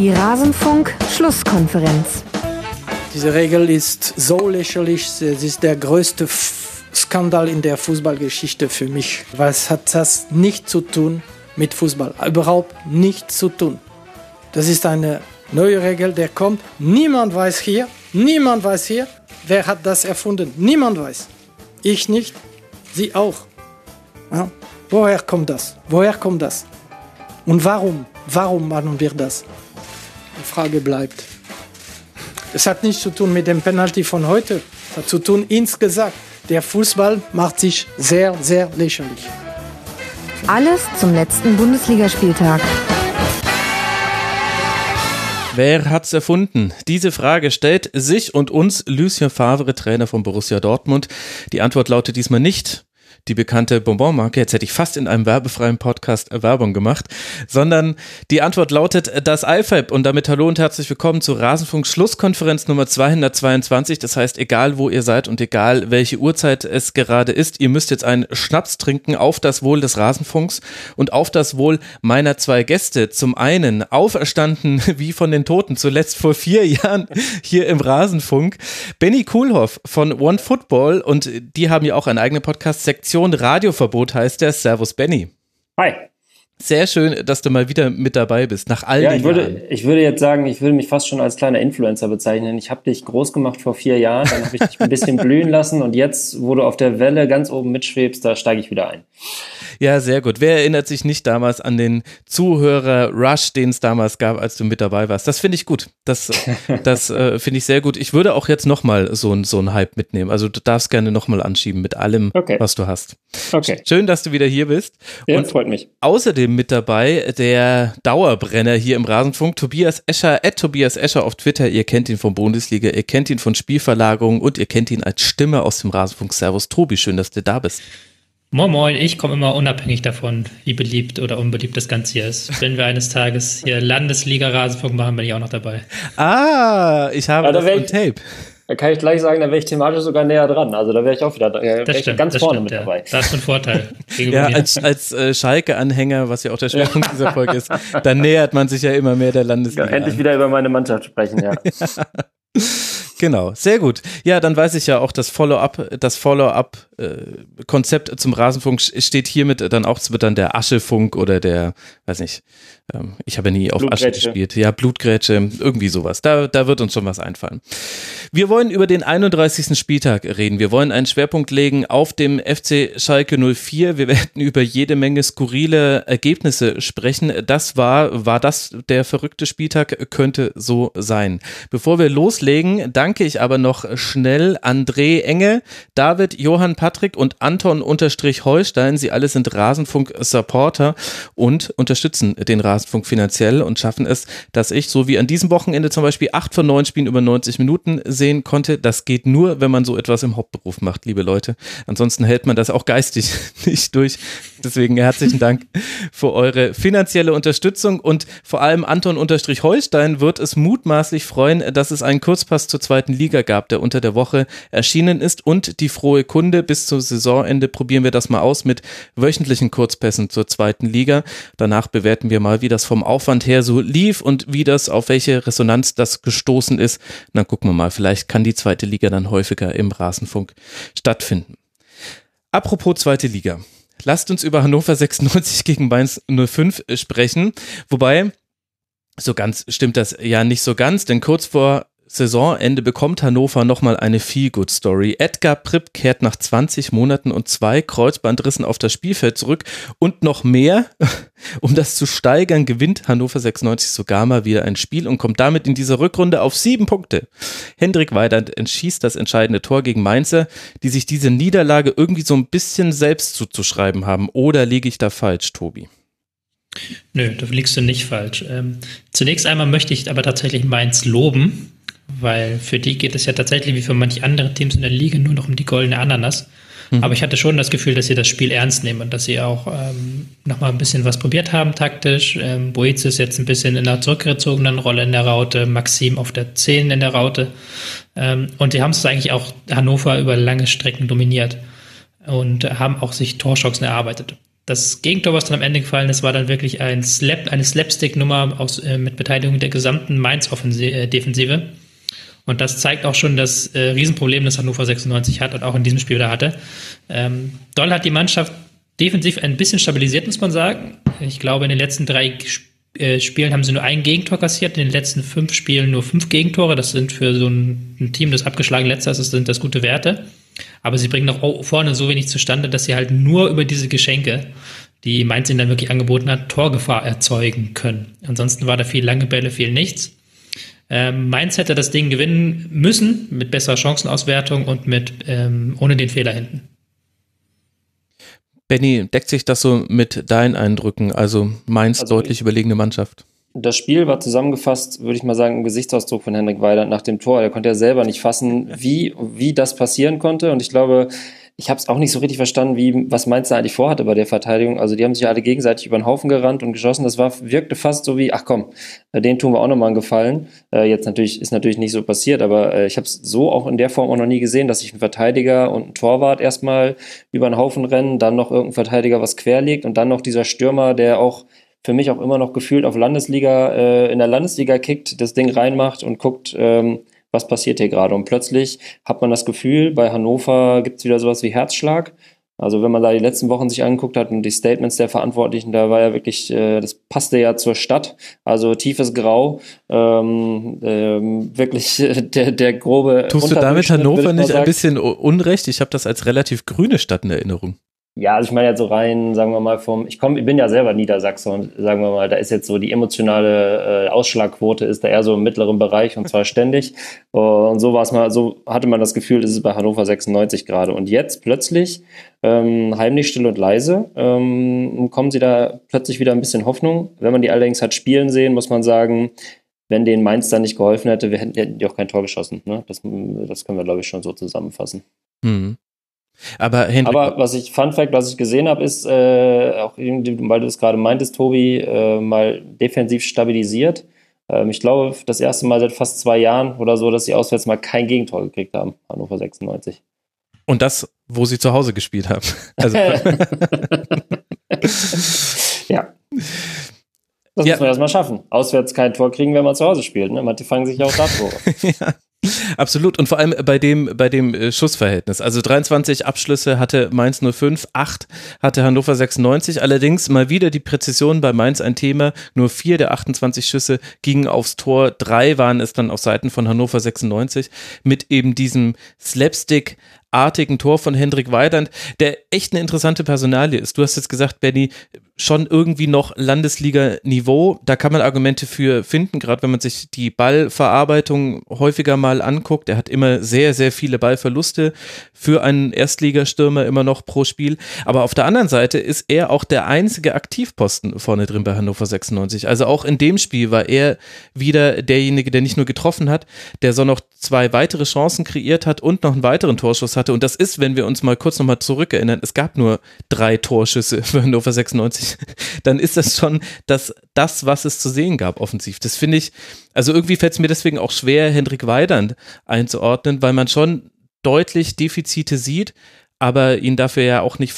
Die Rasenfunk-Schlusskonferenz. Diese Regel ist so lächerlich, es ist der größte Skandal in der Fußballgeschichte für mich. Was hat das nicht zu tun mit Fußball? Überhaupt nichts zu tun. Das ist eine neue Regel, der kommt. Niemand weiß hier, niemand weiß hier, wer hat das erfunden. Niemand weiß. Ich nicht, Sie auch. Ja? Woher kommt das? Woher kommt das? Und warum? Warum machen wir das? Frage bleibt. Es hat nichts zu tun mit dem Penalty von heute. Es hat zu tun insgesamt. Der Fußball macht sich sehr, sehr lächerlich. Alles zum letzten Bundesligaspieltag. Wer hat's erfunden? Diese Frage stellt sich und uns Lucien Favre, Trainer von Borussia Dortmund. Die Antwort lautet diesmal nicht die bekannte Bonbonmarke, jetzt hätte ich fast in einem werbefreien Podcast Werbung gemacht, sondern die Antwort lautet das IFAB und damit hallo und herzlich willkommen zur Rasenfunk Schlusskonferenz Nummer 222. Das heißt, egal wo ihr seid und egal welche Uhrzeit es gerade ist, ihr müsst jetzt einen Schnaps trinken auf das Wohl des Rasenfunks und auf das Wohl meiner zwei Gäste. Zum einen auferstanden wie von den Toten, zuletzt vor vier Jahren hier im Rasenfunk, Benny Kuhlhoff von One Football und die haben ja auch einen eigenen Podcast-Sektion Sektion Radioverbot heißt der. Servus Benny. Hi. Sehr schön, dass du mal wieder mit dabei bist, nach all ja, den ich würde, Jahren. ich würde jetzt sagen, ich würde mich fast schon als kleiner Influencer bezeichnen. Ich habe dich groß gemacht vor vier Jahren, dann habe ich dich ein bisschen blühen lassen und jetzt, wo du auf der Welle ganz oben mitschwebst, da steige ich wieder ein. Ja, sehr gut. Wer erinnert sich nicht damals an den Zuhörer-Rush, den es damals gab, als du mit dabei warst? Das finde ich gut. Das, das äh, finde ich sehr gut. Ich würde auch jetzt nochmal so, ein, so einen Hype mitnehmen. Also du darfst gerne nochmal anschieben mit allem, Okay. was du hast. Okay. Schön, dass du wieder hier bist. Ja, Und freut mich. Außerdem mit dabei der Dauerbrenner hier im Rasenfunk, Tobias Escher, at Tobias Escher auf Twitter. Ihr kennt ihn von Bundesliga, ihr kennt ihn von Spielverlagerung und ihr kennt ihn als Stimme aus dem Rasenfunk. Servus Tobi, schön, dass du da bist. Moin Moin, ich komme immer unabhängig davon, wie beliebt oder unbeliebt das Ganze hier ist. Wenn wir eines Tages hier Landesliga-Rasenfunk machen, bin ich auch noch dabei. Ah, ich habe da das on ich- Tape. Da kann ich gleich sagen, da wäre ich thematisch sogar näher dran. Also da wäre ich auch wieder äh, Das ich stimmt, ganz das vorne stimmt, mit ja. dabei. Da hast du einen Vorteil. Ja, als, als äh, Schalke-Anhänger, was ja auch der Schwerpunkt dieser Folge ist, dann nähert man sich ja immer mehr der Landesliga. Endlich an. wieder über meine Mannschaft sprechen, ja. Genau, sehr gut. Ja, dann weiß ich ja auch, das Follow-up, das Follow-up-Konzept zum Rasenfunk steht hiermit dann auch, es wird dann der Aschefunk oder der, weiß nicht, ähm, ich habe nie auf Asche gespielt. Ja, Blutgrätsche, irgendwie sowas. Da, da wird uns schon was einfallen. Wir wollen über den 31. Spieltag reden. Wir wollen einen Schwerpunkt legen auf dem FC Schalke 04. Wir werden über jede Menge skurrile Ergebnisse sprechen. Das war, war das der verrückte Spieltag? Könnte so sein. Bevor wir loslegen, danke ich aber noch schnell André Enge, David, Johann Patrick und Anton unterstrich Holstein. Sie alle sind Rasenfunk-Supporter und unterstützen den Rasenfunk finanziell und schaffen es, dass ich, so wie an diesem Wochenende zum Beispiel, acht von neun Spielen über 90 Minuten sehen konnte. Das geht nur, wenn man so etwas im Hauptberuf macht, liebe Leute. Ansonsten hält man das auch geistig nicht durch. Deswegen herzlichen Dank für eure finanzielle Unterstützung und vor allem Anton unterstrich Holstein wird es mutmaßlich freuen, dass es einen Kurzpass zur zweiten Liga gab, der unter der Woche erschienen ist und die frohe Kunde bis zum Saisonende probieren wir das mal aus mit wöchentlichen Kurzpässen zur zweiten Liga. Danach bewerten wir mal, wie das vom Aufwand her so lief und wie das, auf welche Resonanz das gestoßen ist. Und dann gucken wir mal, vielleicht kann die zweite Liga dann häufiger im Rasenfunk stattfinden. Apropos zweite Liga. Lasst uns über Hannover 96 gegen Mainz 05 sprechen. Wobei, so ganz stimmt das ja nicht so ganz, denn kurz vor Saisonende bekommt Hannover nochmal eine Feel-Good-Story. Edgar Pripp kehrt nach 20 Monaten und zwei Kreuzbandrissen auf das Spielfeld zurück und noch mehr, um das zu steigern, gewinnt Hannover 96 sogar mal wieder ein Spiel und kommt damit in dieser Rückrunde auf sieben Punkte. Hendrik Weidand entschießt das entscheidende Tor gegen Mainzer, die sich diese Niederlage irgendwie so ein bisschen selbst zuzuschreiben haben. Oder liege ich da falsch, Tobi? Nö, da liegst du nicht falsch. Ähm, zunächst einmal möchte ich aber tatsächlich Mainz loben, weil für die geht es ja tatsächlich wie für manche andere Teams in der Liga nur noch um die goldene Ananas. Aber ich hatte schon das Gefühl, dass sie das Spiel ernst nehmen und dass sie auch ähm, nochmal ein bisschen was probiert haben taktisch. Ähm, Boetius jetzt ein bisschen in einer zurückgezogenen Rolle in der Raute, Maxim auf der 10 in der Raute. Ähm, und die haben es eigentlich auch Hannover über lange Strecken dominiert und haben auch sich Torchancen erarbeitet. Das Gegentor, was dann am Ende gefallen ist, war dann wirklich ein Slap, eine Slapstick-Nummer äh, mit Beteiligung der gesamten Mainz-Defensive. Und das zeigt auch schon das äh, Riesenproblem, das Hannover 96 hat und auch in diesem Spiel wieder hatte. Ähm, Doll hat die Mannschaft defensiv ein bisschen stabilisiert, muss man sagen. Ich glaube, in den letzten drei äh, Spielen haben sie nur ein Gegentor kassiert, in den letzten fünf Spielen nur fünf Gegentore. Das sind für so ein, ein Team, das abgeschlagen letzter ist, sind das gute Werte. Aber sie bringen noch vorne so wenig zustande, dass sie halt nur über diese Geschenke, die Mainz ihnen dann wirklich angeboten hat, Torgefahr erzeugen können. Ansonsten war da viel lange Bälle, viel nichts. Ähm, Mainz hätte das Ding gewinnen müssen mit besserer Chancenauswertung und mit ähm, ohne den Fehler hinten. Benny, deckt sich das so mit deinen Eindrücken? Also Mainz also deutlich überlegene Mannschaft. Das Spiel war zusammengefasst, würde ich mal sagen, ein Gesichtsausdruck von Henrik Weidand nach dem Tor. Er konnte ja selber nicht fassen, wie, wie das passieren konnte. Und ich glaube, ich habe es auch nicht so richtig verstanden, wie, was Mainz da eigentlich vorhatte bei der Verteidigung. Also die haben sich alle gegenseitig über den Haufen gerannt und geschossen. Das war, wirkte fast so wie, ach komm, äh, den tun wir auch nochmal einen Gefallen. Äh, jetzt natürlich, ist natürlich nicht so passiert, aber äh, ich habe es so auch in der Form auch noch nie gesehen, dass sich ein Verteidiger und ein Torwart erstmal über den Haufen rennen, dann noch irgendein Verteidiger was querlegt und dann noch dieser Stürmer, der auch für mich auch immer noch gefühlt auf Landesliga, äh, in der Landesliga kickt, das Ding reinmacht und guckt, ähm, was passiert hier gerade. Und plötzlich hat man das Gefühl, bei Hannover gibt es wieder sowas wie Herzschlag. Also wenn man da die letzten Wochen sich angeguckt hat und die Statements der Verantwortlichen, da war ja wirklich, äh, das passte ja zur Stadt. Also tiefes Grau, ähm, ähm, wirklich der, der grobe. Tust du damit Hannover nicht ein bisschen unrecht? Ich habe das als relativ grüne Stadt in Erinnerung. Ja, also ich meine jetzt so rein, sagen wir mal, vom, ich komme, ich bin ja selber Niedersachse und sagen wir mal, da ist jetzt so die emotionale äh, Ausschlagquote ist da eher so im mittleren Bereich und zwar ständig. Und so war es mal, so hatte man das Gefühl, ist bei Hannover 96 gerade. Und jetzt plötzlich, ähm, heimlich still und leise, ähm, kommen sie da plötzlich wieder ein bisschen Hoffnung. Wenn man die allerdings hat spielen sehen, muss man sagen, wenn denen Mainz da nicht geholfen hätte, wir hätten, hätten die auch kein Tor geschossen. Ne? Das, das können wir, glaube ich, schon so zusammenfassen. Hm. Aber, Aber was ich, Fun Fact, was ich gesehen habe, ist, äh, auch weil du es gerade meintest, Tobi, äh, mal defensiv stabilisiert. Ähm, ich glaube, das erste Mal seit fast zwei Jahren oder so, dass sie auswärts mal kein Gegentor gekriegt haben, Hannover 96. Und das, wo sie zu Hause gespielt haben. Also, ja. Das ja. muss man erstmal schaffen. Auswärts kein Tor kriegen, wenn man zu Hause spielt. Ne? Manche fangen sich ja auch da Tore. ja. Absolut und vor allem bei dem, bei dem äh, Schussverhältnis. Also 23 Abschlüsse hatte Mainz 05, 8 hatte Hannover 96. Allerdings mal wieder die Präzision bei Mainz ein Thema. Nur vier der 28 Schüsse gingen aufs Tor. Drei waren es dann auf Seiten von Hannover 96 mit eben diesem Slapstick artigen Tor von Hendrik Weidand, der echt eine interessante Personalie ist. Du hast jetzt gesagt, Benny, schon irgendwie noch Landesliga-Niveau. Da kann man Argumente für finden, gerade wenn man sich die Ballverarbeitung häufiger mal anguckt. Er hat immer sehr, sehr viele Ballverluste für einen Erstligastürmer immer noch pro Spiel. Aber auf der anderen Seite ist er auch der einzige Aktivposten vorne drin bei Hannover 96. Also auch in dem Spiel war er wieder derjenige, der nicht nur getroffen hat, der so noch zwei weitere Chancen kreiert hat und noch einen weiteren Torschuss hatte. Und das ist, wenn wir uns mal kurz nochmal zurückerinnern, es gab nur drei Torschüsse für Hannover 96 dann ist das schon das, das, was es zu sehen gab, offensiv. Das finde ich, also irgendwie fällt es mir deswegen auch schwer, Hendrik Weidand einzuordnen, weil man schon deutlich Defizite sieht, aber ihn dafür ja auch nicht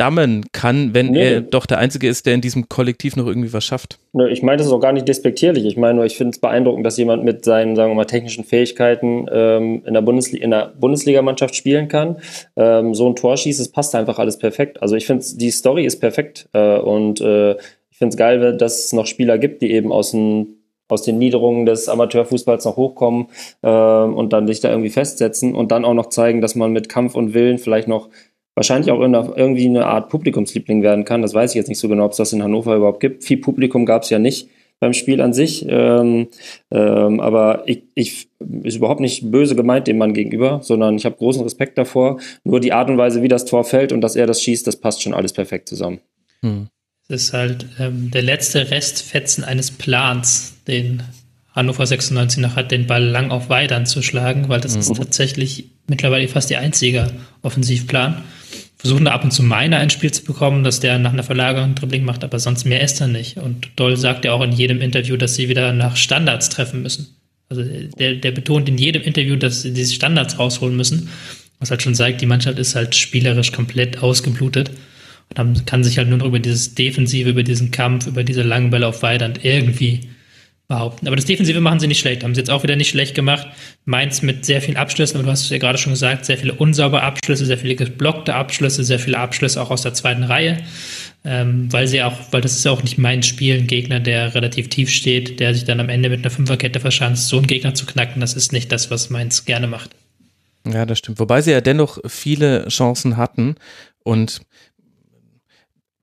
verdammen kann, wenn nee. er doch der Einzige ist, der in diesem Kollektiv noch irgendwie was schafft. Ich meine das ist auch gar nicht despektierlich. Ich meine nur, ich finde es beeindruckend, dass jemand mit seinen, sagen wir mal, technischen Fähigkeiten ähm, in der, Bundesli in der Bundesligamannschaft spielen kann. Ähm, so ein Tor schießt, es passt einfach alles perfekt. Also ich finde, die Story ist perfekt äh, und äh, ich finde es geil, dass es noch Spieler gibt, die eben aus dem aus den Niederungen des Amateurfußballs noch hochkommen äh, und dann sich da irgendwie festsetzen und dann auch noch zeigen, dass man mit Kampf und Willen vielleicht noch wahrscheinlich auch irgendwie eine Art Publikumsliebling werden kann. Das weiß ich jetzt nicht so genau, ob es das in Hannover überhaupt gibt. Viel Publikum gab es ja nicht beim Spiel an sich. Ähm, ähm, aber ich, ich ist überhaupt nicht böse gemeint dem Mann gegenüber, sondern ich habe großen Respekt davor. Nur die Art und Weise, wie das Tor fällt und dass er das schießt, das passt schon alles perfekt zusammen. Hm. Das ist halt ähm, der letzte Restfetzen eines Plans, den Hannover 96 noch hat, den Ball lang auf Weidern zu schlagen, weil das mhm. ist tatsächlich mittlerweile fast ihr einziger Offensivplan versuchen da ab und zu Meiner ein Spiel zu bekommen, dass der nach einer Verlagerung Dribbling macht, aber sonst mehr ist er nicht. Und Doll sagt ja auch in jedem Interview, dass sie wieder nach Standards treffen müssen. Also der, der betont in jedem Interview, dass sie diese Standards rausholen müssen. Was halt schon zeigt, die Mannschaft ist halt spielerisch komplett ausgeblutet. Und kann sich halt nur noch über dieses Defensive, über diesen Kampf, über diese langen Bälle auf Weidand irgendwie behaupten. Aber das Defensive machen sie nicht schlecht, haben sie jetzt auch wieder nicht schlecht gemacht. Mainz mit sehr vielen Abschlüssen, aber du hast es ja gerade schon gesagt, sehr viele unsaubere Abschlüsse, sehr viele geblockte Abschlüsse, sehr viele Abschlüsse auch aus der zweiten Reihe. Ähm, weil sie auch, weil das ist ja auch nicht mein Spiel, ein Gegner, der relativ tief steht, der sich dann am Ende mit einer Fünferkette verschanzt, so einen Gegner zu knacken, das ist nicht das, was Mainz gerne macht. Ja, das stimmt. Wobei sie ja dennoch viele Chancen hatten und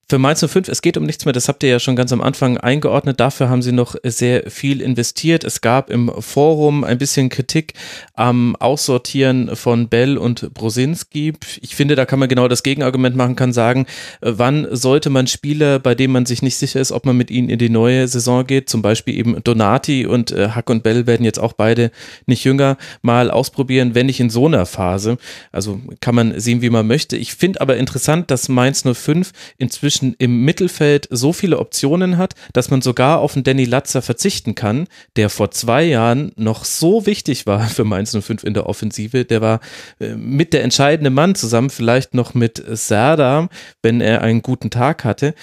für Mainz 05, es geht um nichts mehr, das habt ihr ja schon ganz am Anfang eingeordnet. Dafür haben sie noch sehr viel investiert. Es gab im Forum ein bisschen Kritik am Aussortieren von Bell und Brosinski. Ich finde, da kann man genau das Gegenargument machen, kann sagen, wann sollte man Spieler, bei denen man sich nicht sicher ist, ob man mit ihnen in die neue Saison geht, zum Beispiel eben Donati und äh, Hack und Bell werden jetzt auch beide nicht jünger, mal ausprobieren, wenn nicht in so einer Phase. Also kann man sehen, wie man möchte. Ich finde aber interessant, dass Mainz 05 inzwischen inzwischen im Mittelfeld so viele Optionen hat, dass man sogar auf einen Danny Latzer verzichten kann, der vor zwei Jahren noch so wichtig war für Mainz 05 in der Offensive. Der war äh, mit der entscheidende Mann zusammen, vielleicht noch mit Serdar, wenn er einen guten Tag hatte.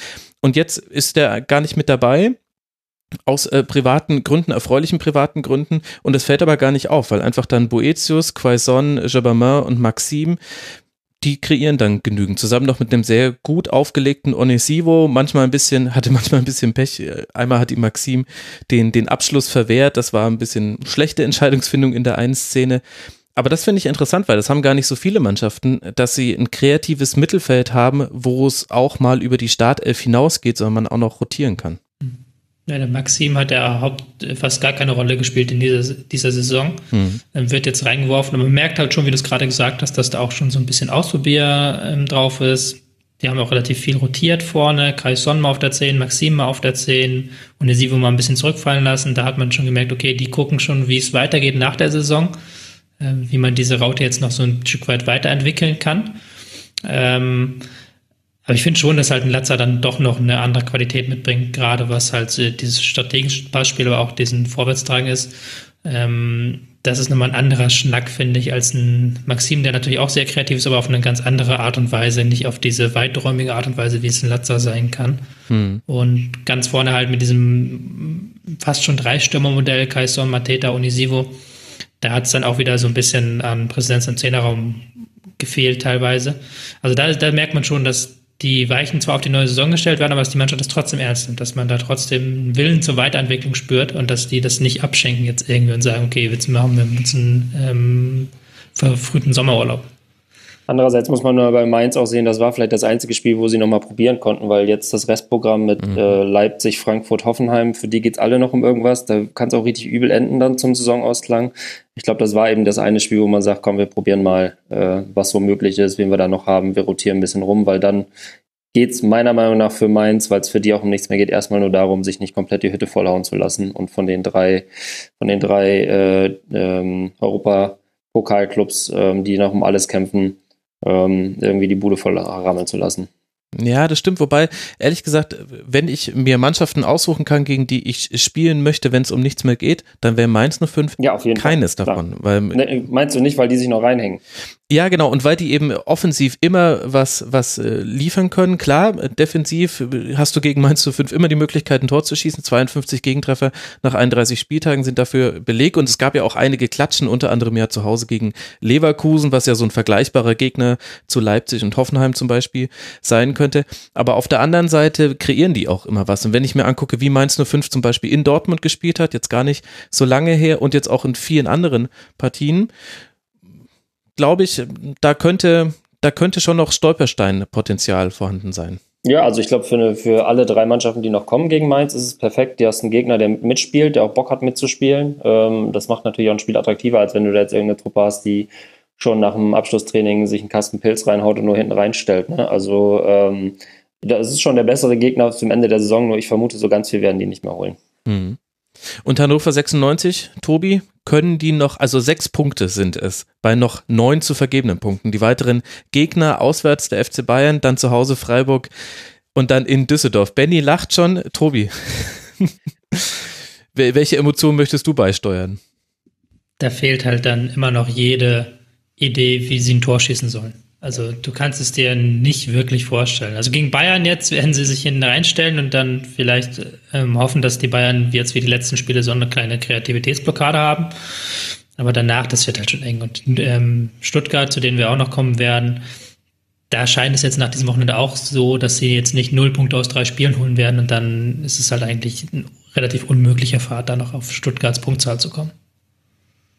Und jetzt ist er gar nicht mit dabei aus äh, privaten Gründen, erfreulichen privaten Gründen. Und es fällt aber gar nicht auf, weil einfach dann Boetius, Quaison, Jabamin und Maxim die kreieren dann genügend. Zusammen noch mit einem sehr gut aufgelegten Onesivo, manchmal ein bisschen, hatte manchmal ein bisschen Pech. Einmal hat ihm Maxim den, den Abschluss verwehrt. Das war ein bisschen schlechte Entscheidungsfindung in der einen Szene. Aber das finde ich interessant, weil das haben gar nicht so viele Mannschaften, dass sie ein kreatives Mittelfeld haben, wo es auch mal über die Startelf hinausgeht, sondern man auch noch rotieren kann. Ja, der Maxim hat ja Haupt, fast gar keine Rolle gespielt in dieser, dieser Saison. Mhm. Wird jetzt reingeworfen und man merkt halt schon, wie du es gerade gesagt hast, dass da auch schon so ein bisschen Ausprobier ähm, drauf ist. Die haben auch relativ viel rotiert vorne. Kai Son mal auf der 10, Maxim mal auf der 10 und der Sivo mal ein bisschen zurückfallen lassen. Da hat man schon gemerkt, okay, die gucken schon, wie es weitergeht nach der Saison, äh, wie man diese Raute jetzt noch so ein Stück weit weiterentwickeln kann. Ähm, aber ich finde schon, dass halt ein Latzer dann doch noch eine andere Qualität mitbringt, gerade was halt äh, dieses strategische Passspiel, aber auch diesen Vorwärtstragen ist. Ähm, das ist nochmal ein anderer Schnack, finde ich, als ein Maxim, der natürlich auch sehr kreativ ist, aber auf eine ganz andere Art und Weise, nicht auf diese weiträumige Art und Weise, wie es ein Latzer sein kann. Hm. Und ganz vorne halt mit diesem fast schon Drei-Stürmer-Modell, Kaison, Mateta, Unisivo, da hat es dann auch wieder so ein bisschen an Präsenz im Zehnerraum gefehlt teilweise. Also da, da merkt man schon, dass die Weichen zwar auf die neue Saison gestellt werden, aber dass die Mannschaft das trotzdem ernst nimmt, dass man da trotzdem einen Willen zur Weiterentwicklung spürt und dass die das nicht abschenken jetzt irgendwie und sagen, okay, jetzt machen wir uns einen ähm, verfrühten Sommerurlaub. Andererseits muss man nur bei Mainz auch sehen, das war vielleicht das einzige Spiel, wo sie nochmal probieren konnten, weil jetzt das Restprogramm mit mhm. äh, Leipzig, Frankfurt, Hoffenheim, für die geht es alle noch um irgendwas. Da kann es auch richtig übel enden dann zum Saisonausklang. Ich glaube, das war eben das eine Spiel, wo man sagt, komm, wir probieren mal, äh, was so möglich ist, wen wir da noch haben. Wir rotieren ein bisschen rum, weil dann geht es meiner Meinung nach für Mainz, weil es für die auch um nichts mehr geht, erstmal nur darum, sich nicht komplett die Hütte vollhauen zu lassen und von den drei, von den drei äh, ähm, Europa-Pokalclubs, ähm, die noch um alles kämpfen, ähm, irgendwie die Bude voll rammeln zu lassen. Ja, das stimmt. Wobei, ehrlich gesagt, wenn ich mir Mannschaften aussuchen kann, gegen die ich spielen möchte, wenn es um nichts mehr geht, dann wäre Mainz 05 ja, auf jeden keines Fall. davon. Weil, ne, meinst du nicht, weil die sich noch reinhängen? Ja, genau. Und weil die eben offensiv immer was, was äh, liefern können. Klar, defensiv hast du gegen Mainz 05 immer die Möglichkeit, ein Tor zu schießen. 52 Gegentreffer nach 31 Spieltagen sind dafür Beleg. Und es gab ja auch einige Klatschen, unter anderem ja zu Hause gegen Leverkusen, was ja so ein vergleichbarer Gegner zu Leipzig und Hoffenheim zum Beispiel sein könnte. Aber auf der anderen Seite kreieren die auch immer was. Und wenn ich mir angucke, wie Mainz 05 zum Beispiel in Dortmund gespielt hat, jetzt gar nicht so lange her und jetzt auch in vielen anderen Partien, glaube ich, da könnte, da könnte schon noch Stolperstein-Potenzial vorhanden sein. Ja, also ich glaube, für, für alle drei Mannschaften, die noch kommen gegen Mainz, ist es perfekt. Du hast einen Gegner, der mitspielt, der auch Bock hat mitzuspielen. Ähm, das macht natürlich auch ein Spiel attraktiver, als wenn du da jetzt irgendeine Truppe hast, die schon nach dem Abschlusstraining sich einen Kasten Pilz reinhaut und nur hinten reinstellt. Ne? Also ähm, das ist schon der bessere Gegner zum Ende der Saison, nur ich vermute, so ganz viel werden die nicht mehr holen. Mhm. Und Hannover 96, Tobi, können die noch, also sechs Punkte sind es, bei noch neun zu vergebenen Punkten. Die weiteren Gegner auswärts der FC Bayern, dann zu Hause Freiburg und dann in Düsseldorf. Benny lacht schon. Tobi, welche Emotionen möchtest du beisteuern? Da fehlt halt dann immer noch jede Idee, wie sie ein Tor schießen sollen. Also du kannst es dir nicht wirklich vorstellen. Also gegen Bayern jetzt werden sie sich hinten reinstellen und dann vielleicht ähm, hoffen, dass die Bayern jetzt wie die letzten Spiele so eine kleine Kreativitätsblockade haben. Aber danach, das wird halt schon eng. Und ähm, Stuttgart, zu denen wir auch noch kommen werden, da scheint es jetzt nach diesem Wochenende auch so, dass sie jetzt nicht null Punkte aus drei Spielen holen werden und dann ist es halt eigentlich ein relativ unmöglicher Fahrt, da noch auf Stuttgarts Punktzahl zu kommen.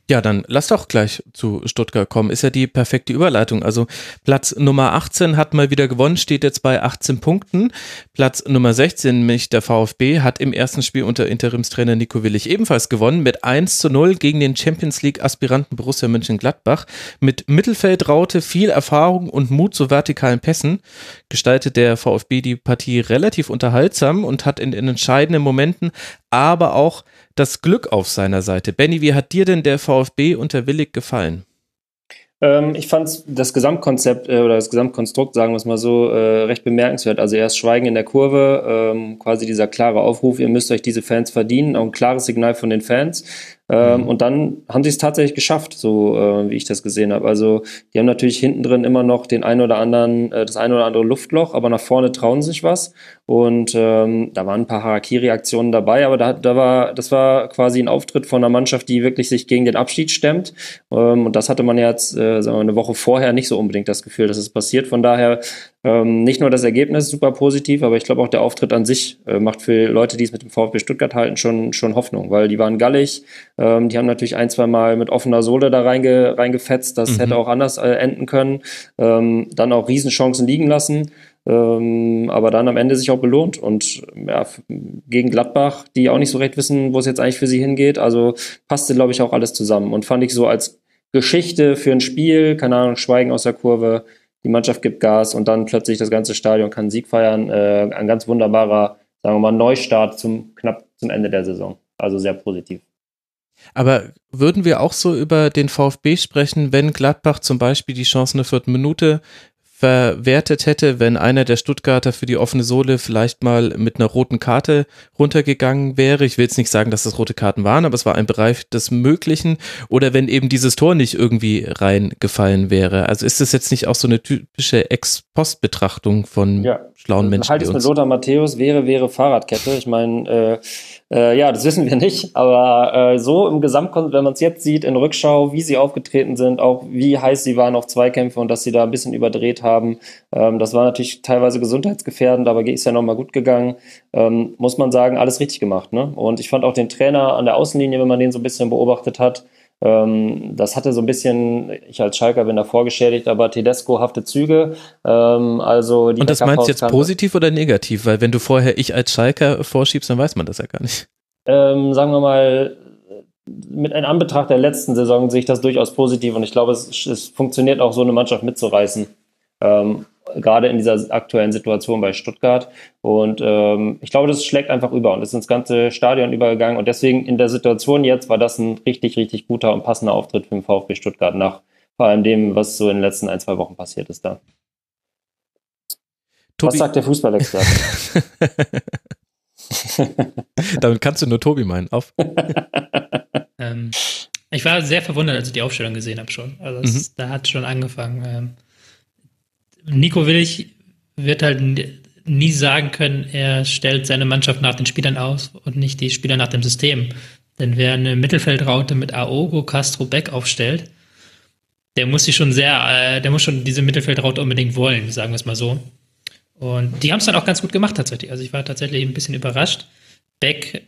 Ja, dann lass doch gleich zu Stuttgart kommen. Ist ja die perfekte Überleitung. Also Platz Nummer 18 hat mal wieder gewonnen, steht jetzt bei 18 Punkten. Platz Nummer 16, nämlich der VfB, hat im ersten Spiel unter Interimstrainer Nico Willig ebenfalls gewonnen mit 1 zu 0 gegen den Champions League Aspiranten Borussia Mönchengladbach. Mit Mittelfeldraute, viel Erfahrung und Mut zu vertikalen Pässen gestaltet der VfB die Partie relativ unterhaltsam und hat in den entscheidenden Momenten aber auch das Glück auf seiner Seite. Benny, wie hat dir denn der VfB unter Willig gefallen? Ähm, ich fand das Gesamtkonzept äh, oder das Gesamtkonstrukt, sagen wir es mal so, äh, recht bemerkenswert. Also erst Schweigen in der Kurve, ähm, quasi dieser klare Aufruf, ihr müsst euch diese Fans verdienen, auch ein klares Signal von den Fans. Ähm, mhm. Und dann haben sie es tatsächlich geschafft, so äh, wie ich das gesehen habe. Also die haben natürlich hinten drin immer noch den ein oder anderen, äh, das ein oder andere Luftloch, aber nach vorne trauen sich was. Und ähm, da waren ein paar Harakiri-Aktionen dabei, aber da, da war, das war quasi ein Auftritt von einer Mannschaft, die wirklich sich gegen den Abschied stemmt. Ähm, und das hatte man jetzt äh, sagen wir, eine Woche vorher nicht so unbedingt das Gefühl, dass es passiert. Von daher ähm, nicht nur das Ergebnis super positiv, aber ich glaube auch der Auftritt an sich äh, macht für Leute, die es mit dem VfB Stuttgart halten, schon, schon Hoffnung, weil die waren gallig. Ähm, die haben natürlich ein, zwei Mal mit offener Sohle da reinge, reingefetzt. Das mhm. hätte auch anders äh, enden können. Ähm, dann auch Riesenchancen liegen lassen. Ähm, aber dann am Ende sich auch belohnt. Und ja, gegen Gladbach, die auch nicht so recht wissen, wo es jetzt eigentlich für sie hingeht. Also passte, glaube ich, auch alles zusammen. Und fand ich so als Geschichte für ein Spiel, keine Ahnung, Schweigen aus der Kurve, die Mannschaft gibt Gas und dann plötzlich das ganze Stadion kann Sieg feiern. Äh, ein ganz wunderbarer, sagen wir mal, Neustart zum knapp zum Ende der Saison. Also sehr positiv. Aber würden wir auch so über den VfB sprechen, wenn Gladbach zum Beispiel die Chance in der vierten Minute verwertet hätte, wenn einer der Stuttgarter für die offene Sohle vielleicht mal mit einer roten Karte runtergegangen wäre. Ich will jetzt nicht sagen, dass das rote Karten waren, aber es war ein Bereich des Möglichen. Oder wenn eben dieses Tor nicht irgendwie reingefallen wäre. Also ist das jetzt nicht auch so eine typische Ex-Post-Betrachtung von ja. schlauen Menschen? Halt es mit Lothar Matthäus, wäre, wäre Fahrradkette. Ich meine, äh, äh, ja, das wissen wir nicht, aber äh, so im Gesamtkontext, wenn man es jetzt sieht in Rückschau, wie sie aufgetreten sind, auch wie heiß sie waren auf Zweikämpfe und dass sie da ein bisschen überdreht haben, ähm, das war natürlich teilweise gesundheitsgefährdend, aber ist ja nochmal gut gegangen. Ähm, muss man sagen, alles richtig gemacht. Ne? Und ich fand auch den Trainer an der Außenlinie, wenn man den so ein bisschen beobachtet hat, das hatte so ein bisschen, ich als Schalker bin da vorgeschädigt, aber Tedesco-hafte Züge. Ähm, also die Und das meinst du jetzt positiv oder negativ? Weil wenn du vorher ich als Schalker vorschiebst, dann weiß man das ja gar nicht. Ähm, sagen wir mal, mit einem Anbetracht der letzten Saison sehe ich das durchaus positiv und ich glaube, es, es funktioniert auch so eine Mannschaft mitzureißen. Ähm, gerade in dieser aktuellen Situation bei Stuttgart. Und ähm, ich glaube, das schlägt einfach über und ist ins ganze Stadion übergegangen. Und deswegen in der Situation jetzt war das ein richtig, richtig guter und passender Auftritt für den VfB Stuttgart nach vor allem dem, was so in den letzten ein, zwei Wochen passiert ist da. Tobi. Was sagt der Fußballexperte? Damit kannst du nur Tobi meinen. Auf. ähm, ich war sehr verwundert, als ich die Aufstellung gesehen habe schon. Also es, mhm. da hat schon angefangen. Ähm, Nico Willig wird halt nie sagen können, er stellt seine Mannschaft nach den Spielern aus und nicht die Spieler nach dem System. Denn wer eine Mittelfeldraute mit Aogo, Castro, Beck aufstellt, der muss sich schon sehr, äh, der muss schon diese Mittelfeldraute unbedingt wollen, sagen wir es mal so. Und die haben es dann auch ganz gut gemacht tatsächlich. Also ich war tatsächlich ein bisschen überrascht. Beck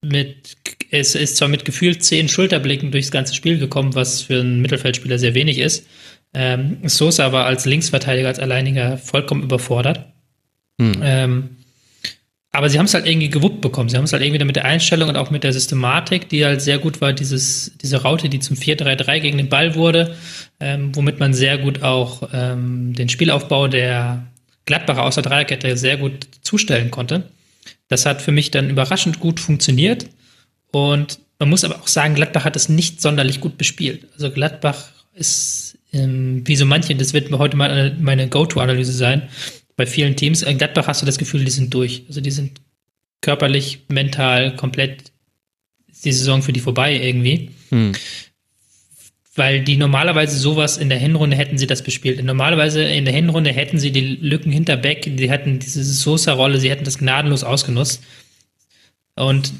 mit, es ist zwar mit gefühlt zehn Schulterblicken durchs ganze Spiel gekommen, was für einen Mittelfeldspieler sehr wenig ist, ähm, Sosa aber als Linksverteidiger, als Alleiniger vollkommen überfordert. Hm. Ähm, aber sie haben es halt irgendwie gewuppt bekommen. Sie haben es halt irgendwie mit der Einstellung und auch mit der Systematik, die halt sehr gut war, dieses, diese Raute, die zum 4-3-3 gegen den Ball wurde, ähm, womit man sehr gut auch ähm, den Spielaufbau der Gladbacher aus der Dreierkette sehr gut zustellen konnte. Das hat für mich dann überraschend gut funktioniert. Und man muss aber auch sagen, Gladbach hat es nicht sonderlich gut bespielt. Also Gladbach ist ähm, wie so manche, das wird heute mal meine Go-To-Analyse sein, bei vielen Teams, in Gladbach hast du das Gefühl, die sind durch. Also die sind körperlich, mental komplett die Saison für die vorbei irgendwie. Hm. weil die normalerweise sowas in der Hinrunde hätten sie das bespielt. Normalerweise in der Hinrunde hätten sie die Lücken hinter Beck, die hätten diese Sosa-Rolle, sie hätten das gnadenlos ausgenutzt. Und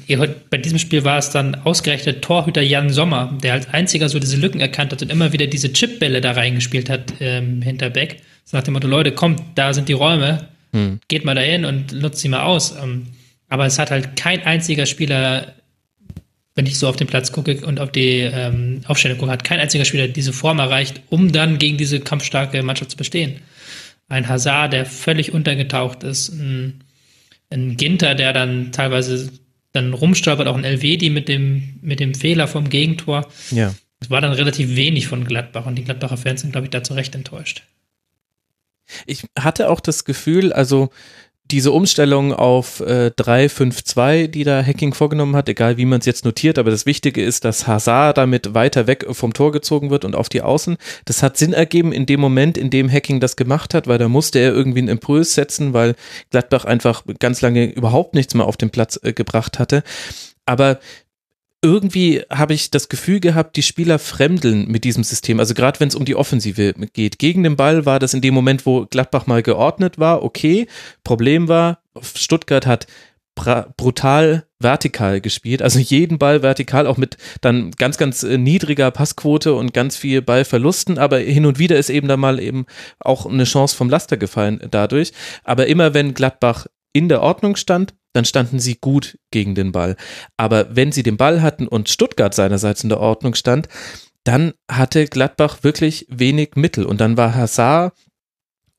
bei diesem Spiel war es dann ausgerechnet Torhüter Jan Sommer, der als einziger so diese Lücken erkannt hat und immer wieder diese Chipbälle da reingespielt hat ähm, hinter Beck. So nach dem Motto, Leute, kommt, da sind die Räume, hm. geht mal dahin und nutzt sie mal aus. Ähm, aber es hat halt kein einziger Spieler, wenn ich so auf den Platz gucke und auf die ähm, Aufstellung gucke, hat kein einziger Spieler diese Form erreicht, um dann gegen diese kampfstarke Mannschaft zu bestehen. Ein Hazard, der völlig untergetaucht ist, ein, ein Ginter, der dann teilweise dann rumstolpert, auch ein Elvedi mit dem, mit dem Fehler vom Gegentor. Ja. Es war dann relativ wenig von Gladbach und die Gladbacher Fans sind, glaube ich, da zu Recht enttäuscht. Ich hatte auch das Gefühl, also diese Umstellung auf äh, 3-5-2, die da Hacking vorgenommen hat, egal wie man es jetzt notiert, aber das Wichtige ist, dass Hazard damit weiter weg vom Tor gezogen wird und auf die Außen. Das hat Sinn ergeben in dem Moment, in dem Hacking das gemacht hat, weil da musste er irgendwie einen Impuls setzen, weil Gladbach einfach ganz lange überhaupt nichts mehr auf den Platz äh, gebracht hatte. Aber irgendwie habe ich das Gefühl gehabt, die Spieler fremdeln mit diesem System. Also gerade wenn es um die Offensive geht. Gegen den Ball war das in dem Moment, wo Gladbach mal geordnet war, okay. Problem war, Stuttgart hat brutal vertikal gespielt, also jeden Ball vertikal, auch mit dann ganz, ganz äh, niedriger Passquote und ganz viel Ballverlusten, aber hin und wieder ist eben da mal eben auch eine Chance vom Laster gefallen dadurch. Aber immer wenn Gladbach in der Ordnung stand, dann standen sie gut gegen den Ball. Aber wenn sie den Ball hatten und Stuttgart seinerseits in der Ordnung stand, dann hatte Gladbach wirklich wenig Mittel. Und dann war Hazard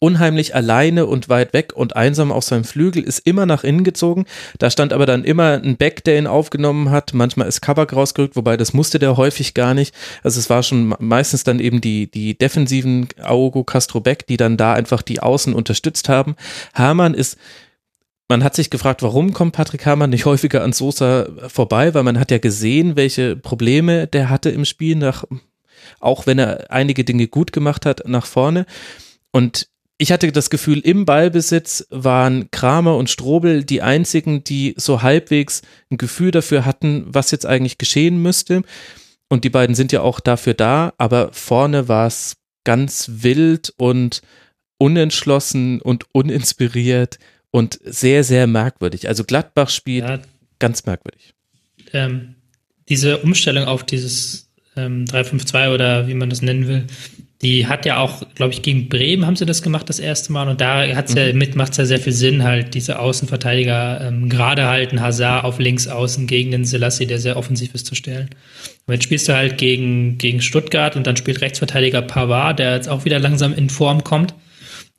unheimlich alleine und weit weg und einsam auf seinem Flügel, ist immer nach innen gezogen. Da stand aber dann immer ein Beck, der ihn aufgenommen hat. Manchmal ist Kabak rausgerückt, wobei das musste der häufig gar nicht. Also es war schon meistens dann eben die, die defensiven Augo Castro Beck, die dann da einfach die Außen unterstützt haben. Hamann ist man hat sich gefragt, warum kommt Patrick Hamann nicht häufiger an Sosa vorbei, weil man hat ja gesehen, welche Probleme der hatte im Spiel, nach, auch wenn er einige Dinge gut gemacht hat, nach vorne. Und ich hatte das Gefühl, im Ballbesitz waren Kramer und Strobel die einzigen, die so halbwegs ein Gefühl dafür hatten, was jetzt eigentlich geschehen müsste. Und die beiden sind ja auch dafür da, aber vorne war es ganz wild und unentschlossen und uninspiriert und sehr, sehr merkwürdig. Also Gladbach spielt ja, ganz merkwürdig. Ähm, diese Umstellung auf dieses ähm, 3-5-2 oder wie man das nennen will, die hat ja auch, glaube ich, gegen Bremen haben sie das gemacht das erste Mal und da hat's mhm. ja mit macht es ja sehr viel Sinn, halt diese Außenverteidiger ähm, gerade halten, Hazard auf links außen gegen den Selassie, der sehr offensiv ist, zu stellen. Und jetzt spielst du halt gegen, gegen Stuttgart und dann spielt Rechtsverteidiger Pavard, der jetzt auch wieder langsam in Form kommt.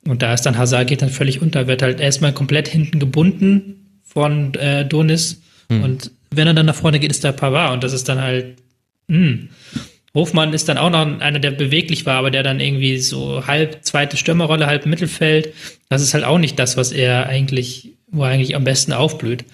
Und da ist dann Hazard geht dann völlig unter, wird halt erstmal komplett hinten gebunden von äh, Donis. Hm. Und wenn er dann nach vorne geht, ist da Pavard. Und das ist dann halt, mh. Hm. Hofmann ist dann auch noch einer, der beweglich war, aber der dann irgendwie so halb zweite Stürmerrolle, halb Mittelfeld. Das ist halt auch nicht das, was er eigentlich, wo er eigentlich am besten aufblüht.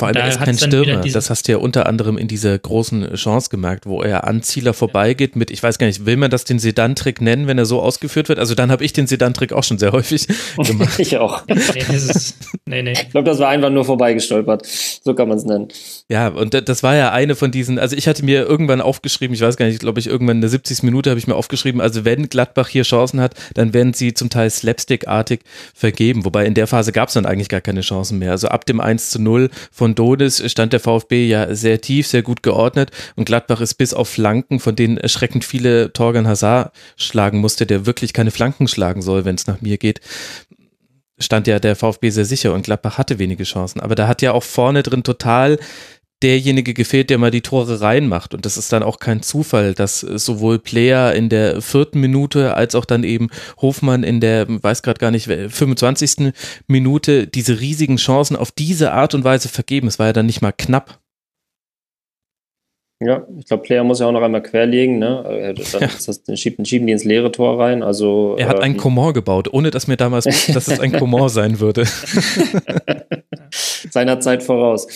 Vor allem, da er ist kein Stürmer. Das hast du ja unter anderem in dieser großen Chance gemerkt, wo er an Zieler vorbeigeht mit, ich weiß gar nicht, will man das den Sedan-Trick nennen, wenn er so ausgeführt wird? Also dann habe ich den Sedan-Trick auch schon sehr häufig gemacht. ich auch. nee, ist, nee, nee. Ich glaube, das war einfach nur vorbeigestolpert. So kann man es nennen. Ja, und das war ja eine von diesen, also ich hatte mir irgendwann aufgeschrieben, ich weiß gar nicht, glaube ich, irgendwann in der 70. Minute habe ich mir aufgeschrieben, also wenn Gladbach hier Chancen hat, dann werden sie zum Teil slapstickartig vergeben. Wobei in der Phase gab es dann eigentlich gar keine Chancen mehr. Also ab dem 1 zu 0 von von Donis stand der VfB ja sehr tief, sehr gut geordnet und Gladbach ist bis auf Flanken, von denen erschreckend viele Torgan Hazard schlagen musste, der wirklich keine Flanken schlagen soll, wenn es nach mir geht, stand ja der VfB sehr sicher und Gladbach hatte wenige Chancen. Aber da hat ja auch vorne drin total derjenige gefehlt, der mal die Tore reinmacht. Und das ist dann auch kein Zufall, dass sowohl Player in der vierten Minute als auch dann eben Hofmann in der, weiß gerade gar nicht, 25. Minute diese riesigen Chancen auf diese Art und Weise vergeben. Es war ja dann nicht mal knapp. Ja, ich glaube, Player muss ja auch noch einmal querlegen, ne? Äh, dann, ja. das, dann schieben, schieben die ins leere Tor rein. Also, er hat äh, einen Komor gebaut, ohne dass mir damals, dass es ein Komor sein würde. Seiner Zeit voraus.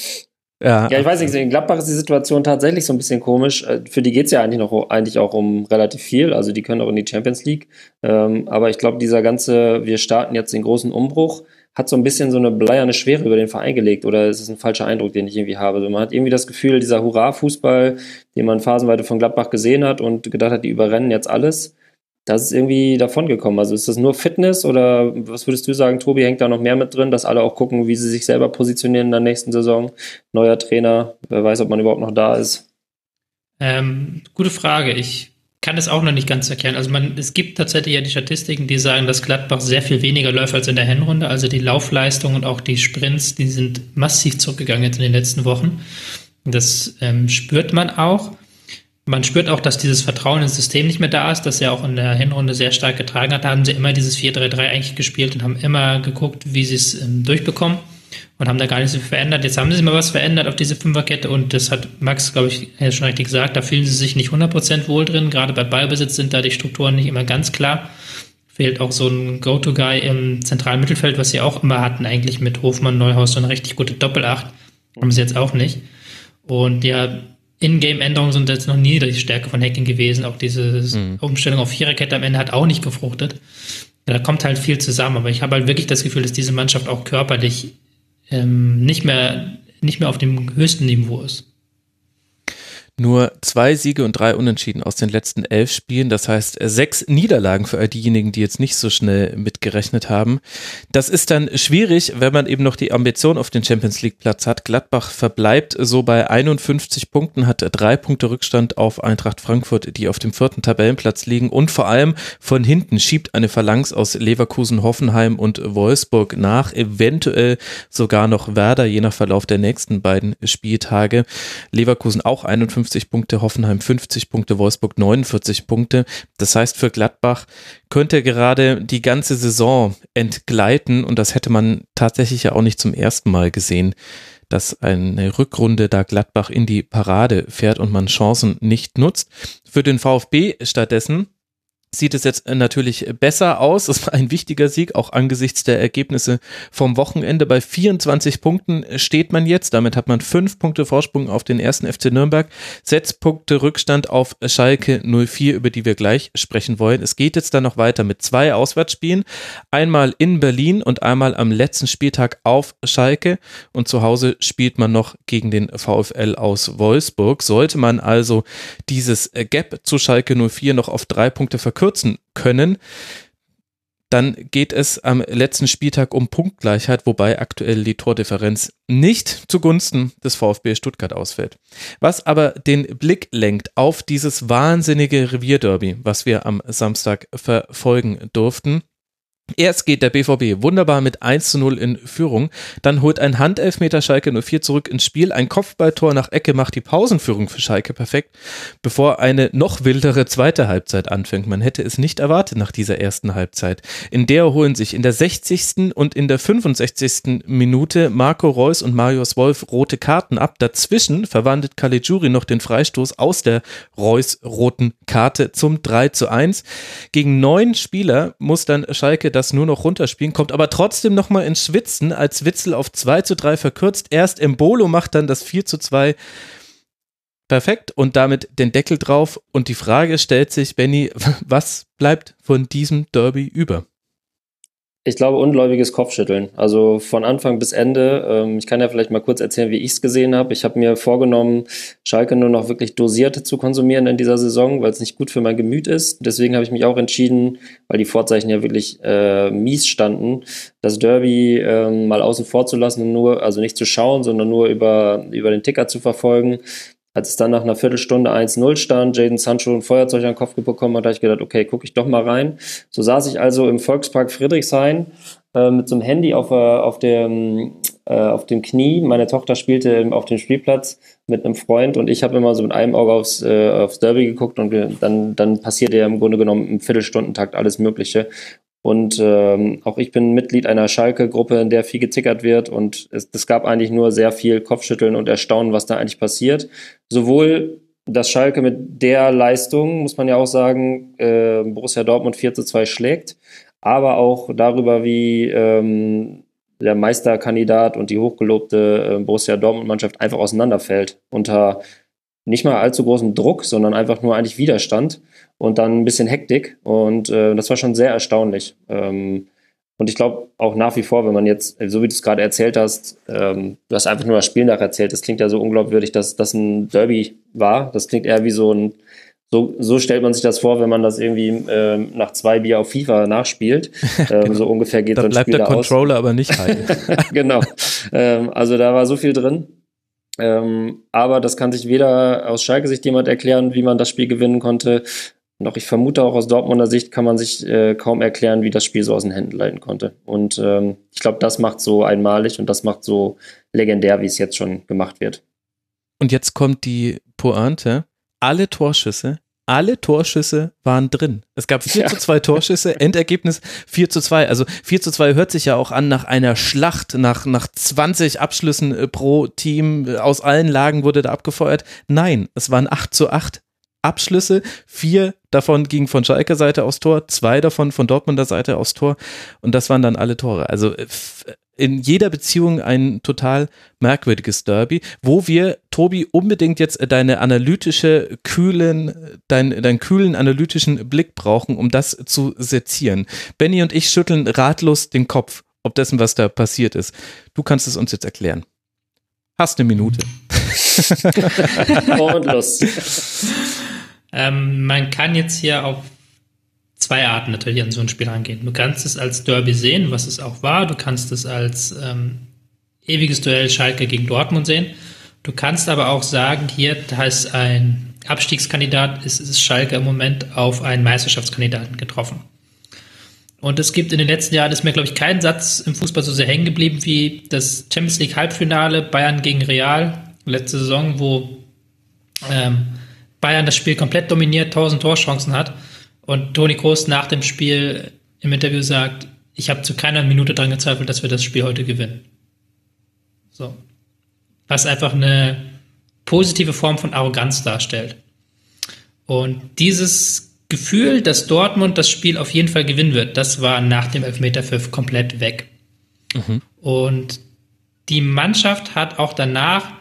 Ja. ja, ich weiß nicht, in Gladbach ist die Situation tatsächlich so ein bisschen komisch. Äh, für die geht es ja eigentlich noch eigentlich auch um relativ viel. Also die können auch in die Champions League. Ähm, aber ich glaube, dieser ganze, wir starten jetzt den großen Umbruch, hat so ein bisschen so eine bleierne Schwere über den Verein gelegt. Oder ist es ein falscher Eindruck, den ich irgendwie habe? Also man hat irgendwie das Gefühl, dieser Hurra-Fußball, den man phasenweise von Gladbach gesehen hat und gedacht hat, die überrennen jetzt alles, das ist irgendwie davongekommen. Also ist das nur Fitness oder was würdest du sagen, Tobi, hängt da noch mehr mit drin, dass alle auch gucken, wie sie sich selber positionieren in der nächsten Saison? Neuer Trainer, wer weiß, ob man überhaupt noch da ist. Ähm, gute Frage. Ich kann es auch noch nicht ganz erkennen. Also man, es gibt tatsächlich ja die Statistiken, die sagen, dass Gladbach sehr viel weniger läuft als in der Hinrunde. Also die Laufleistung und auch die Sprints, die sind massiv zurückgegangen jetzt in den letzten Wochen. Das ähm, spürt man auch. Man spürt auch, dass dieses Vertrauen ins System nicht mehr da ist, das ja auch in der Hinrunde sehr stark getragen hat. Da haben sie immer dieses 4-3-3 eigentlich gespielt und haben immer geguckt, wie sie es ähm, durchbekommen und haben da gar nicht so viel verändert. Jetzt haben sie mal was verändert auf diese Fünferkette und das hat Max, glaube ich, schon richtig gesagt, da fühlen sie sich nicht 100% wohl drin. Gerade bei Ballbesitz sind da die Strukturen nicht immer ganz klar. Fehlt auch so ein Go-To-Guy im zentralen Mittelfeld, was sie auch immer hatten, eigentlich mit Hofmann, Neuhaus, so eine richtig gute Doppelacht. Haben sie jetzt auch nicht. Und ja, in-Game-Änderungen sind jetzt noch nie die Stärke von Hacking gewesen. Auch diese mhm. Umstellung auf Viererkette am Ende hat auch nicht gefruchtet. Da kommt halt viel zusammen. Aber ich habe halt wirklich das Gefühl, dass diese Mannschaft auch körperlich ähm, nicht, mehr, nicht mehr auf dem höchsten Niveau ist. Nur zwei Siege und drei Unentschieden aus den letzten elf Spielen. Das heißt sechs Niederlagen für all diejenigen, die jetzt nicht so schnell mitgerechnet haben. Das ist dann schwierig, wenn man eben noch die Ambition auf den Champions League Platz hat. Gladbach verbleibt so bei 51 Punkten, hat drei Punkte Rückstand auf Eintracht Frankfurt, die auf dem vierten Tabellenplatz liegen. Und vor allem von hinten schiebt eine Phalanx aus Leverkusen, Hoffenheim und Wolfsburg nach. Eventuell sogar noch Werder, je nach Verlauf der nächsten beiden Spieltage. Leverkusen auch 51 51 Punkte, Hoffenheim 50 Punkte, Wolfsburg 49 Punkte. Das heißt, für Gladbach könnte gerade die ganze Saison entgleiten und das hätte man tatsächlich ja auch nicht zum ersten Mal gesehen, dass eine Rückrunde da Gladbach in die Parade fährt und man Chancen nicht nutzt. Für den VfB stattdessen sieht es jetzt natürlich besser aus. Es war ein wichtiger Sieg, auch angesichts der Ergebnisse vom Wochenende. Bei 24 Punkten steht man jetzt. Damit hat man fünf Punkte Vorsprung auf den ersten FC Nürnberg, sechs Punkte Rückstand auf Schalke 04, über die wir gleich sprechen wollen. Es geht jetzt dann noch weiter mit zwei Auswärtsspielen. Einmal in Berlin und einmal am letzten Spieltag auf Schalke. Und zu Hause spielt man noch gegen den VfL aus Wolfsburg. Sollte man also dieses Gap zu Schalke 04 noch auf drei Punkte verkürzen, verkürzen können, dann geht es am letzten Spieltag um Punktgleichheit, wobei aktuell die Tordifferenz nicht zugunsten des VfB Stuttgart ausfällt. Was aber den Blick lenkt auf dieses wahnsinnige Revierderby, was wir am Samstag verfolgen durften, Erst geht der BVB wunderbar mit 1 zu 0 in Führung, dann holt ein Handelfmeter Schalke 04 zurück ins Spiel, ein Kopfballtor nach Ecke macht die Pausenführung für Schalke perfekt, bevor eine noch wildere zweite Halbzeit anfängt. Man hätte es nicht erwartet nach dieser ersten Halbzeit. In der holen sich in der 60. und in der 65. Minute Marco Reus und Marius Wolf rote Karten ab. Dazwischen verwandelt Caligiuri noch den Freistoß aus der Reus roten Karte zum 3 zu 1. Gegen neun Spieler muss dann Schalke das nur noch runterspielen, kommt aber trotzdem nochmal ins Schwitzen, als Witzel auf 2 zu 3 verkürzt. Erst Embolo macht dann das 4 zu 2 perfekt und damit den Deckel drauf. Und die Frage stellt sich, Benny, was bleibt von diesem Derby über? Ich glaube, ungläubiges Kopfschütteln. Also von Anfang bis Ende. Ähm, ich kann ja vielleicht mal kurz erzählen, wie ich es gesehen habe. Ich habe mir vorgenommen, Schalke nur noch wirklich dosiert zu konsumieren in dieser Saison, weil es nicht gut für mein Gemüt ist. Deswegen habe ich mich auch entschieden, weil die Vorzeichen ja wirklich äh, mies standen, das Derby äh, mal außen vor zu lassen und nur, also nicht zu schauen, sondern nur über, über den Ticker zu verfolgen. Als es dann nach einer Viertelstunde 1-0 stand, Jaden Sancho ein Feuerzeug an den Kopf bekommen hat, habe ich gedacht, okay, gucke ich doch mal rein. So saß ich also im Volkspark Friedrichshain äh, mit so einem Handy auf, äh, auf, dem, äh, auf dem Knie. Meine Tochter spielte auf dem Spielplatz mit einem Freund und ich habe immer so mit einem Auge aufs, äh, aufs Derby geguckt und dann, dann passierte ja im Grunde genommen im Viertelstundentakt alles Mögliche. Und ähm, auch ich bin Mitglied einer Schalke-Gruppe, in der viel gezickert wird. Und es, es gab eigentlich nur sehr viel Kopfschütteln und Erstaunen, was da eigentlich passiert. Sowohl dass Schalke mit der Leistung, muss man ja auch sagen, äh, Borussia Dortmund 4 zu 2 schlägt, aber auch darüber, wie ähm, der Meisterkandidat und die hochgelobte äh, Borussia Dortmund-Mannschaft einfach auseinanderfällt unter nicht mal allzu großem Druck, sondern einfach nur eigentlich Widerstand und dann ein bisschen Hektik. Und äh, das war schon sehr erstaunlich. Ähm, Und ich glaube auch nach wie vor, wenn man jetzt, so wie du es gerade erzählt hast, ähm, du hast einfach nur das Spiel nacherzählt, das klingt ja so unglaubwürdig, dass das ein Derby war. Das klingt eher wie so ein, so, so stellt man sich das vor, wenn man das irgendwie ähm, nach zwei Bier auf FIFA nachspielt. Ähm, genau. So ungefähr geht da so ein bleibt Spiel der Controller aber nicht heil. genau. Ähm, also da war so viel drin. Ähm, aber das kann sich weder aus Schalke-Sicht jemand erklären, wie man das Spiel gewinnen konnte, noch ich vermute auch aus Dortmunder Sicht kann man sich äh, kaum erklären, wie das Spiel so aus den Händen leiten konnte. Und ähm, ich glaube, das macht so einmalig und das macht so legendär, wie es jetzt schon gemacht wird. Und jetzt kommt die Pointe. Alle Torschüsse, alle Torschüsse waren drin. Es gab 4 ja. zu 2 Torschüsse, Endergebnis 4 zu 2. Also 4 zu 2 hört sich ja auch an nach einer Schlacht, nach, nach 20 Abschlüssen äh, pro Team. Aus allen Lagen wurde da abgefeuert. Nein, es waren 8 zu 8 Abschlüsse. Vier davon gingen von Schalker Seite aus Tor, zwei davon von Dortmunder Seite aus Tor. Und das waren dann alle Tore. Also äh, in jeder Beziehung ein total merkwürdiges Derby, wo wir, Tobi, unbedingt jetzt deine analytische, kühlen, dein, deinen kühlen analytischen Blick brauchen, um das zu sezieren. Benny und ich schütteln ratlos den Kopf, ob dessen, was da passiert ist. Du kannst es uns jetzt erklären. Hast eine Minute. und los. Ähm, man kann jetzt hier auf zwei Arten natürlich an so ein Spiel rangehen. Du kannst es als Derby sehen, was es auch war. Du kannst es als ähm, ewiges Duell Schalke gegen Dortmund sehen. Du kannst aber auch sagen, hier ist ein Abstiegskandidat, ist, ist Schalke im Moment auf einen Meisterschaftskandidaten getroffen. Und es gibt in den letzten Jahren, ist mir, glaube ich, kein Satz im Fußball so sehr hängen geblieben wie das Champions League Halbfinale Bayern gegen Real letzte Saison, wo ähm, Bayern das Spiel komplett dominiert, 1000 Torchancen hat und Toni Kroos nach dem Spiel im Interview sagt, ich habe zu keiner Minute daran gezweifelt, dass wir das Spiel heute gewinnen. So. Was einfach eine positive Form von Arroganz darstellt. Und dieses Gefühl, dass Dortmund das Spiel auf jeden Fall gewinnen wird, das war nach dem Elfmeterpfiff komplett weg. Mhm. Und die Mannschaft hat auch danach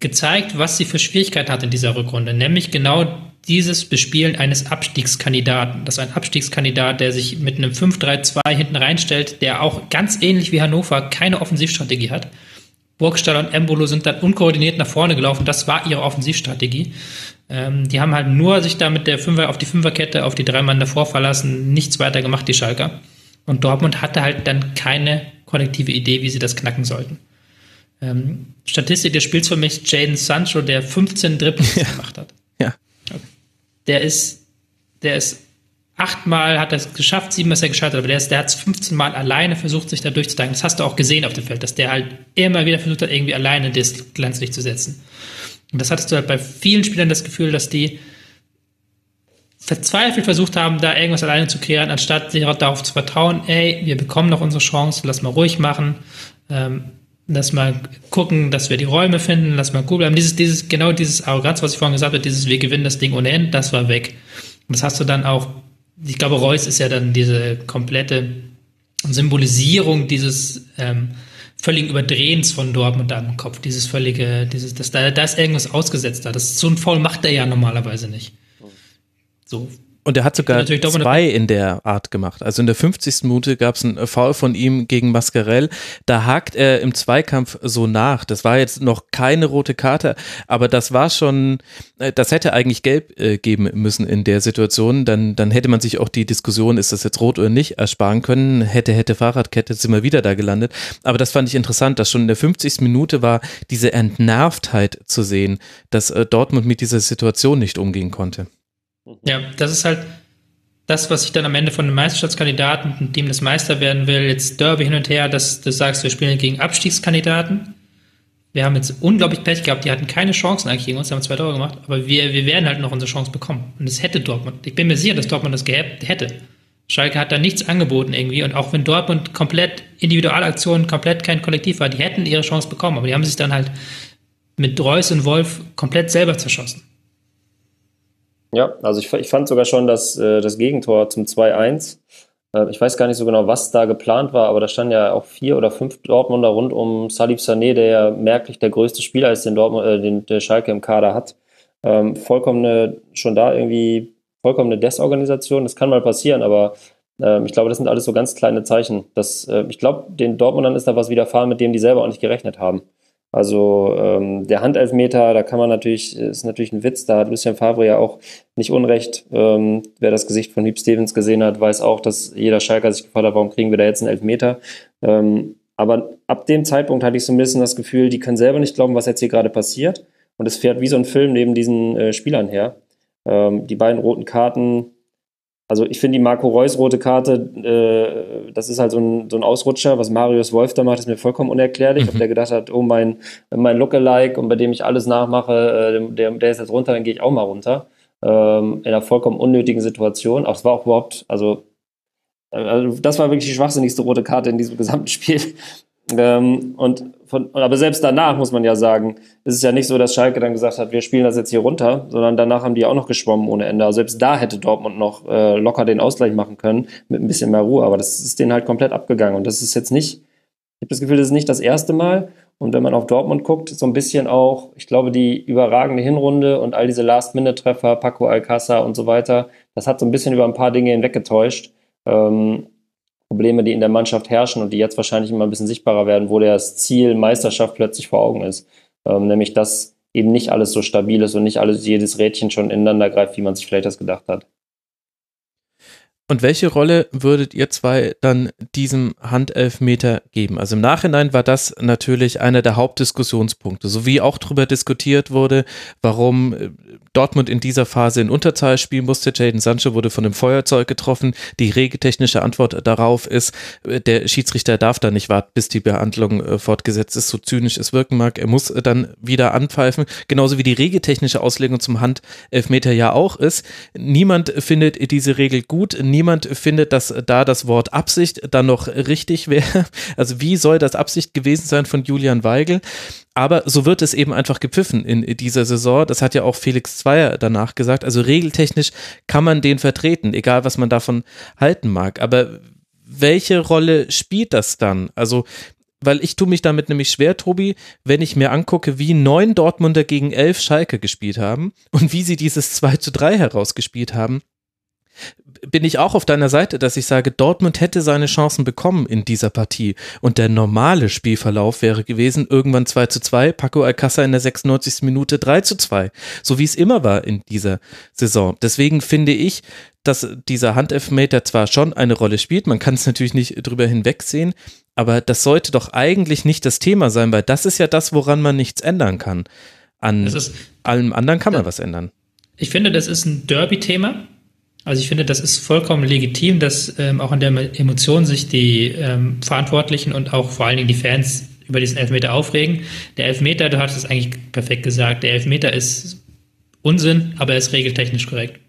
gezeigt, was sie für Schwierigkeiten hat in dieser Rückrunde, nämlich genau dieses Bespielen eines Abstiegskandidaten. Das ist ein Abstiegskandidat, der sich mit einem 5-3-2 hinten reinstellt, der auch ganz ähnlich wie Hannover keine Offensivstrategie hat. Burgstaller und Embolo sind dann unkoordiniert nach vorne gelaufen. Das war ihre Offensivstrategie. Ähm, die haben halt nur sich da mit der Fünfer auf die Fünferkette, auf die drei Mann davor verlassen, nichts weiter gemacht, die Schalker. Und Dortmund hatte halt dann keine kollektive Idee, wie sie das knacken sollten. Ähm, Statistik des Spiels für mich Jaden Sancho, der 15 Dribblings ja. gemacht hat. Ja. Der ist, der ist achtmal hat er es geschafft, siebenmal ist er gescheitert, aber der, ist, der hat es 15 Mal alleine versucht, sich da durchzudrängen. Das hast du auch gesehen auf dem Feld, dass der halt immer wieder versucht hat, irgendwie alleine das Glanzlicht zu setzen. Und das hattest du halt bei vielen Spielern das Gefühl, dass die verzweifelt versucht haben, da irgendwas alleine zu kreieren, anstatt sich darauf zu vertrauen, ey, wir bekommen noch unsere Chance, lass mal ruhig machen. Ähm, Lass mal gucken, dass wir die Räume finden, lass mal gut bleiben. Dieses, dieses, genau dieses Arroganz, was ich vorhin gesagt habe, dieses wir gewinnen das Ding ohne Ende, das war weg. Und das hast du dann auch, ich glaube, Reus ist ja dann diese komplette Symbolisierung dieses ähm, völligen Überdrehens von Dortmund da im Kopf, dieses völlige, dieses, das, da, da ist irgendwas ausgesetzt da. Das, so ein Foul macht er ja normalerweise nicht. So, und er hat sogar zwei in der Art gemacht. Also in der 50. Minute gab es einen Foul von ihm gegen Mascarell. Da hakt er im Zweikampf so nach. Das war jetzt noch keine rote Karte, aber das war schon, äh, das hätte eigentlich gelb äh, geben müssen in der Situation. Dann, dann hätte man sich auch die Diskussion, ist das jetzt rot oder nicht, ersparen können. Hätte, hätte Fahrradkette, sind wir wieder da gelandet. Aber das fand ich interessant, dass schon in der 50. Minute war diese Entnervtheit zu sehen, dass äh, Dortmund mit dieser Situation nicht umgehen konnte. Ja, das ist halt das, was ich dann am Ende von einem Meisterschaftskandidaten, Team, das Meister werden will, jetzt Derby hin und her, dass du sagst, wir spielen gegen Abstiegskandidaten. Wir haben jetzt unglaublich Pech gehabt, die hatten keine Chancen eigentlich gegen uns, haben zwei Tore gemacht, aber wir, wir werden halt noch unsere Chance bekommen. Und das hätte Dortmund. Ich bin mir sicher, dass Dortmund das gehabt hätte. Schalke hat da nichts angeboten irgendwie und auch wenn Dortmund komplett Individualaktionen, komplett kein Kollektiv war, die hätten ihre Chance bekommen, aber die haben sich dann halt mit Reus und Wolf komplett selber zerschossen. Ja, also ich, ich fand sogar schon dass äh, das Gegentor zum 2-1. Äh, ich weiß gar nicht so genau, was da geplant war, aber da standen ja auch vier oder fünf Dortmunder rund um Salif Sané, der ja merklich der größte Spieler ist, den, Dortmund, äh, den der Schalke im Kader hat. Ähm, vollkommene, schon da irgendwie vollkommene Desorganisation. Das kann mal passieren, aber Ähm, ich glaube, das sind alles so ganz kleine Zeichen. Das, äh, ich glaube, den Dortmundern ist da was widerfahren, mit dem die selber auch nicht gerechnet haben. Also ähm, der Handelfmeter, da kann man natürlich, ist natürlich ein Witz, da hat Lucien Favre ja auch nicht unrecht. Ähm, wer das Gesicht von Lieb Stevens gesehen hat, weiß auch, dass jeder Schalker sich gefragt hat, warum kriegen wir da jetzt einen Elfmeter? Ähm, aber ab dem Zeitpunkt hatte ich so ein bisschen das Gefühl, die können selber nicht glauben, was jetzt hier gerade passiert. Und es fährt wie so ein Film neben diesen äh, Spielern her. Ähm, die beiden roten Karten, also ich finde die Marco Reus rote Karte, äh, das ist halt so ein, so ein Ausrutscher, was Marius Wolf da macht, ist mir vollkommen unerklärlich. Mhm. Ob der gedacht hat, oh mein, mein Lookalike und bei dem ich alles nachmache, äh, der, der ist jetzt runter, dann gehe ich auch mal runter. Ähm, in einer vollkommen unnötigen Situation. Auch es war auch überhaupt, also, äh, also das war wirklich die schwachsinnigste rote Karte in diesem gesamten Spiel. Ähm, und von, aber selbst danach muss man ja sagen, ist es ja nicht so, dass Schalke dann gesagt hat, wir spielen das jetzt hier runter, sondern danach haben die auch noch geschwommen ohne Ende. Also selbst da hätte Dortmund noch äh, locker den Ausgleich machen können mit ein bisschen mehr Ruhe, aber das ist denen halt komplett abgegangen. Und das ist jetzt nicht, ich habe das Gefühl, das ist nicht das erste Mal. Und wenn man auf Dortmund guckt, so ein bisschen auch, ich glaube, die überragende Hinrunde und all diese Last-Minute-Treffer, Paco Alcázar und so weiter, das hat so ein bisschen über ein paar Dinge hinweggetäuscht. Ähm, Probleme, die in der Mannschaft herrschen und die jetzt wahrscheinlich immer ein bisschen sichtbarer werden, wo das Ziel Meisterschaft plötzlich vor Augen ist. Ähm, nämlich, dass eben nicht alles so stabil ist und nicht alles, jedes Rädchen schon ineinander greift, wie man sich vielleicht das gedacht hat. Und welche Rolle würdet ihr zwei dann diesem Handelfmeter geben? Also im Nachhinein war das natürlich einer der Hauptdiskussionspunkte, so wie auch darüber diskutiert wurde, warum äh, Dortmund in dieser Phase in Unterzahl spielen musste. Jaden Sancho wurde von einem Feuerzeug getroffen. Die regeltechnische Antwort darauf ist, äh, der Schiedsrichter darf da nicht warten, bis die Behandlung äh, fortgesetzt ist, so zynisch es wirken mag. Er muss dann wieder anpfeifen. Genauso wie die regeltechnische Auslegung zum Handelfmeter ja auch ist. Niemand findet diese Regel gut. Niemand findet, dass da das Wort Absicht dann noch richtig wäre. Also wie soll das Absicht gewesen sein von Julian Weigel? Aber so wird es eben einfach gepfiffen in dieser Saison. Das hat ja auch Felix Zweier danach gesagt. Also regeltechnisch kann man den vertreten, egal was man davon halten mag. Aber welche Rolle spielt das dann? Also weil ich tue mich damit nämlich schwer, Tobi, wenn ich mir angucke, wie neun Dortmunder gegen elf Schalke gespielt haben und wie sie dieses 2 zu 3 herausgespielt haben bin ich auch auf deiner Seite, dass ich sage, Dortmund hätte seine Chancen bekommen in dieser Partie. Und der normale Spielverlauf wäre gewesen, irgendwann 2 zu 2, Paco Alcázar in der 96. Minute 3 zu 2. So wie es immer war in dieser Saison. Deswegen finde ich, dass dieser Handelfmeter zwar schon eine Rolle spielt, man kann es natürlich nicht drüber hinwegsehen, aber das sollte doch eigentlich nicht das Thema sein, weil das ist ja das, woran man nichts ändern kann. An ist, allem anderen kann man was ändern. Ich finde, das ist ein Derby-Thema also ich finde, das ist vollkommen legitim, dass ähm, auch an der Emotion sich die ähm, Verantwortlichen und auch vor allen Dingen die Fans über diesen Elfmeter aufregen. Der Elfmeter, du hast es eigentlich perfekt gesagt, der Elfmeter ist Unsinn, aber er ist regeltechnisch korrekt.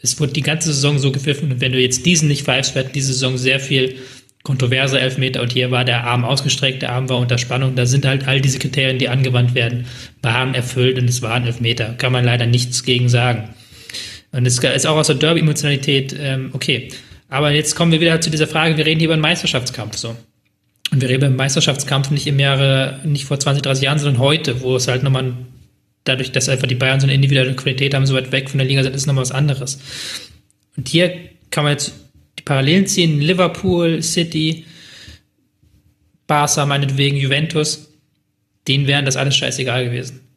Es wird die ganze Saison so gepfiffen und wenn du jetzt diesen nicht pfeifst, wird diese Saison sehr viel kontroverser Elfmeter und hier war der Arm ausgestreckt, der Arm war unter Spannung. Da sind halt all diese Kriterien, die angewandt werden, waren erfüllt und es waren Elfmeter. Kann man leider nichts gegen sagen. Und es ist auch aus der Derby-Emotionalität ähm, okay. Aber jetzt kommen wir wieder zu dieser Frage, wir reden hier über einen Meisterschaftskampf so. Und wir reden über einen Meisterschaftskampf nicht im Jahre, nicht vor 20, 30 Jahren, sondern heute, wo es halt nochmal, dadurch, dass einfach die Bayern so eine individuelle Qualität haben, so weit weg von der Liga sind, ist nochmal was anderes. Und hier kann man jetzt die Parallelen ziehen, Liverpool, City, Barca, meinetwegen, Juventus, denen wären das alles scheißegal gewesen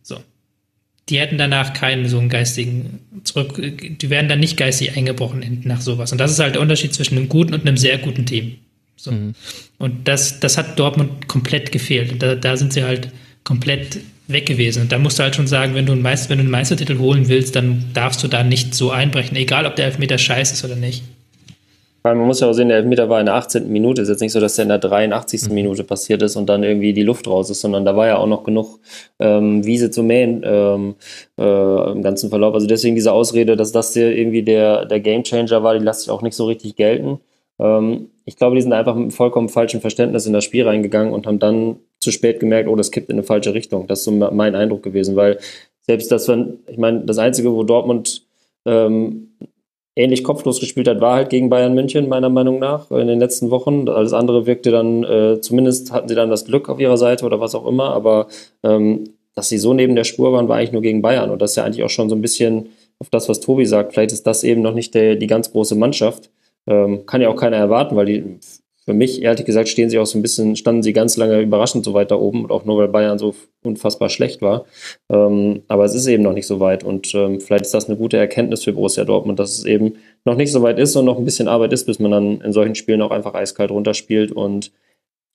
die hätten danach keinen so einen geistigen zurück, die werden dann nicht geistig eingebrochen nach sowas. Und das ist halt der Unterschied zwischen einem guten und einem sehr guten Team. So. Mhm. Und das, das hat Dortmund komplett gefehlt. Da, da sind sie halt komplett weg gewesen. Und da musst du halt schon sagen, wenn du, einen Meister, wenn du einen Meistertitel holen willst, dann darfst du da nicht so einbrechen, egal ob der Elfmeter scheiße ist oder nicht. Weil man muss ja auch sehen, der Elfmeter war in der 18. Minute. Es ist jetzt nicht so, dass der in der 83. Mhm. Minute passiert ist und dann irgendwie die Luft raus ist, sondern da war ja auch noch genug ähm, Wiese zu mähen ähm, äh, im ganzen Verlauf. Also deswegen diese Ausrede, dass das hier irgendwie der, der Gamechanger war, die lasse ich auch nicht so richtig gelten. Ähm, ich glaube, die sind einfach mit einem vollkommen falschen Verständnis in das Spiel reingegangen und haben dann zu spät gemerkt, oh, das kippt in eine falsche Richtung. Das ist so mein Eindruck gewesen, weil selbst das, wenn, ich meine, das Einzige, wo Dortmund ähm, ähnlich kopflos gespielt hat, war halt gegen Bayern München, meiner Meinung nach, in den letzten Wochen. Alles andere wirkte dann, äh, zumindest hatten sie dann das Glück auf ihrer Seite oder was auch immer, aber ähm, dass sie so neben der Spur waren, war eigentlich nur gegen Bayern. Und das ist ja eigentlich auch schon so ein bisschen auf das, was Tobi sagt. Vielleicht ist das eben noch nicht der, die ganz große Mannschaft. Ähm, kann ja auch keiner erwarten, weil die für mich, ehrlich gesagt, stehen sie auch so ein bisschen, standen sie ganz lange überraschend so weit da oben und auch nur weil Bayern so unfassbar schlecht war. Ähm, aber es ist eben noch nicht so weit und ähm, vielleicht ist das eine gute Erkenntnis für Borussia Dortmund, dass es eben noch nicht so weit ist und noch ein bisschen Arbeit ist, bis man dann in solchen Spielen auch einfach eiskalt runterspielt und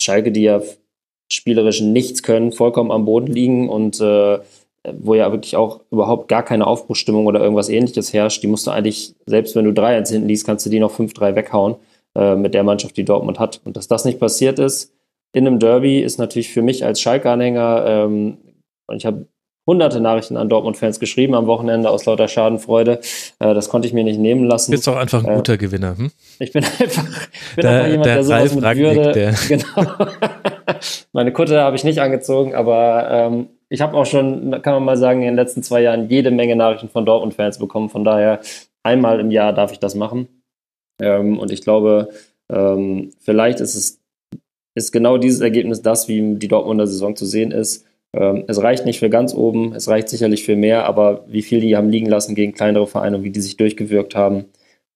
Schalke, die ja spielerisch nichts können, vollkommen am Boden liegen und äh, wo ja wirklich auch überhaupt gar keine Aufbruchstimmung oder irgendwas ähnliches herrscht, die musst du eigentlich, selbst wenn du 3-1 hinten liest, kannst du die noch 5-3 weghauen äh, mit der Mannschaft, die Dortmund hat. Und dass das nicht passiert ist in einem Derby, ist natürlich für mich als Schalke-Anhänger, ähm, und ich habe hunderte Nachrichten an Dortmund-Fans geschrieben am Wochenende aus lauter Schadenfreude. Äh, das konnte ich mir nicht nehmen lassen. Du bist doch einfach ein äh, guter Gewinner. Hm? Ich bin einfach, bin der, einfach jemand, der, der sowas Ralf mit Ragnick, Würde. Der. Genau. Meine Kutte habe ich nicht angezogen, aber ähm, ich habe auch schon, kann man mal sagen, in den letzten zwei Jahren jede Menge Nachrichten von Dortmund-Fans bekommen. Von daher, einmal im Jahr darf ich das machen. Ähm, und ich glaube, ähm, vielleicht ist es ist genau dieses Ergebnis das, wie die Dortmunder Saison zu sehen ist. Ähm, es reicht nicht für ganz oben, es reicht sicherlich für mehr, aber wie viel die haben liegen lassen gegen kleinere Vereine und wie die sich durchgewirkt haben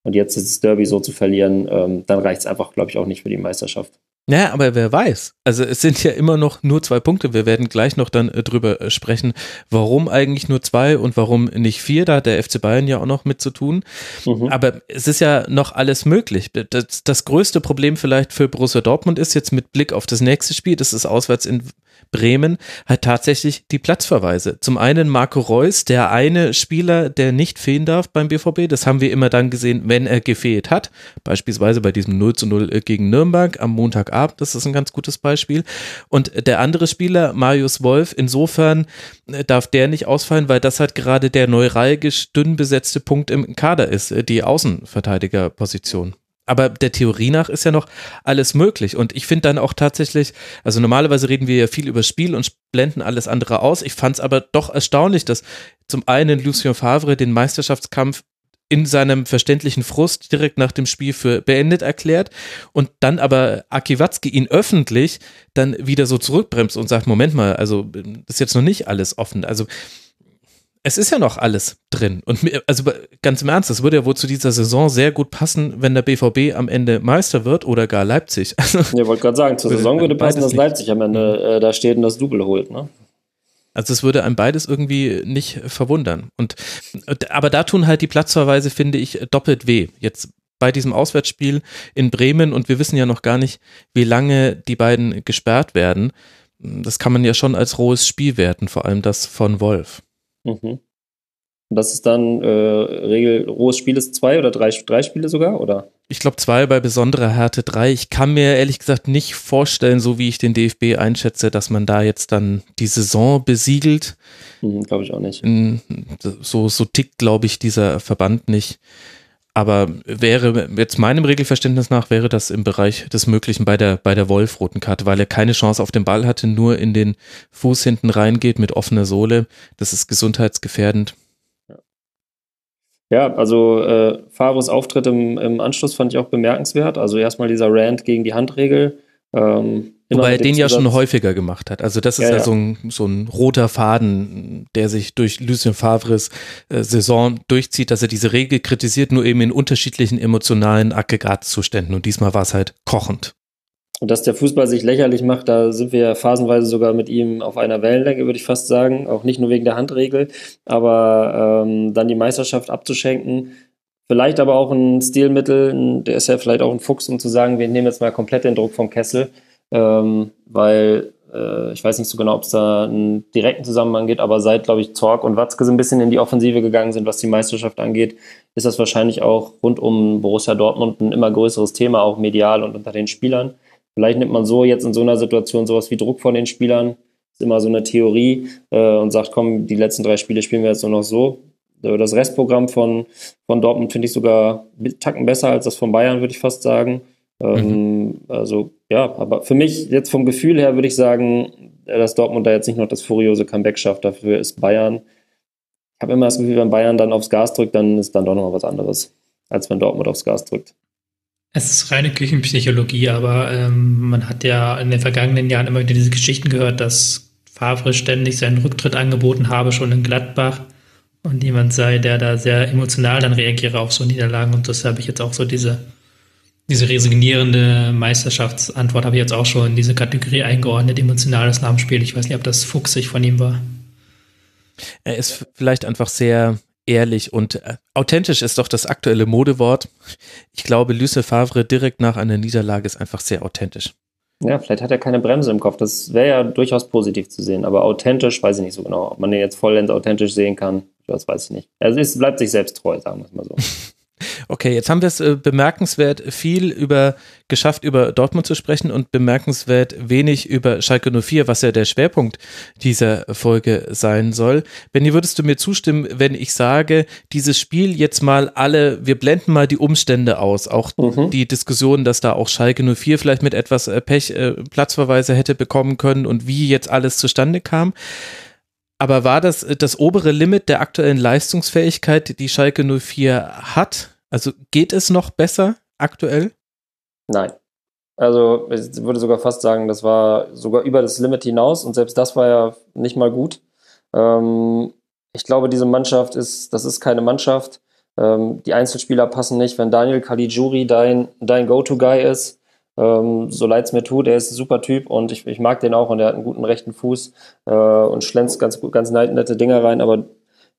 und jetzt das Derby so zu verlieren, ähm, dann reicht es einfach, glaube ich, auch nicht für die Meisterschaft. Ja, aber wer weiß. Also es sind ja immer noch nur zwei Punkte. Wir werden gleich noch dann äh, drüber äh, sprechen, warum eigentlich nur zwei und warum nicht vier. Da hat der FC Bayern ja auch noch mit zu tun. Mhm. Aber es ist ja noch alles möglich. Das, das größte Problem vielleicht für Borussia Dortmund ist jetzt mit Blick auf das nächste Spiel, das ist auswärts in Bremen halt tatsächlich die Platzverweise. Zum einen Marco Reus, der eine Spieler, der nicht fehlen darf beim BVB. Das haben wir immer dann gesehen, wenn er gefehlt hat. Beispielsweise bei diesem 0 zu 0 gegen Nürnberg am Montagabend. Das ist ein ganz gutes Beispiel. Und der andere Spieler, Marius Wolf, insofern äh, darf der nicht ausfallen, weil das halt gerade der neuralgisch dünn besetzte Punkt im Kader ist, äh, die Außenverteidigerposition. Aber der Theorie nach ist ja noch alles möglich. Und ich finde dann auch tatsächlich, also normalerweise reden wir ja viel über Spiel und blenden alles andere aus. Ich fand es aber doch erstaunlich, dass zum einen Lucien Favre den Meisterschaftskampf in seinem verständlichen Frust direkt nach dem Spiel für beendet erklärt und dann aber Aki Watzke ihn öffentlich dann wieder so zurückbremst und sagt, Moment mal, also ist jetzt noch nicht alles offen. Also es ist ja noch alles drin. Und also ganz im Ernst, das würde ja wohl zu dieser Saison sehr gut passen, wenn der BVB am Ende Meister wird oder gar Leipzig. Also, ja, wollte gerade sagen, zur Saison würde passen, dass Leipzig am Ende äh, da steht und das Double holt, ne? Also es würde einem beides irgendwie nicht verwundern. Und aber da tun halt die Platzverweise, finde ich, doppelt weh. Jetzt bei diesem Auswärtsspiel in Bremen und wir wissen ja noch gar nicht, wie lange die beiden gesperrt werden. Das kann man ja schon als rohes Spiel werten, vor allem das von Wolf. Mhm. Und das ist dann äh, Regel, rohes Spiel ist zwei oder drei, drei Spiele sogar, oder? Ich glaube zwei bei besonderer Härte drei. Ich kann mir ehrlich gesagt nicht vorstellen, so wie ich den DFB einschätze, dass man da jetzt dann die Saison besiegelt. Mhm, glaube ich auch nicht. So, so tickt, glaube ich, dieser Verband nicht. Aber wäre jetzt meinem Regelverständnis nach wäre das im Bereich des Möglichen bei der bei der Wolf roten Karte, weil er keine Chance auf den Ball hatte, nur in den Fuß hinten reingeht mit offener Sohle. Das ist gesundheitsgefährdend. Ja, also äh, Favres Auftritt im, im Anschluss fand ich auch bemerkenswert. Also erstmal dieser Rant gegen die Handregel. Ähm, Wobei er den ja schon häufiger gemacht hat. Also das ist ja, ja, ja, So, ein, so ein roter Faden, der sich durch Lucien Favres äh, Saison durchzieht, dass er diese Regel kritisiert, nur eben in unterschiedlichen emotionalen Aggregatzuständen. Und diesmal war es halt kochend. Und dass der Fußball sich lächerlich macht, da sind wir phasenweise sogar mit ihm auf einer Wellenlänge, würde ich fast sagen. Auch nicht nur wegen der Handregel, aber ähm, dann die Meisterschaft abzuschenken. Vielleicht aber auch ein Stilmittel, der ist ja vielleicht auch ein Fuchs, um zu sagen, wir nehmen jetzt mal komplett den Druck vom Kessel ähm, weil äh, ich weiß nicht so genau, ob es da einen direkten Zusammenhang geht, aber seit, glaube ich, Zorg und Watzke so ein bisschen in die Offensive gegangen sind, was die Meisterschaft angeht, ist das wahrscheinlich auch rund um Borussia Dortmund ein immer größeres Thema, auch medial und unter den Spielern. Vielleicht nimmt man so jetzt in so einer Situation sowas wie Druck von den Spielern, ist immer so eine Theorie äh, und sagt, komm, die letzten drei Spiele spielen wir jetzt nur noch so. Das Restprogramm von, von Dortmund finde ich sogar Tacken besser als das von Bayern, würde ich fast sagen. Ähm, mhm. Also ja, aber für mich jetzt vom Gefühl her würde ich sagen, dass Dortmund da jetzt nicht noch das furiose Comeback schafft. Dafür ist Bayern. Ich habe immer das Gefühl, wenn Bayern dann aufs Gas drückt, dann ist dann doch noch was anderes, als wenn Dortmund aufs Gas drückt. Es ist reine Küchenpsychologie, aber ähm, man hat ja in den vergangenen Jahren immer wieder diese Geschichten gehört, dass Favre ständig seinen Rücktritt angeboten habe, schon in Gladbach. Und jemand sei, der da sehr emotional dann reagiere auf so Niederlagen. Und das habe ich jetzt auch so diese Diese resignierende Meisterschaftsantwort habe ich jetzt auch schon in diese Kategorie eingeordnet, emotionales Namensspiel. Ich weiß nicht, ob das fuchsig von ihm war. Er ist vielleicht einfach sehr ehrlich und äh, authentisch ist doch das aktuelle Modewort. Ich glaube, Luce Favre direkt nach einer Niederlage ist einfach sehr authentisch. Ja, vielleicht hat er keine Bremse im Kopf. Das wäre ja durchaus positiv zu sehen. Aber authentisch weiß ich nicht so genau. Ob man den jetzt vollends authentisch sehen kann, das weiß ich nicht. Er ist, bleibt sich selbst treu, sagen wir es mal so. Okay, jetzt haben wir es äh, bemerkenswert viel über geschafft, über Dortmund zu sprechen und bemerkenswert wenig über Schalke 04, was ja der Schwerpunkt dieser Folge sein soll. Benny, würdest du mir zustimmen, wenn ich sage, dieses Spiel jetzt mal alle, wir blenden mal die Umstände aus, auch mhm. die Diskussion, dass da auch Schalke 04 vielleicht mit etwas äh, Pech äh, Platzverweise hätte bekommen können und wie jetzt alles zustande kam. Aber war das äh, das obere Limit der aktuellen Leistungsfähigkeit, die Schalke 04 hat? Also geht es noch besser aktuell? Nein. Also ich würde sogar fast sagen, das war sogar über das Limit hinaus und selbst das war ja nicht mal gut. Ähm, ich glaube, diese Mannschaft ist, das ist keine Mannschaft. Ähm, die Einzelspieler passen nicht. Wenn Daniel Caligiuri dein, dein Go-To-Guy ist, ähm, so leid es mir tut, er ist ein super Typ und ich, ich mag den auch und er hat einen guten rechten Fuß äh, und schlänzt ganz, ganz nette Dinger rein, aber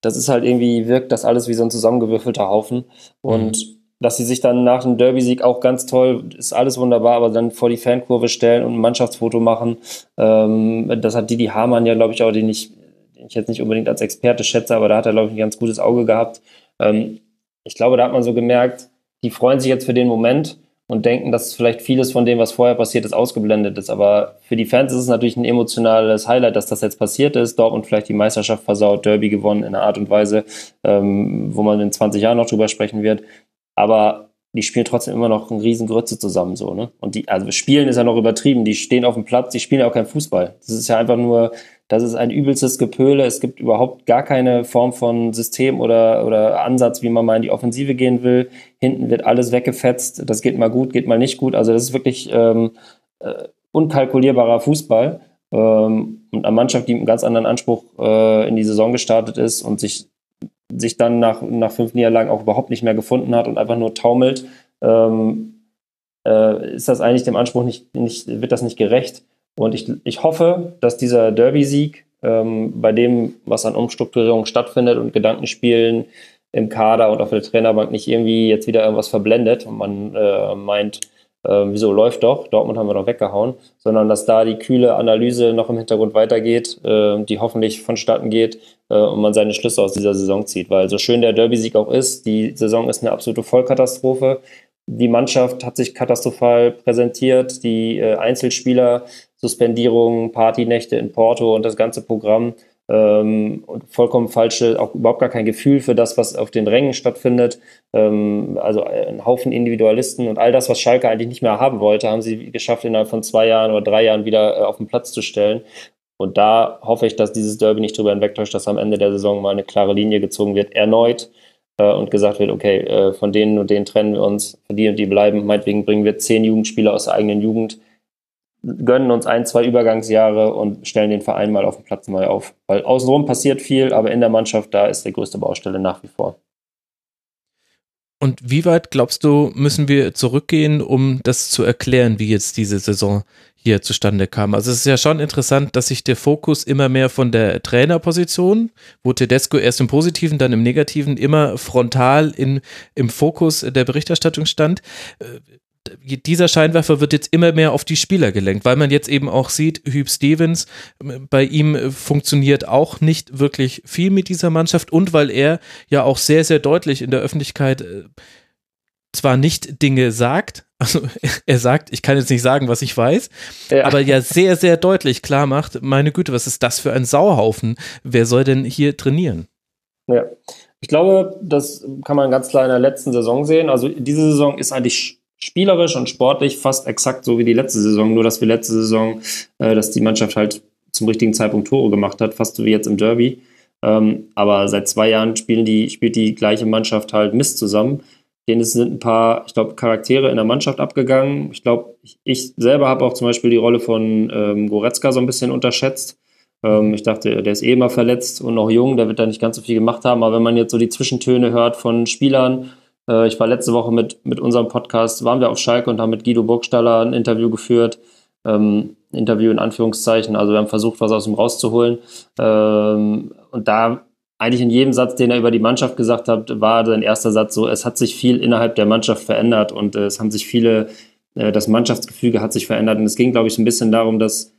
das ist halt irgendwie, wirkt das alles wie so ein zusammengewürfelter Haufen. Und mhm. dass sie sich dann nach dem Derby-Sieg auch ganz toll, ist alles wunderbar, aber dann vor die Fankurve stellen und ein Mannschaftsfoto machen, ähm, das hat Didi Hamann ja, glaube ich, auch, den ich, den ich jetzt nicht unbedingt als Experte schätze, aber da hat er, glaube ich, ein ganz gutes Auge gehabt. Ähm, ich glaube, da hat man so gemerkt, die freuen sich jetzt für den Moment und denken, dass vielleicht vieles von dem, was vorher passiert ist, ausgeblendet ist. Aber für die Fans ist es natürlich ein emotionales Highlight, dass das jetzt passiert ist. Dortmund vielleicht die Meisterschaft versaut, Derby gewonnen in einer Art und Weise, ähm, wo man in 20 Jahren noch drüber sprechen wird. Aber die spielen trotzdem immer noch ein riesen Grütze zusammen so, ne? Und die, also spielen ist ja noch übertrieben, die stehen auf dem Platz, die spielen ja auch kein Fußball. Das ist ja einfach nur das ist ein übelstes Gepöle. Es gibt überhaupt gar keine Form von System oder, oder Ansatz, wie man mal in die Offensive gehen will. Hinten wird alles weggefetzt. Das geht mal gut, geht mal nicht gut. Also das ist wirklich ähm, äh, unkalkulierbarer Fußball. Ähm, und eine Mannschaft, die mit einem ganz anderen Anspruch äh, in die Saison gestartet ist und sich, sich dann nach, nach fünf Niederlagen auch überhaupt nicht mehr gefunden hat und einfach nur taumelt, ähm, äh, ist das eigentlich dem Anspruch nicht, nicht, wird das nicht gerecht. Und ich, ich hoffe, dass dieser Derby-Sieg ähm, bei dem, was an Umstrukturierung stattfindet und Gedankenspielen im Kader und auf der Trainerbank nicht irgendwie jetzt wieder irgendwas verblendet und man äh, meint, äh, wieso läuft doch, Dortmund haben wir doch weggehauen, sondern dass da die kühle Analyse noch im Hintergrund weitergeht, äh, die hoffentlich vonstatten geht und man seine Schlüsse aus dieser Saison zieht. Weil so schön der Derby-Sieg auch ist, die Saison ist eine absolute Vollkatastrophe. Die Mannschaft hat sich katastrophal präsentiert, die äh, Einzelspieler Suspendierungen, Partynächte in Porto und das ganze Programm. Ähm, vollkommen falsche, auch überhaupt gar kein Gefühl für das, was auf den Rängen stattfindet. Ähm, also ein Haufen Individualisten und all das, was Schalke eigentlich nicht mehr haben wollte, haben sie geschafft, innerhalb von zwei Jahren oder drei Jahren wieder äh, auf den Platz zu stellen. Und da hoffe ich, dass dieses Derby nicht darüber hinwegtäuscht, dass am Ende der Saison mal eine klare Linie gezogen wird, erneut äh, und gesagt wird, okay, äh, von denen und denen trennen wir uns, für die und die bleiben. Meinetwegen bringen wir zehn Jugendspieler aus der eigenen Jugend gönnen uns ein, zwei Übergangsjahre und stellen den Verein mal auf dem Platz neu auf. Weil außenrum passiert viel, aber in der Mannschaft, da ist die größte Baustelle nach wie vor. Und wie weit glaubst du, müssen wir zurückgehen, um das zu erklären, wie jetzt diese Saison hier zustande kam? Also es ist ja schon interessant, dass sich der Fokus immer mehr von der Trainerposition, wo Tedesco erst im Positiven, dann im Negativen immer frontal in, im Fokus der Berichterstattung stand dieser Scheinwerfer wird jetzt immer mehr auf die Spieler gelenkt, weil man jetzt eben auch sieht, Hüb Stevens, bei ihm funktioniert auch nicht wirklich viel mit dieser Mannschaft und weil er ja auch sehr, sehr deutlich in der Öffentlichkeit äh, zwar nicht Dinge sagt, also er sagt, ich kann jetzt nicht sagen, was ich weiß, ja. aber ja sehr, sehr deutlich klar macht, meine Güte, was ist das für ein Sauhaufen? Wer soll denn hier trainieren? Ja, ich glaube, das kann man ganz klar in der letzten Saison sehen. Also diese Saison ist eigentlich spielerisch und sportlich fast exakt so wie die letzte Saison, nur dass wir letzte Saison, äh, dass die Mannschaft halt zum richtigen Zeitpunkt Tore gemacht hat, fast so wie jetzt im Derby. Ähm, aber seit zwei Jahren spielen die, spielt die gleiche Mannschaft halt Mist zusammen. Denen sind ein paar, ich glaube, Charaktere in der Mannschaft abgegangen. Ich glaube, ich, selber habe auch zum Beispiel die Rolle von ähm, Goretzka so ein bisschen unterschätzt. Ähm, ich dachte, der ist eh immer verletzt und noch jung, der wird da nicht ganz so viel gemacht haben. Aber wenn man jetzt so die Zwischentöne hört von Spielern, Äh, ich war letzte Woche mit, mit unserem Podcast, waren wir auf Schalke und haben mit Guido Burgstaller ein Interview geführt. Ähm, Interview in Anführungszeichen. Also wir haben versucht, was aus ihm rauszuholen. Ähm, und da eigentlich in jedem Satz, den er über die Mannschaft gesagt hat, war sein erster Satz so, es hat sich viel innerhalb der Mannschaft verändert und äh, es haben sich viele, äh, das Mannschaftsgefüge hat sich verändert. Und es ging, glaube ich, ein bisschen darum, dass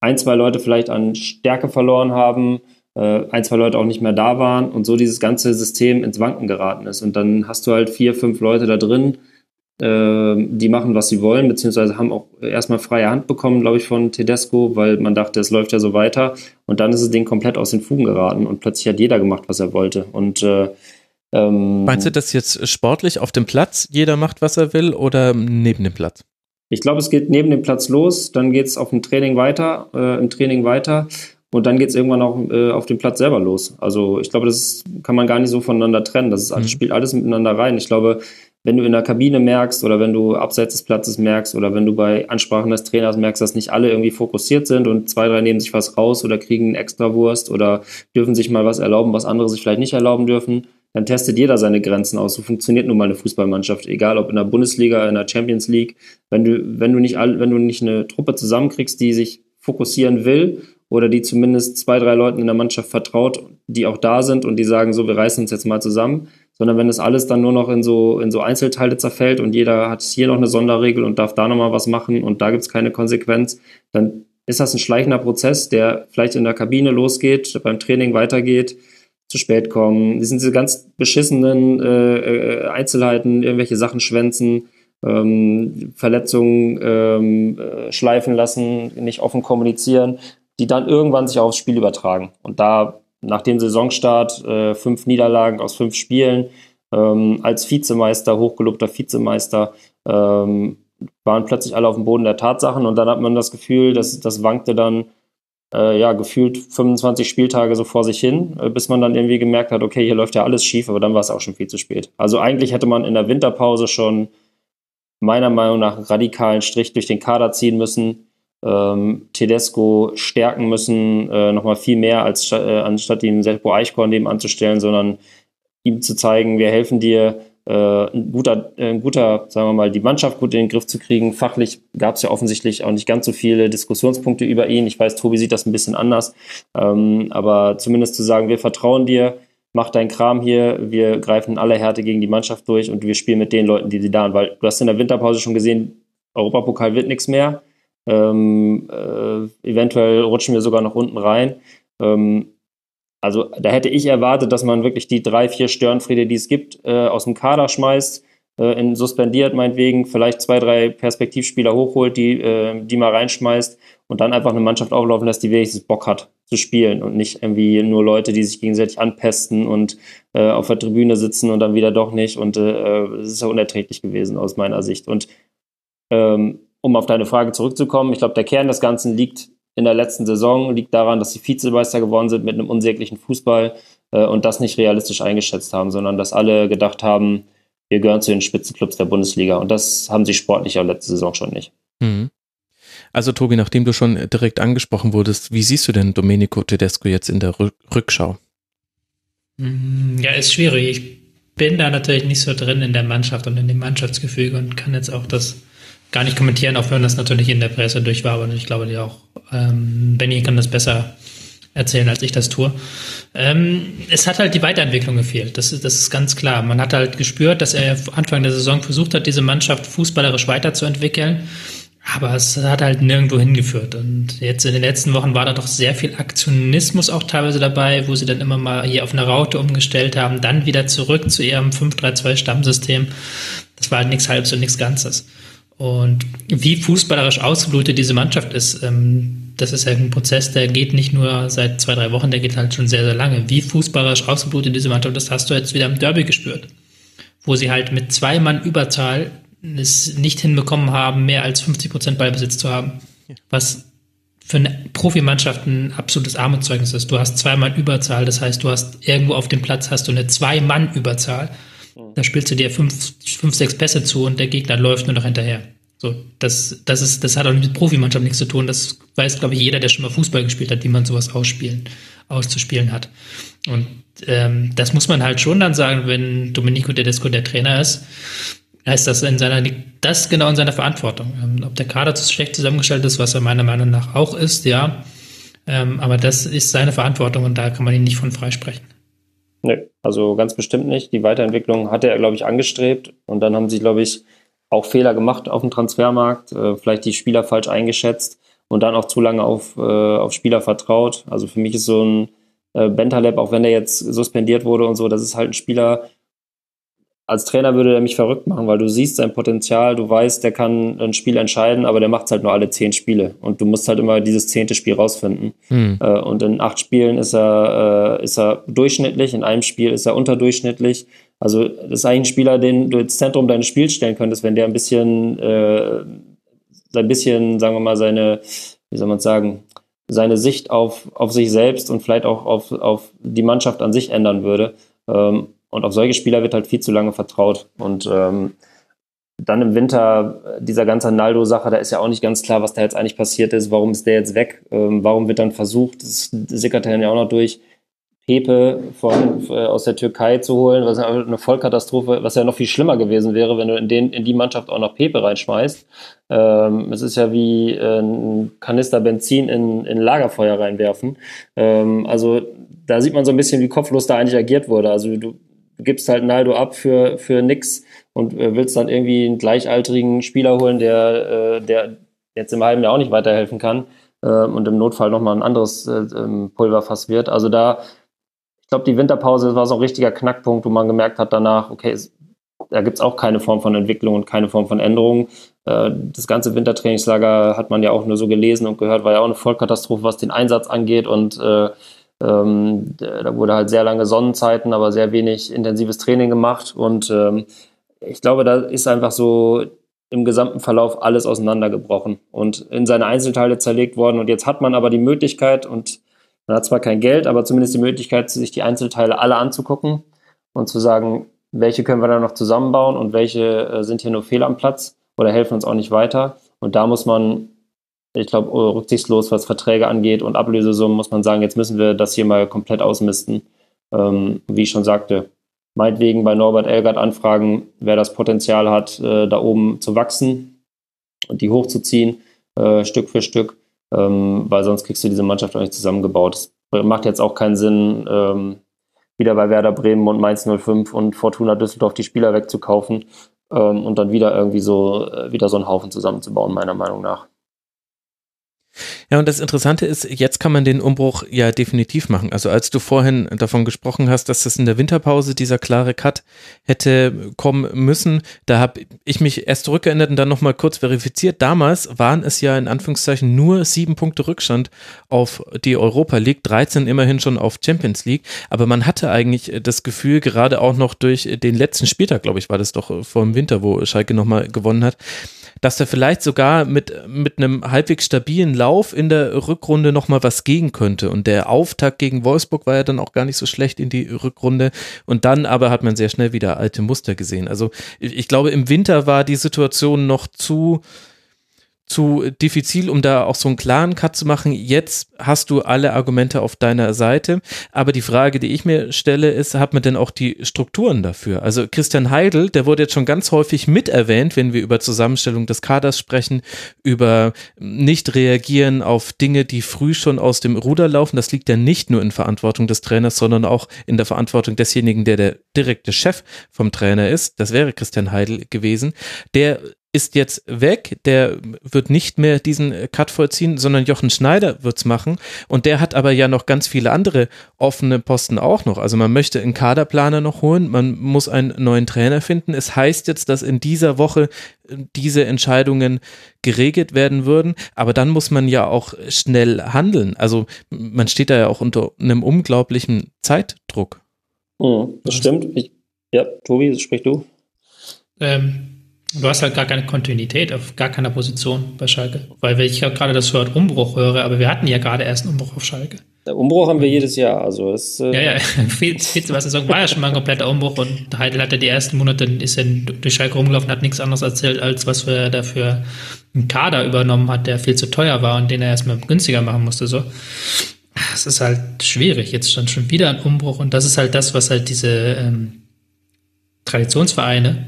ein, zwei Leute vielleicht an Stärke verloren haben, äh, ein, zwei Leute auch nicht mehr da waren und so dieses ganze System ins Wanken geraten ist. Und dann hast du halt vier, fünf Leute da drin, die machen, was sie wollen, beziehungsweise haben auch erstmal freie Hand bekommen, glaube ich, von Tedesco, weil man dachte, es läuft ja so weiter. Und dann ist das Ding komplett aus den Fugen geraten und plötzlich hat jeder gemacht, was er wollte. Und äh, ähm, Meinst du das jetzt sportlich auf dem Platz, jeder macht, was er will, oder neben dem Platz? Ich glaube, es geht neben dem Platz los, dann geht es auf dem Training weiter, äh, im Training weiter. Und dann geht es irgendwann auch äh, auf dem Platz selber los. Also ich glaube, das kann man gar nicht so voneinander trennen. Das ist, mhm. spielt alles miteinander rein. Ich glaube, wenn du in der Kabine merkst oder wenn du abseits des Platzes merkst oder wenn du bei Ansprachen des Trainers merkst, dass nicht alle irgendwie fokussiert sind und zwei, drei nehmen sich was raus oder kriegen eine Extrawurst oder dürfen sich mal was erlauben, was andere sich vielleicht nicht erlauben dürfen, dann testet jeder seine Grenzen aus. So funktioniert nun mal eine Fußballmannschaft, egal ob in der Bundesliga, in der Champions League. Wenn du, wenn du nicht, all, wenn du nicht eine Truppe zusammenkriegst, die sich fokussieren will oder die zumindest zwei, drei Leuten in der Mannschaft vertraut, die auch da sind und die sagen, so, wir reißen uns jetzt mal zusammen, sondern wenn das alles dann nur noch in so, in so Einzelteile zerfällt und jeder hat hier noch eine Sonderregel und darf da nochmal was machen und da gibt's keine Konsequenz, dann ist das ein schleichender Prozess, der vielleicht in der Kabine losgeht, beim Training weitergeht, zu spät kommen. Das sind diese ganz beschissenen äh, äh, Einzelheiten, irgendwelche Sachen schwänzen, ähm, Verletzungen ähm, äh, schleifen lassen, nicht offen kommunizieren die dann irgendwann sich aufs Spiel übertragen. Und da nach dem Saisonstart äh, fünf Niederlagen aus fünf Spielen, ähm, als Vizemeister, hochgelobter Vizemeister, ähm, waren plötzlich alle auf dem Boden der Tatsachen und dann hat man das Gefühl, dass das wankte dann äh, ja gefühlt 25 Spieltage so vor sich hin, äh, bis man dann irgendwie gemerkt hat, okay, hier läuft ja alles schief, aber dann war es auch schon viel zu spät. Also eigentlich hätte man in der Winterpause schon meiner Meinung nach einen radikalen Strich durch den Kader ziehen müssen, ähm, Tedesco stärken müssen, äh, nochmal viel mehr, als äh, anstatt ihm Seppo Eichkorn neben anzustellen, sondern ihm zu zeigen, wir helfen dir, äh, ein, guter, äh, ein guter, sagen wir mal, die Mannschaft gut in den Griff zu kriegen. Fachlich gab es ja offensichtlich auch nicht ganz so viele Diskussionspunkte über ihn. Ich weiß, Tobi sieht das ein bisschen anders, ähm, aber zumindest zu sagen, wir vertrauen dir, mach deinen Kram hier, wir greifen in aller Härte gegen die Mannschaft durch und wir spielen mit den Leuten, die sie da haben. Weil du hast in der Winterpause schon gesehen, Europapokal wird nichts mehr. Ähm, äh, eventuell rutschen wir sogar noch unten rein. Ähm, also da hätte ich erwartet, dass man wirklich die drei, vier Störenfriede, die es gibt, äh, aus dem Kader schmeißt, äh, in suspendiert meinetwegen, vielleicht zwei, drei Perspektivspieler hochholt, die, äh, die mal reinschmeißt und dann einfach eine Mannschaft auflaufen lässt, die wenigstens Bock hat zu spielen und nicht irgendwie nur Leute, die sich gegenseitig anpesten und äh, auf der Tribüne sitzen und dann wieder doch nicht. Und äh, es ist ja unerträglich gewesen aus meiner Sicht. Und ähm, um auf deine Frage zurückzukommen, ich glaube, der Kern des Ganzen liegt in der letzten Saison, liegt daran, dass sie Vizemeister geworden sind mit einem unsäglichen Fußball äh, und das nicht realistisch eingeschätzt haben, sondern dass alle gedacht haben, wir gehören zu den Spitzenclubs der Bundesliga. Und das haben sie sportlich auch letzte Saison schon nicht. Mhm. Also Tobi, nachdem du schon direkt angesprochen wurdest, wie siehst du denn Domenico Tedesco jetzt in der Rückschau? Mm, ja, ist schwierig. Ich bin da natürlich nicht so drin in der Mannschaft und in dem Mannschaftsgefüge und kann jetzt auch das gar nicht kommentieren, auch wenn das natürlich in der Presse durch war, aber ich glaube, die auch, ähm, Benny kann das besser erzählen, als ich das tue. Ähm, es hat halt die Weiterentwicklung gefehlt. Das, das ist ganz klar. Man hat halt gespürt, dass er Anfang der Saison versucht hat, diese Mannschaft fußballerisch weiterzuentwickeln. Aber es hat halt nirgendwo hingeführt. Und jetzt in den letzten Wochen war da doch sehr viel Aktionismus auch teilweise dabei, wo sie dann immer mal hier auf eine Raute umgestellt haben, dann wieder zurück zu ihrem 5-3-2-Stammsystem. Das war halt nichts Halbes und nichts Ganzes. Und wie fußballerisch ausgeblutet diese Mannschaft ist, ähm, das ist ja ein Prozess, der geht nicht nur seit zwei, drei Wochen, der geht halt schon sehr, sehr lange. Wie fußballerisch ausgeblutet diese Mannschaft, das hast du jetzt wieder im Derby gespürt, wo sie halt mit zwei Mann Überzahl es nicht hinbekommen haben, mehr als 50 Prozent Ballbesitz zu haben. Was für eine Profimannschaft ein absolutes Armutszeugnis ist. Du hast zwei Mann Überzahl, das heißt, du hast irgendwo auf dem Platz hast du eine Zwei-Mann-Überzahl. Da spielst du dir fünf, fünf, sechs Pässe zu und der Gegner läuft nur noch hinterher. So, das, das ist, das hat auch mit Profimannschaft nichts zu tun. Das weiß, glaube ich, jeder, der schon mal Fußball gespielt hat, wie man sowas ausspielen, auszuspielen hat. Und ähm, das muss man halt schon dann sagen, wenn Domenico Tedesco der Trainer ist, heißt das in seiner, das genau in seiner Verantwortung. Ähm, ob der Kader zu schlecht zusammengestellt ist, was er meiner Meinung nach auch ist, ja. Ähm, aber das ist seine Verantwortung und da kann man ihn nicht von freisprechen. Nee, also ganz bestimmt nicht. Die Weiterentwicklung hatte er, glaube ich, angestrebt und dann haben sie, glaube ich, auch Fehler gemacht auf dem Transfermarkt, äh, vielleicht die Spieler falsch eingeschätzt und dann auch zu lange auf, äh, auf Spieler vertraut. Also für mich ist so ein äh, Bentaleb, auch wenn er jetzt suspendiert wurde und so, das ist halt ein Spieler, als Trainer würde er mich verrückt machen, weil du siehst sein Potenzial, du weißt, der kann ein Spiel entscheiden, aber der macht es halt nur alle zehn Spiele. Und du musst halt immer dieses zehnte Spiel rausfinden. Hm. Äh, und in acht Spielen ist er, äh, ist er durchschnittlich, in einem Spiel ist er unterdurchschnittlich. Also das ist eigentlich ein Spieler, den du ins Zentrum deines Spiels stellen könntest, wenn der ein bisschen, äh, ein bisschen, sagen wir mal, seine, wie soll man sagen, seine Sicht auf, auf sich selbst und vielleicht auch auf, auf die Mannschaft an sich ändern würde. Ähm, und auf solche Spieler wird halt viel zu lange vertraut. Und ähm, dann im Winter dieser ganze Naldo-Sache, da ist ja auch nicht ganz klar, was da jetzt eigentlich passiert ist. Warum ist der jetzt weg? Ähm, warum wird dann versucht, das sickert ja auch noch durch, Pepe von, äh, aus der Türkei zu holen, was ja eine Vollkatastrophe, was ja noch viel schlimmer gewesen wäre, wenn du in, den, in die Mannschaft auch noch Pepe reinschmeißt. Ähm, es ist ja wie äh, ein Kanister Benzin in, in Lagerfeuer reinwerfen. Ähm, also da sieht man so ein bisschen, wie kopflos da eigentlich agiert wurde. Also du gibst halt Naldo ab für, für nix und äh, willst dann irgendwie einen gleichaltrigen Spieler holen, der, äh, der jetzt im halben Jahr auch nicht weiterhelfen kann äh, und im Notfall nochmal ein anderes äh, ähm, Pulverfass wird. Also da ich glaube, die Winterpause war so ein richtiger Knackpunkt, wo man gemerkt hat danach, okay, es, da gibt es auch keine Form von Entwicklung und keine Form von Änderung. Äh, das ganze Wintertrainingslager hat man ja auch nur so gelesen und gehört, war ja auch eine Vollkatastrophe, was den Einsatz angeht und äh, ähm, da wurde halt sehr lange Sonnenzeiten, aber sehr wenig intensives Training gemacht und ähm, ich glaube, da ist einfach so im gesamten Verlauf alles auseinandergebrochen und in seine Einzelteile zerlegt worden und jetzt hat man aber die Möglichkeit und man hat zwar kein Geld, aber zumindest die Möglichkeit, sich die Einzelteile alle anzugucken und zu sagen, welche können wir da noch zusammenbauen und welche äh, sind hier nur fehl am Platz oder helfen uns auch nicht weiter. Und da muss man, ich glaube, rücksichtslos, was Verträge angeht und Ablösesummen, muss man sagen, jetzt müssen wir das hier mal komplett ausmisten. Ähm, wie ich schon sagte, meinetwegen bei Norbert Elgert anfragen, wer das Potenzial hat, äh, da oben zu wachsen und die hochzuziehen, äh, Stück für Stück ähm, weil sonst kriegst du diese Mannschaft auch nicht zusammengebaut. Es macht jetzt auch keinen Sinn, ähm, wieder bei Werder Bremen und Mainz 05 und Fortuna Düsseldorf die Spieler wegzukaufen ähm, und dann wieder irgendwie so, äh, wieder so einen Haufen zusammenzubauen, meiner Meinung nach. Ja, und das Interessante ist, jetzt kann man den Umbruch ja definitiv machen. Also als du vorhin davon gesprochen hast, dass das in der Winterpause dieser klare Cut hätte kommen müssen, da habe ich mich erst zurückgeändert und dann nochmal kurz verifiziert. Damals waren es ja in Anführungszeichen nur sieben Punkte Rückstand auf die Europa League, 13 immerhin schon auf Champions League. Aber man hatte eigentlich das Gefühl, gerade auch noch durch den letzten Spieltag, glaube ich, war das doch vor dem Winter, wo Schalke nochmal gewonnen hat, dass da vielleicht sogar mit, mit einem halbwegs stabilen Lauf in der Rückrunde nochmal was gehen könnte. Und der Auftakt gegen Wolfsburg war ja dann auch gar nicht so schlecht in die Rückrunde. Und dann aber hat man sehr schnell wieder alte Muster gesehen. Also ich glaube, im Winter war die Situation noch zu, zu diffizil, um da auch so einen klaren Cut zu machen. Jetzt hast du alle Argumente auf deiner Seite. Aber die Frage, die ich mir stelle, ist, hat man denn auch die Strukturen dafür? Also Christian Heidel, der wurde jetzt schon ganz häufig mit erwähnt, wenn wir über Zusammenstellung des Kaders sprechen, über nicht reagieren auf Dinge, die früh schon aus dem Ruder laufen. Das liegt ja nicht nur in Verantwortung des Trainers, sondern auch in der Verantwortung desjenigen, der der direkte Chef vom Trainer ist. Das wäre Christian Heidel gewesen. Der ist jetzt weg, der wird nicht mehr diesen Cut vollziehen, sondern Jochen Schneider wird es machen. Und der hat aber ja noch ganz viele andere offene Posten auch noch. Also man möchte einen Kaderplaner noch holen, man muss einen neuen Trainer finden. Es heißt jetzt, dass in dieser Woche diese Entscheidungen geregelt werden würden, aber dann muss man ja auch schnell handeln. Also man steht da ja auch unter einem unglaublichen Zeitdruck. Mhm, das stimmt. Ich, ja, Tobi, sprich du. Ähm, Du hast halt gar keine Kontinuität auf gar keiner Position bei Schalke. Weil wenn ich gerade das Wort Umbruch höre, aber wir hatten ja gerade erst einen Umbruch auf Schalke. Umbruch haben wir jedes Jahr. Also es, äh ja, ja, viel, viel zu was Saison war ja schon mal ein kompletter Umbruch und Heidel hatte die ersten Monate, ist ja durch Schalke rumgelaufen, hat nichts anderes erzählt, als was er dafür einen Kader übernommen hat, der viel zu teuer war und den er erstmal günstiger machen musste. So. Es ist halt schwierig. Jetzt stand schon wieder ein Umbruch und das ist halt das, was halt diese ähm, Traditionsvereine,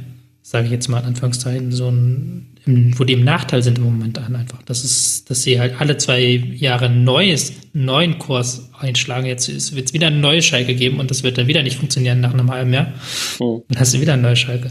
sage ich jetzt mal in Anführungszeichen, so ein wo die im Nachteil sind im Moment an einfach. Das ist, dass sie halt alle zwei Jahre neues, neuen Kurs einschlagen. Jetzt wird es wieder eine neue Schalke geben und das wird dann wieder nicht funktionieren nach einem halben Jahr. Hm. Dann hast du wieder eine neue Schalke.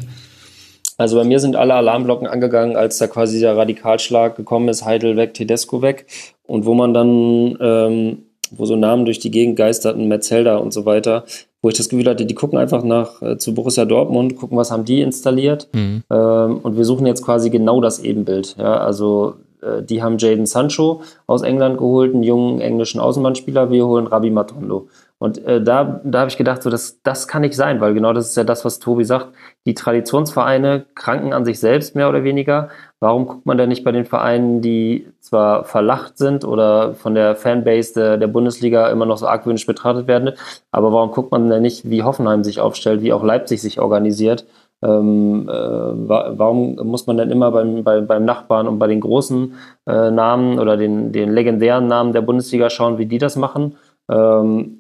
Also bei mir sind alle Alarmglocken angegangen, als da quasi der Radikalschlag gekommen ist, Heidel weg, Tedesco weg. Und wo man dann, ähm, wo so Namen durch die Gegend geisterten, Metzelda und so weiter, wo ich das Gefühl hatte, die gucken einfach nach äh, zu Borussia Dortmund, gucken, was haben die installiert. Mhm. Ähm, und wir suchen jetzt quasi genau das Ebenbild. Ja, also äh, die haben Jaden Sancho aus England geholt, einen jungen englischen Außenbahnspieler, wir holen Rabi Matondo. Und äh, da, da habe ich gedacht, so das, das kann nicht sein, weil genau das ist ja das, was Tobi sagt. Die Traditionsvereine kranken an sich selbst mehr oder weniger. Warum guckt man denn nicht bei den Vereinen, die zwar verlacht sind oder von der Fanbase der, der Bundesliga immer noch so argwöhnisch betrachtet werden, aber warum guckt man denn nicht, wie Hoffenheim sich aufstellt, wie auch Leipzig sich organisiert? Ähm, äh, warum muss man denn immer beim, bei, beim Nachbarn und bei den großen äh, Namen oder den, den legendären Namen der Bundesliga schauen, wie die das machen? Ähm,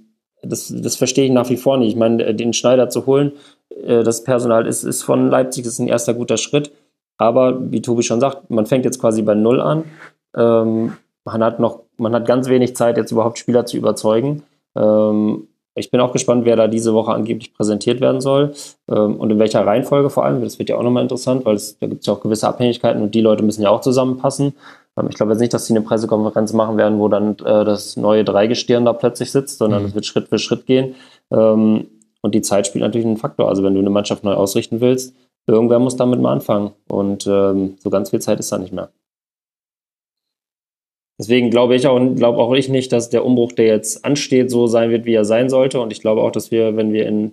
das, das verstehe ich nach wie vor nicht. Ich meine, äh, den Schneider zu holen, äh, das Personal ist, ist von Leipzig, ist ein erster guter Schritt. Aber wie Tobi schon sagt, man fängt jetzt quasi bei Null an. Ähm, man hat noch, man hat ganz wenig Zeit, jetzt überhaupt Spieler zu überzeugen. Ähm, ich bin auch gespannt, wer da diese Woche angeblich präsentiert werden soll ähm, und in welcher Reihenfolge vor allem. Das wird ja auch nochmal interessant, weil es, da gibt es ja auch gewisse Abhängigkeiten und die Leute müssen ja auch zusammenpassen. Ähm, ich glaube jetzt nicht, dass sie eine Pressekonferenz machen werden, wo dann äh, das neue Dreigestirn da plötzlich sitzt, sondern mhm. es wird Schritt für Schritt gehen. Ähm, und die Zeit spielt natürlich einen Faktor. Also wenn du eine Mannschaft neu ausrichten willst, irgendwer muss damit mal anfangen. Und ähm, so ganz viel Zeit ist da nicht mehr. Deswegen glaube ich auch, glaube auch ich nicht, dass der Umbruch, der jetzt ansteht, so sein wird, wie er sein sollte. Und ich glaube auch, dass wir, wenn wir in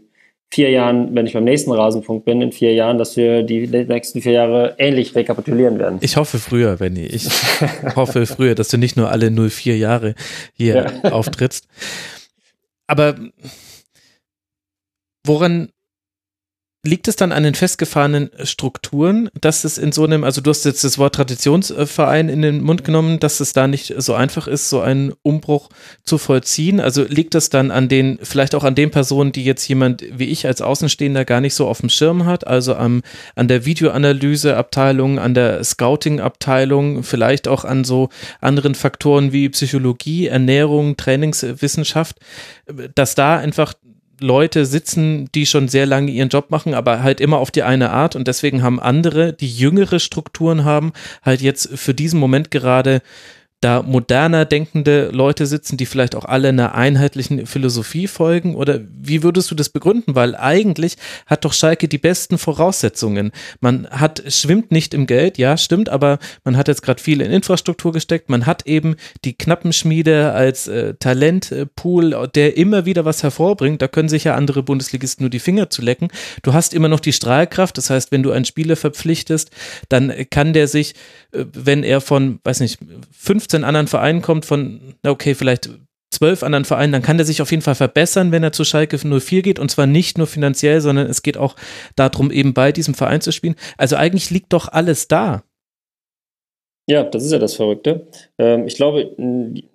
vier Jahren, wenn ich beim nächsten Rasenpunkt bin, in vier Jahren, dass wir die nächsten vier Jahre ähnlich rekapitulieren werden. Ich hoffe früher, Benny. Ich hoffe früher, dass du nicht nur alle 04 Jahre hier ja. auftrittst. Aber woran liegt es dann an den festgefahrenen Strukturen, dass es in so einem, also du hast jetzt das Wort Traditionsverein in den Mund genommen, dass es da nicht so einfach ist, so einen Umbruch zu vollziehen? Also liegt das dann an den, vielleicht auch an den Personen, die jetzt jemand wie ich als Außenstehender gar nicht so auf dem Schirm hat, also am, an der Videoanalyseabteilung, an der Scouting-Abteilung, vielleicht auch an so anderen Faktoren wie Psychologie, Ernährung, Trainingswissenschaft, dass da einfach Leute sitzen, die schon sehr lange ihren Job machen, aber halt immer auf die eine Art. Und deswegen haben andere, die jüngere Strukturen haben, halt jetzt für diesen Moment gerade da moderner denkende Leute sitzen, die vielleicht auch alle einer einheitlichen Philosophie folgen? Oder wie würdest du das begründen? Weil eigentlich hat doch Schalke die besten Voraussetzungen. Man hat, schwimmt nicht im Geld, ja, stimmt, aber man hat jetzt gerade viel in Infrastruktur gesteckt. Man hat eben die Knappenschmiede als äh, Talentpool, der immer wieder was hervorbringt. Da können sich ja andere Bundesligisten nur die Finger zu lecken. Du hast immer noch die Strahlkraft. Das heißt, wenn du einen Spieler verpflichtest, dann kann der sich, äh, wenn er von, weiß nicht, 15 15 anderen Vereinen kommt, von, okay, vielleicht zwölf anderen Vereinen, dann kann der sich auf jeden Fall verbessern, wenn er zu Schalke 04 geht und zwar nicht nur finanziell, sondern es geht auch darum, eben bei diesem Verein zu spielen. Also eigentlich liegt doch alles da. Ja, das ist ja das Verrückte. Ähm, ich glaube,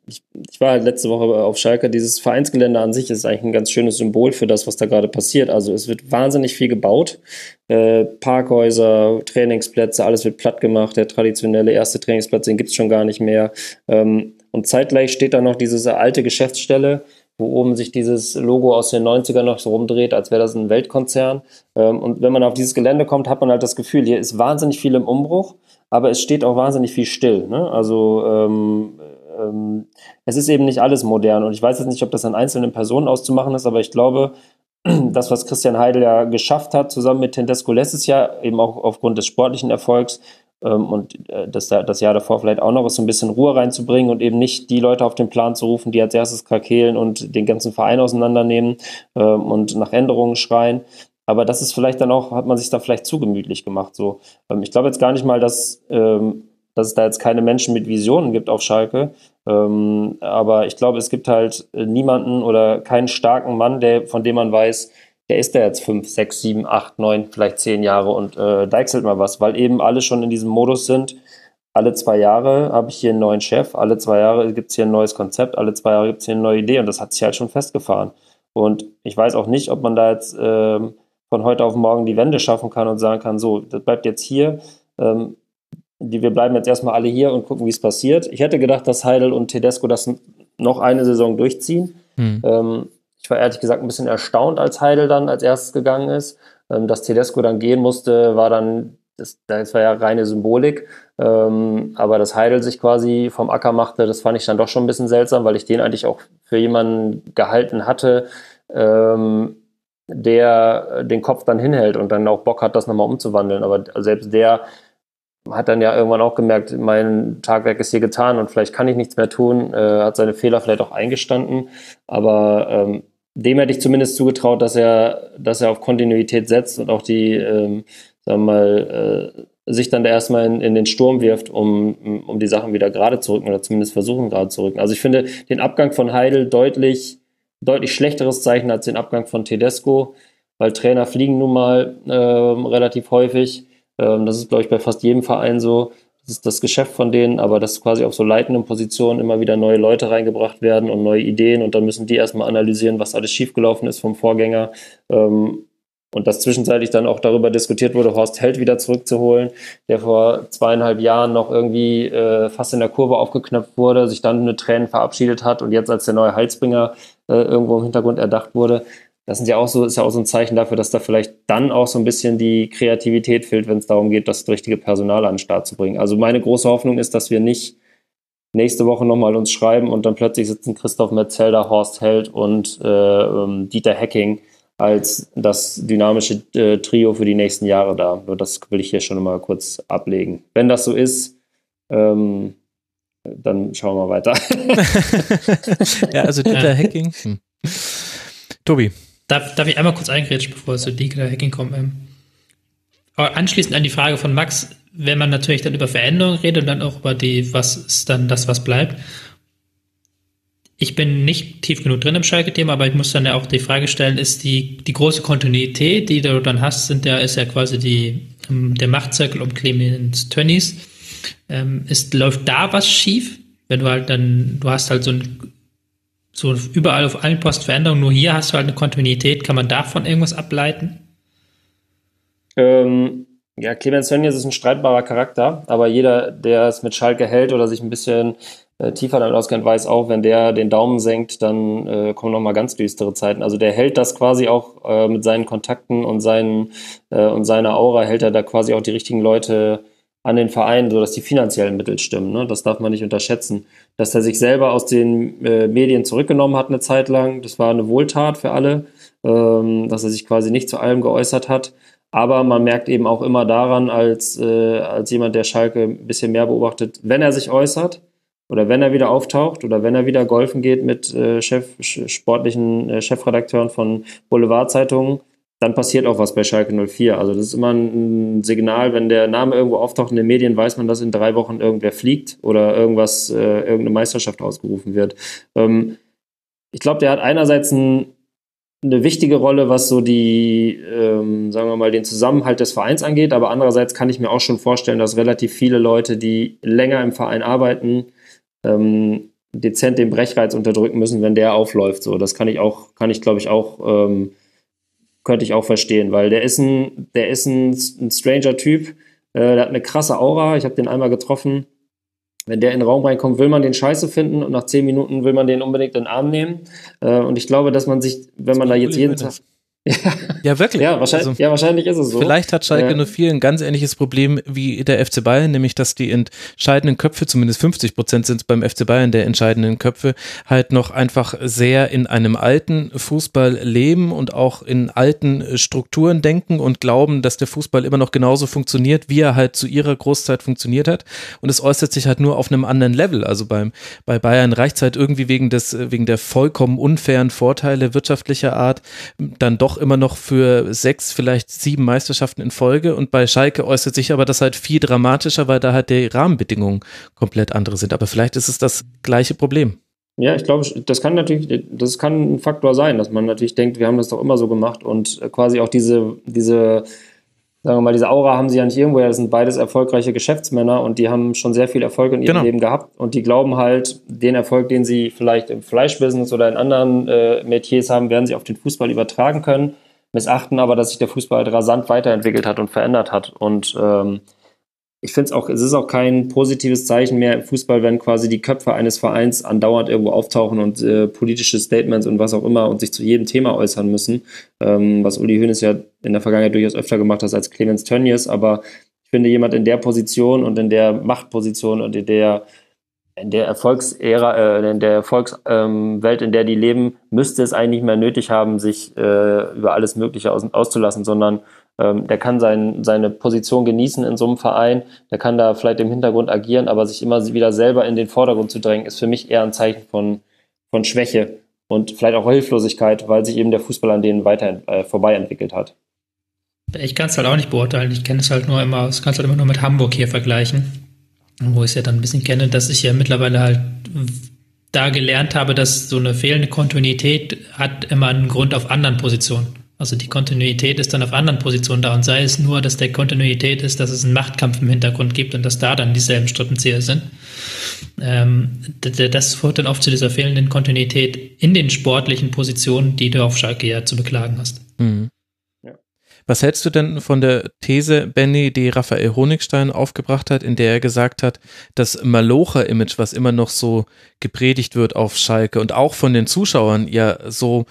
ich, war halt letzte Woche auf Schalke. Dieses Vereinsgelände an sich ist eigentlich ein ganz schönes Symbol für das, was da gerade passiert. Also es wird wahnsinnig viel gebaut. Äh, Parkhäuser, Trainingsplätze, alles wird platt gemacht. Der traditionelle erste Trainingsplatz, den gibt es schon gar nicht mehr. Ähm, und zeitgleich steht da noch diese alte Geschäftsstelle, wo oben sich dieses Logo aus den 90ern noch so rumdreht, als wäre das ein Weltkonzern. Ähm, und wenn man auf dieses Gelände kommt, hat man halt das Gefühl, hier ist wahnsinnig viel im Umbruch aber es steht auch wahnsinnig viel still. Ne? Also ähm, ähm, es ist eben nicht alles modern und ich weiß jetzt nicht, ob das an einzelnen Personen auszumachen ist, aber ich glaube, das, was Christian Heidel ja geschafft hat, zusammen mit Tedesco letztes Jahr, eben auch aufgrund des sportlichen Erfolgs ähm, und äh, das, das Jahr davor vielleicht auch noch, ist so ein bisschen Ruhe reinzubringen und eben nicht die Leute auf den Plan zu rufen, die als erstes krakehlen und den ganzen Verein auseinandernehmen ähm, und nach Änderungen schreien, aber das ist vielleicht dann auch, hat man sich da vielleicht zu gemütlich gemacht. So. Ähm, ich glaube jetzt gar nicht mal, dass, ähm, dass es da jetzt keine Menschen mit Visionen gibt auf Schalke. Ähm, aber ich glaube, es gibt halt niemanden oder keinen starken Mann, der, von dem man weiß, der ist da jetzt fünf, sechs, sieben, acht, neun, vielleicht zehn Jahre und äh, deichselt mal was, weil eben alle schon in diesem Modus sind. Alle zwei Jahre habe ich hier einen neuen Chef, alle zwei Jahre gibt es hier ein neues Konzept, alle zwei Jahre gibt es hier eine neue Idee und das hat sich halt schon festgefahren. Und ich weiß auch nicht, ob man da jetzt ähm, von heute auf morgen die Wende schaffen kann und sagen kann, so, das bleibt jetzt hier. Ähm, die, wir bleiben jetzt erstmal alle hier und gucken, wie es passiert. Ich hätte gedacht, dass Heidel und Tedesco das noch eine Saison durchziehen. Hm. Ähm, ich war ehrlich gesagt ein bisschen erstaunt, als Heidel dann als erstes gegangen ist. Ähm, dass Tedesco dann gehen musste, war dann, das, das war ja reine Symbolik. Ähm, aber dass Heidel sich quasi vom Acker machte, das fand ich dann doch schon ein bisschen seltsam, weil ich den eigentlich auch für jemanden gehalten hatte, ähm, der den Kopf dann hinhält und dann auch Bock hat, das nochmal umzuwandeln. Aber selbst der hat dann ja irgendwann auch gemerkt, mein Tagwerk ist hier getan und vielleicht kann ich nichts mehr tun, äh, hat seine Fehler vielleicht auch eingestanden, aber ähm, dem hätte ich zumindest zugetraut, dass er, dass er auf Kontinuität setzt und auch die, ähm, sagen wir mal, äh, sich dann da erstmal in, in den Sturm wirft, um, um die Sachen wieder gerade zu rücken oder zumindest versuchen gerade zu rücken. Also ich finde den Abgang von Heidel deutlich, deutlich schlechteres Zeichen als den Abgang von Tedesco, weil Trainer fliegen nun mal äh, relativ häufig ähm, das ist, glaube ich, bei fast jedem Verein so. Das ist das Geschäft von denen, aber dass quasi auf so leitenden Positionen immer wieder neue Leute reingebracht werden und neue Ideen und dann müssen die erstmal analysieren, was alles schiefgelaufen ist vom Vorgänger. Ähm, und dass zwischenzeitlich dann auch darüber diskutiert wurde, Horst Held wieder zurückzuholen, der vor zweieinhalb Jahren noch irgendwie äh, fast in der Kurve aufgeknöpft wurde, sich dann mit Tränen verabschiedet hat und jetzt als der neue Heilsbringer äh, irgendwo im Hintergrund erdacht wurde das sind ja auch so, ist ja auch so ein Zeichen dafür, dass da vielleicht dann auch so ein bisschen die Kreativität fehlt, wenn es darum geht, das richtige Personal an den Start zu bringen. Also meine große Hoffnung ist, dass wir nicht nächste Woche nochmal uns schreiben und dann plötzlich sitzen Christoph Metzelder, Horst Held und äh, ähm, Dieter Hecking als das dynamische äh, Trio für die nächsten Jahre da. Nur das will ich hier schon mal kurz ablegen. Wenn das so ist, ähm, dann schauen wir weiter. ja, also Dieter Hecking. Hm. Tobi. Darf, darf ich einmal kurz eingrätschen, bevor es zu oder Hacking kommt? Ähm, anschließend an die Frage von Max, wenn man natürlich dann über Veränderungen redet und dann auch über die, was ist dann das, was bleibt. Ich bin nicht tief genug drin im Schalke-Thema, aber ich muss dann ja auch die Frage stellen, ist die, die große Kontinuität, die du dann hast, sind ja, ist ja quasi die, ähm, der Machtzirkel um Clemens Tönnies. Ähm, ist, läuft da was schief? Wenn du halt dann, du hast halt so ein so überall auf allen Posten Veränderungen, nur hier hast du halt eine Kontinuität. Kann man davon irgendwas ableiten? Ähm, ja, Clemens Tönnies ist ein streitbarer Charakter, aber jeder, der es mit Schalke hält oder sich ein bisschen äh, tiefer damit auskennt, weiß auch, wenn der den Daumen senkt, dann äh, kommen nochmal ganz düstere Zeiten. Also der hält das quasi auch äh, mit seinen Kontakten und, seinen, äh, und seiner Aura, hält er da quasi auch die richtigen Leute an den Verein, sodass die finanziellen Mittel stimmen. Ne? Das darf man nicht unterschätzen. Dass er sich selber aus den äh, Medien zurückgenommen hat eine Zeit lang, das war eine Wohltat für alle, ähm, dass er sich quasi nicht zu allem geäußert hat. Aber man merkt eben auch immer daran, als, äh, als jemand, der Schalke ein bisschen mehr beobachtet, wenn er sich äußert oder wenn er wieder auftaucht oder wenn er wieder golfen geht mit äh, Chef, sportlichen äh, Chefredakteuren von Boulevardzeitungen, dann passiert auch was bei Schalke 04. Also das ist immer ein Signal, wenn der Name irgendwo auftaucht in den Medien, weiß man, dass in drei Wochen irgendwer fliegt oder irgendwas, äh, irgendeine Meisterschaft ausgerufen wird. Ähm, ich glaube, der hat einerseits ein, eine wichtige Rolle, was so die, ähm, sagen wir mal, den Zusammenhalt des Vereins angeht, aber andererseits kann ich mir auch schon vorstellen, dass relativ viele Leute, die länger im Verein arbeiten, ähm, dezent den Brechreiz unterdrücken müssen, wenn der aufläuft. So, das kann ich auch, kann ich glaube ich auch ähm, könnte ich auch verstehen, weil der ist ein, der ist ein, ein stranger Typ, äh, der hat eine krasse Aura. Ich habe den einmal getroffen. Wenn der in den Raum reinkommt, will man den scheiße finden und nach zehn Minuten will man den unbedingt in den Arm nehmen. Äh, und ich glaube, dass man sich, wenn man da jetzt jeden Tag, ja, ja wirklich. Ja wahrscheinlich, also, ja, wahrscheinlich ist es so. Vielleicht hat Schalke ja. 04 ein ganz ähnliches Problem wie der FC Bayern, nämlich dass die entscheidenden Köpfe, zumindest 50 Prozent sind es beim FC Bayern der entscheidenden Köpfe, halt noch einfach sehr in einem alten Fußball leben und auch in alten Strukturen denken und glauben, dass der Fußball immer noch genauso funktioniert, wie er halt zu ihrer Großzeit funktioniert hat. Und es äußert sich halt nur auf einem anderen Level. Also beim, bei Bayern reicht es halt irgendwie wegen des, wegen der vollkommen unfairen Vorteile wirtschaftlicher Art dann doch immer noch für sechs, vielleicht sieben Meisterschaften in Folge. Und bei Schalke äußert sich aber das halt viel dramatischer, weil da halt die Rahmenbedingungen komplett andere sind. Aber vielleicht ist es das gleiche Problem. Ja, ich glaube, das kann natürlich, das kann ein Faktor sein, dass man natürlich denkt, wir haben das doch immer so gemacht und quasi auch diese, diese, sagen wir mal, diese Aura haben sie ja nicht irgendwoher. Das sind beides erfolgreiche Geschäftsmänner und die haben schon sehr viel Erfolg in ihrem genau. Leben gehabt und die glauben halt, den Erfolg, den sie vielleicht im Fleischbusiness oder in anderen äh, Metiers haben, werden sie auf den Fußball übertragen können, missachten aber, dass sich der Fußball halt rasant weiterentwickelt hat und verändert hat und ähm, ich finde es auch, es ist auch kein positives Zeichen mehr. Im Fußball, wenn quasi die Köpfe eines Vereins andauernd irgendwo auftauchen und äh, politische Statements und was auch immer und sich zu jedem Thema äußern müssen, ähm, was Uli Hoeneß ja in der Vergangenheit durchaus öfter gemacht hat als Clemens Tönnies, aber ich finde jemand in der Position und in der Machtposition und in der in der Erfolgsära, äh, in der Erfolgswelt, ähm, in der die leben, müsste es eigentlich nicht mehr nötig haben, sich äh, über alles Mögliche aus, auszulassen, sondern ähm, der kann sein, seine Position genießen in so einem Verein, der kann da vielleicht im Hintergrund agieren, aber sich immer wieder selber in den Vordergrund zu drängen, ist für mich eher ein Zeichen von, von Schwäche und vielleicht auch Hilflosigkeit, weil sich eben der Fußball an denen weiter äh, vorbei entwickelt hat. Ich kann es halt auch nicht beurteilen. Ich kenne es halt nur immer, ich kann es halt immer nur mit Hamburg hier vergleichen, wo ich es ja dann ein bisschen kenne, dass ich ja mittlerweile halt da gelernt habe, dass so eine fehlende Kontinuität hat immer einen Grund auf anderen Positionen. Also die Kontinuität ist dann auf anderen Positionen da und sei es nur, dass der Kontinuität ist, dass es einen Machtkampf im Hintergrund gibt und dass da dann dieselben Strippenzieher sind. Ähm, das führt dann oft zu dieser fehlenden Kontinuität in den sportlichen Positionen, die du auf Schalke ja zu beklagen hast. Mhm. Was hältst du denn von der These, Benny, die Raphael Honigstein aufgebracht hat, in der er gesagt hat, das Malocher-Image, was immer noch so gepredigt wird auf Schalke und auch von den Zuschauern ja so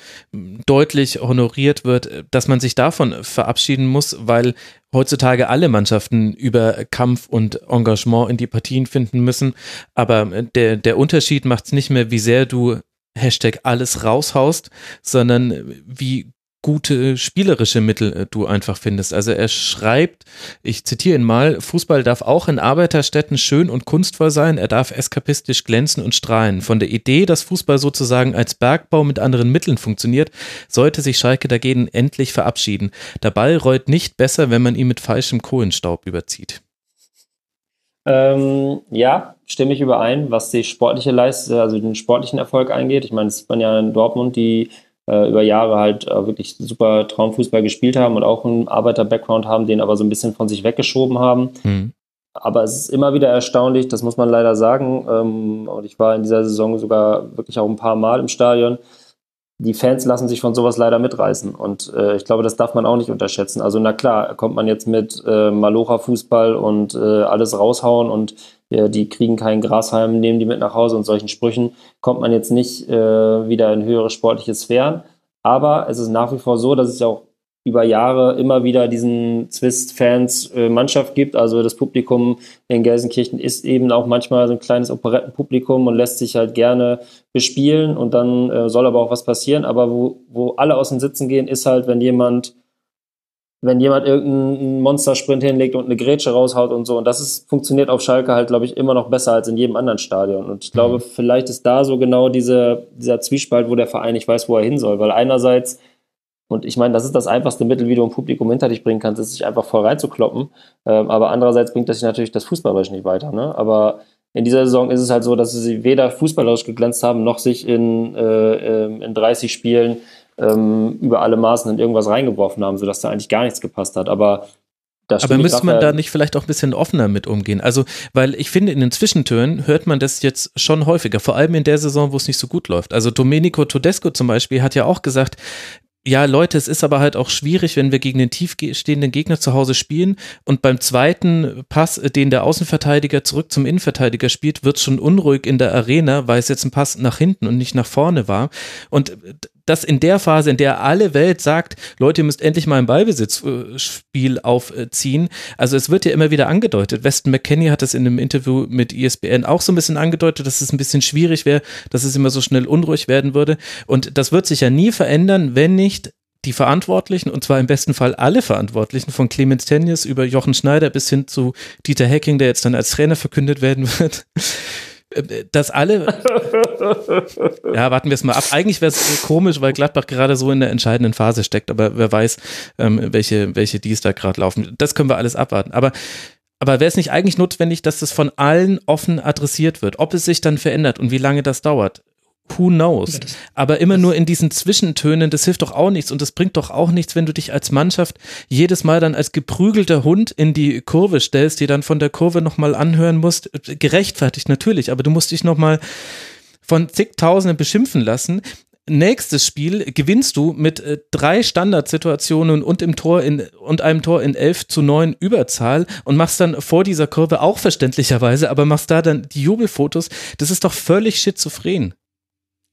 deutlich honoriert wird, dass man sich davon verabschieden muss, weil heutzutage alle Mannschaften über Kampf und Engagement in die Partien finden müssen. Aber der, der Unterschied macht es nicht mehr, wie sehr du Hashtag alles raushaust, sondern wie gute spielerische Mittel äh, du einfach findest. Also er schreibt, ich zitiere ihn mal, Fußball darf auch in Arbeiterstädten schön und kunstvoll sein, er darf eskapistisch glänzen und strahlen. Von der Idee, dass Fußball sozusagen als Bergbau mit anderen Mitteln funktioniert, sollte sich Schalke dagegen endlich verabschieden. Der Ball rollt nicht besser, wenn man ihn mit falschem Kohlenstaub überzieht. Ähm, ja, stimme ich überein, was die sportliche Leistung, also den sportlichen Erfolg angeht. Ich meine, es sieht man ja in Dortmund, die über Jahre halt äh, wirklich super Traumfußball gespielt haben und auch einen Arbeiter-Background haben, den aber so ein bisschen von sich weggeschoben haben. Mhm. Aber es ist immer wieder erstaunlich, das muss man leider sagen. Ähm, und ich war in dieser Saison sogar wirklich auch ein paar Mal im Stadion. Die Fans lassen sich von sowas leider mitreißen. Und äh, ich glaube, das darf man auch nicht unterschätzen. Also, na klar, kommt man jetzt mit äh, Malocha-Fußball und äh, alles raushauen und ja, die kriegen keinen Grashalm, nehmen die mit nach Hause und solchen Sprüchen kommt man jetzt nicht äh, wieder in höhere sportliche Sphären. Aber es ist nach wie vor so, dass es ja auch über Jahre immer wieder diesen Zwist-Fans-Mannschaft äh, gibt. Also das Publikum in Gelsenkirchen ist eben auch manchmal so ein kleines Operettenpublikum und lässt sich halt gerne bespielen und dann äh, soll aber auch was passieren. Aber wo, wo alle aus den Sitzen gehen, ist halt, wenn jemand wenn jemand irgendeinen Monstersprint hinlegt und eine Grätsche raushaut und so. Und das ist, funktioniert auf Schalke halt, glaube ich, immer noch besser als in jedem anderen Stadion. Und ich glaube, mhm. vielleicht ist da so genau diese, dieser Zwiespalt, wo der Verein nicht weiß, wo er hin soll. Weil einerseits, und ich meine, das ist das einfachste Mittel, wie du ein Publikum hinter dich bringen kannst, ist sich einfach voll reinzukloppen. Ähm, aber andererseits bringt das sich natürlich das Fußballerisch nicht weiter. Ne? Aber in dieser Saison ist es halt so, dass sie weder fußballerisch geglänzt haben, noch sich in, äh, ähm, in 30 Spielen ähm, über alle Maßen in irgendwas reingeworfen haben, sodass da eigentlich gar nichts gepasst hat. Aber aber müsste man da nicht vielleicht auch ein bisschen offener mit umgehen? Also, weil ich finde, in den Zwischentönen hört man das jetzt schon häufiger, vor allem in der Saison, wo es nicht so gut läuft. Also Domenico Todesco zum Beispiel hat ja auch gesagt, ja, Leute, es ist aber halt auch schwierig, wenn wir gegen den tiefstehenden Gegner zu Hause spielen und beim zweiten Pass, den der Außenverteidiger zurück zum Innenverteidiger spielt, wird schon unruhig in der Arena, weil es jetzt ein Pass nach hinten und nicht nach vorne war. Und das in der Phase, in der alle Welt sagt, Leute, ihr müsst endlich mal ein Ballbesitzspiel aufziehen. Also es wird ja immer wieder angedeutet. Weston McKenney hat das in einem Interview mit ESPN auch so ein bisschen angedeutet, dass es ein bisschen schwierig wäre, dass es immer so schnell unruhig werden würde. Und das wird sich ja nie verändern, wenn nicht die Verantwortlichen, und zwar im besten Fall alle Verantwortlichen, von Clemens Tönnies über Jochen Schneider bis hin zu Dieter Hecking, der jetzt dann als Trainer verkündet werden wird, dass alle. ja, warten wir es mal ab. Eigentlich wäre es komisch, weil Gladbach gerade so in der entscheidenden Phase steckt, aber wer weiß, ähm, welche, welche Dies da gerade laufen. Das können wir alles abwarten. Aber aber wäre es nicht eigentlich notwendig, dass das von allen offen adressiert wird? Ob es sich dann verändert und wie lange das dauert? Who knows? Aber immer nur in diesen Zwischentönen, das hilft doch auch nichts und das bringt doch auch nichts, wenn du dich als Mannschaft jedes Mal dann als geprügelter Hund in die Kurve stellst, die dann von der Kurve nochmal anhören musst. Gerechtfertigt natürlich, aber du musst dich nochmal von zigtausenden beschimpfen lassen. Nächstes Spiel gewinnst du mit äh, drei Standardsituationen und im Tor in und einem Tor in 11 zu 9 Überzahl und machst dann vor dieser Kurve auch verständlicherweise, aber machst da dann die Jubelfotos. Das ist doch völlig schizophren.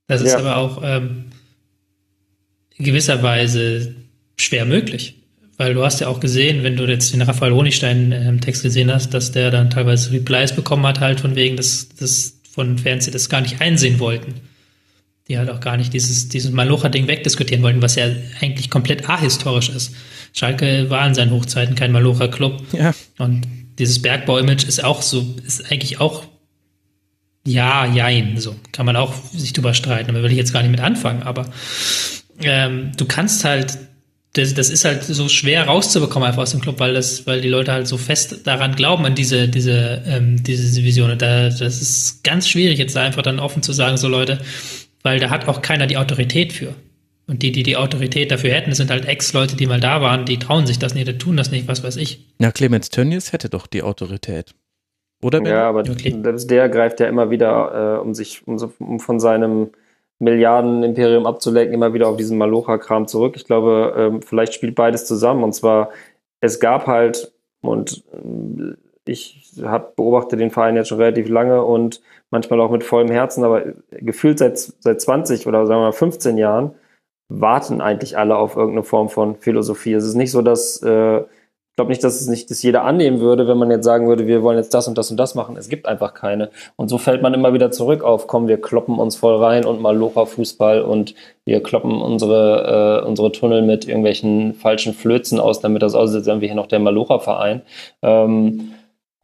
Das ist ja. aber auch ähm, in gewisser Weise schwer möglich. Weil du hast ja auch gesehen, wenn du jetzt den Raphael Honigstein-Text ähm, gesehen hast, dass der dann teilweise Replies bekommen hat, halt von wegen, dass, dass von Fans, die das gar nicht einsehen wollten. Die halt auch gar nicht dieses, dieses Malocha-Ding wegdiskutieren wollten, was ja eigentlich komplett ahistorisch ist. Schalke war in seinen Hochzeiten kein Malocha-Club. Ja. Und dieses Bergbau-Image ist auch so, ist eigentlich auch ja, jein, so kann man auch sich drüber streiten, aber will ich jetzt gar nicht mit anfangen, aber ähm, du kannst halt, das, das ist halt so schwer rauszubekommen einfach aus dem Club, weil das, weil die Leute halt so fest daran glauben, an diese, diese, ähm, diese Vision. Und da, das ist ganz schwierig, jetzt da einfach dann offen zu sagen, so Leute, weil da hat auch keiner die Autorität für. Und die, die die Autorität dafür hätten, sind halt Ex-Leute, die mal da waren, die trauen sich das nicht, die tun das nicht, was weiß ich. Ja, Clemens Tönnies hätte doch die Autorität. Oder ben? Ja, aber okay. selbst der greift ja immer wieder, äh, um sich um, um von seinem Milliarden-Imperium abzulenken, immer wieder auf diesen Malocha-Kram zurück. Ich glaube, ähm, vielleicht spielt beides zusammen. Und zwar, es gab halt, und äh, ich hab, beobachte den Verein jetzt schon relativ lange und manchmal auch mit vollem Herzen, aber gefühlt seit, seit 20 oder sagen wir mal 15 Jahren warten eigentlich alle auf irgendeine Form von Philosophie. Es ist nicht so, dass äh, ich glaube nicht, dass es nicht dass jeder annehmen würde, wenn man jetzt sagen würde, wir wollen jetzt das und das und das machen. Es gibt einfach keine. Und so fällt man immer wieder zurück auf, komm, wir kloppen uns voll rein und mal Locha-Fußball und wir kloppen unsere, äh, unsere Tunnel mit irgendwelchen falschen Flözen aus, damit das aussieht, wären wir hier noch der Malocha-Verein. Ähm,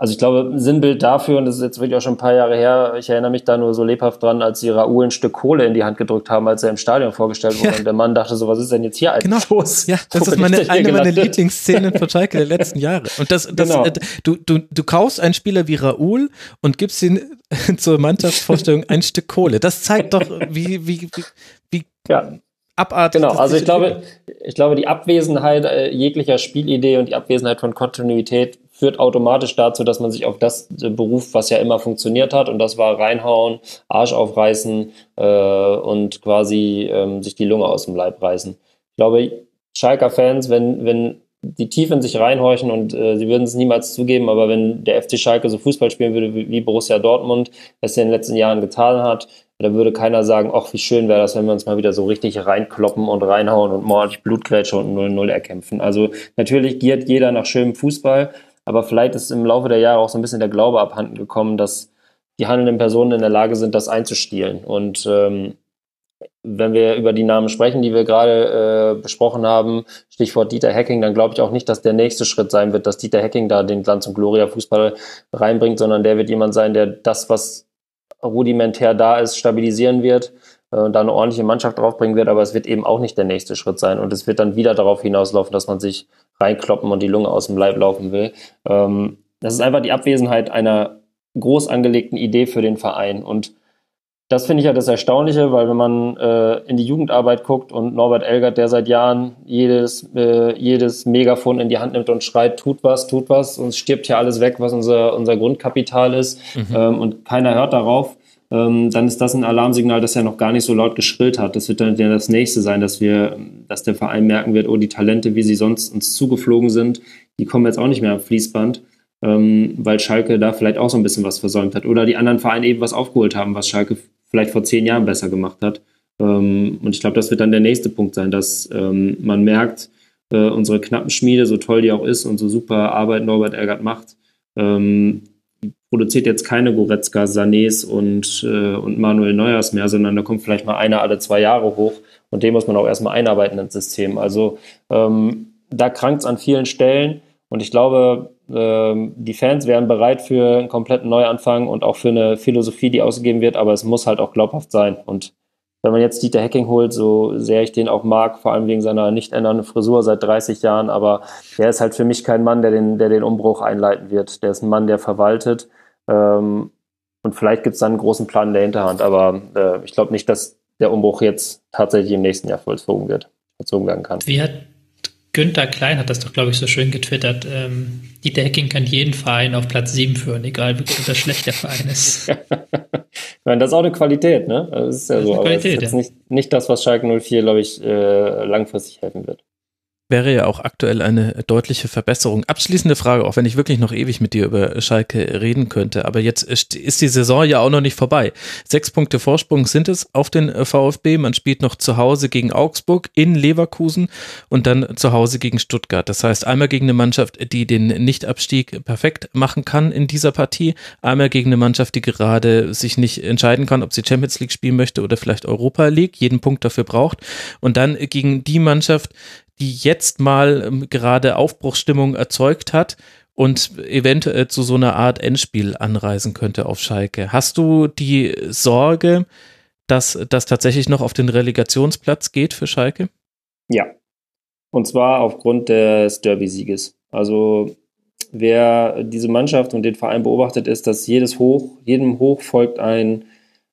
also ich glaube, Sinnbild dafür, und das ist jetzt wirklich auch schon ein paar Jahre her, ich erinnere mich da nur so lebhaft dran, als sie Raoul ein Stück Kohle in die Hand gedrückt haben, als er im Stadion vorgestellt wurde. Ja. Und der Mann dachte so, was ist denn jetzt hier eigentlich genau. los? Ja, das Wo ist meine, eine meiner Lieblingsszenen von Schalke der letzten Jahre. Und das, das genau. äh, du, du, du kaufst einen Spieler wie Raoul und gibst ihn zur Mannschaftsvorstellung ein Stück Kohle. Das zeigt doch, wie, wie, wie, wie ja abartig. Genau, also ich glaube, ich glaube, die Abwesenheit äh, jeglicher Spielidee und die Abwesenheit von Kontinuität führt automatisch dazu, dass man sich auf das äh, beruft, was ja immer funktioniert hat. Und das war reinhauen, Arsch aufreißen äh, und quasi ähm, sich die Lunge aus dem Leib reißen. Ich glaube, Schalker-Fans, wenn, wenn die tief in sich reinhorchen und äh, sie würden es niemals zugeben, aber wenn der FC Schalke so Fußball spielen würde wie Borussia Dortmund, es in den letzten Jahren getan hat, da würde keiner sagen, ach, wie schön wäre das, wenn wir uns mal wieder so richtig reinkloppen und reinhauen und mordig Blutgrätsche und 0-0 erkämpfen. Also natürlich giert jeder nach schönem Fußball, aber vielleicht ist im Laufe der Jahre auch so ein bisschen der Glaube abhanden gekommen, dass die handelnden Personen in der Lage sind, das einzustielen. Und ähm, wenn wir über die Namen sprechen, die wir gerade äh, besprochen haben, Stichwort Dieter Hacking, dann glaube ich auch nicht, dass der nächste Schritt sein wird, dass Dieter Hacking da den Glanz und Gloria Fußball reinbringt, sondern der wird jemand sein, der das, was rudimentär da ist, stabilisieren wird äh, da eine ordentliche Mannschaft draufbringen wird, aber es wird eben auch nicht der nächste Schritt sein und es wird dann wieder darauf hinauslaufen, dass man sich reinkloppen und die Lunge aus dem Leib laufen will. Ähm, das ist einfach die Abwesenheit einer groß angelegten Idee für den Verein und das finde ich ja das Erstaunliche, weil wenn man äh, in die Jugendarbeit guckt und Norbert Elgert, der seit Jahren jedes, äh, jedes Megafon in die Hand nimmt und schreit, tut was, tut was, uns stirbt hier alles weg, was unser, unser Grundkapital ist mhm. ähm, und keiner hört darauf, dann ist das ein Alarmsignal, das er noch gar nicht so laut geschrillt hat. Das wird dann ja das nächste sein, dass wir, dass der Verein merken wird, oh, die Talente, wie sie sonst uns zugeflogen sind, die kommen jetzt auch nicht mehr am Fließband, ähm, weil Schalke da vielleicht auch so ein bisschen was versäumt hat. Oder die anderen Vereine eben was aufgeholt haben, was Schalke vielleicht vor zehn Jahren besser gemacht hat. Ähm, und ich glaube, das wird dann der nächste Punkt sein, dass ähm, man merkt, äh, unsere knappen Schmiede, so toll die auch ist und so super Arbeit Norbert Elgert macht, ähm, produziert jetzt keine Goretzka, Sanés und, äh, und Manuel Neuers mehr, sondern da kommt vielleicht mal einer alle zwei Jahre hoch und den muss man auch erstmal einarbeiten ins System. Also ähm, da krankt es an vielen Stellen und ich glaube, Ähm, die Fans wären bereit für einen kompletten Neuanfang und auch für eine Philosophie, die ausgegeben wird, aber es muss halt auch glaubhaft sein. Und wenn man jetzt Dieter Hecking holt, so sehr ich den auch mag, vor allem wegen seiner nicht ändernden Frisur seit 30 Jahren, aber der ist halt für mich kein Mann, der den, der den Umbruch einleiten wird. Der ist ein Mann, der verwaltet. Ähm, und vielleicht gibt es dann einen großen Plan in der Hinterhand, aber äh, ich glaube nicht, dass der Umbruch jetzt tatsächlich im nächsten Jahr vollzogen wird, vollzogen werden kann. Wie hat Günther Klein hat das doch, glaube ich, so schön getwittert. Ähm, Dieter Hecking kann jeden Verein auf Platz 7 führen, egal wie gut oder schlecht der Verein ist. meine, das ist auch eine Qualität, ne? Das ist ja das so, aber Qualität, das ist ja. nicht, nicht das, was Schalke 04, glaube ich, äh, langfristig helfen wird wäre ja auch aktuell eine deutliche Verbesserung. Abschließende Frage, auch wenn ich wirklich noch ewig mit dir über Schalke reden könnte, aber jetzt ist die Saison ja auch noch nicht vorbei. Sechs Punkte Vorsprung sind es auf den VfB. Man spielt noch zu Hause gegen Augsburg, in Leverkusen und dann zu Hause gegen Stuttgart. Das heißt, einmal gegen eine Mannschaft, die den Nichtabstieg perfekt machen kann in dieser Partie, einmal gegen eine Mannschaft, die gerade sich nicht entscheiden kann, ob sie Champions League spielen möchte oder vielleicht Europa League, jeden Punkt dafür braucht und dann gegen die Mannschaft, die jetzt mal ähm, gerade Aufbruchsstimmung erzeugt hat und eventuell zu so einer Art Endspiel anreisen könnte auf Schalke. Hast du die Sorge, dass das tatsächlich noch auf den Relegationsplatz geht für Schalke? Ja. Und zwar aufgrund des Derby-Sieges. Also wer diese Mannschaft und den Verein beobachtet, ist, dass jedes Hoch, jedem Hoch folgt ein,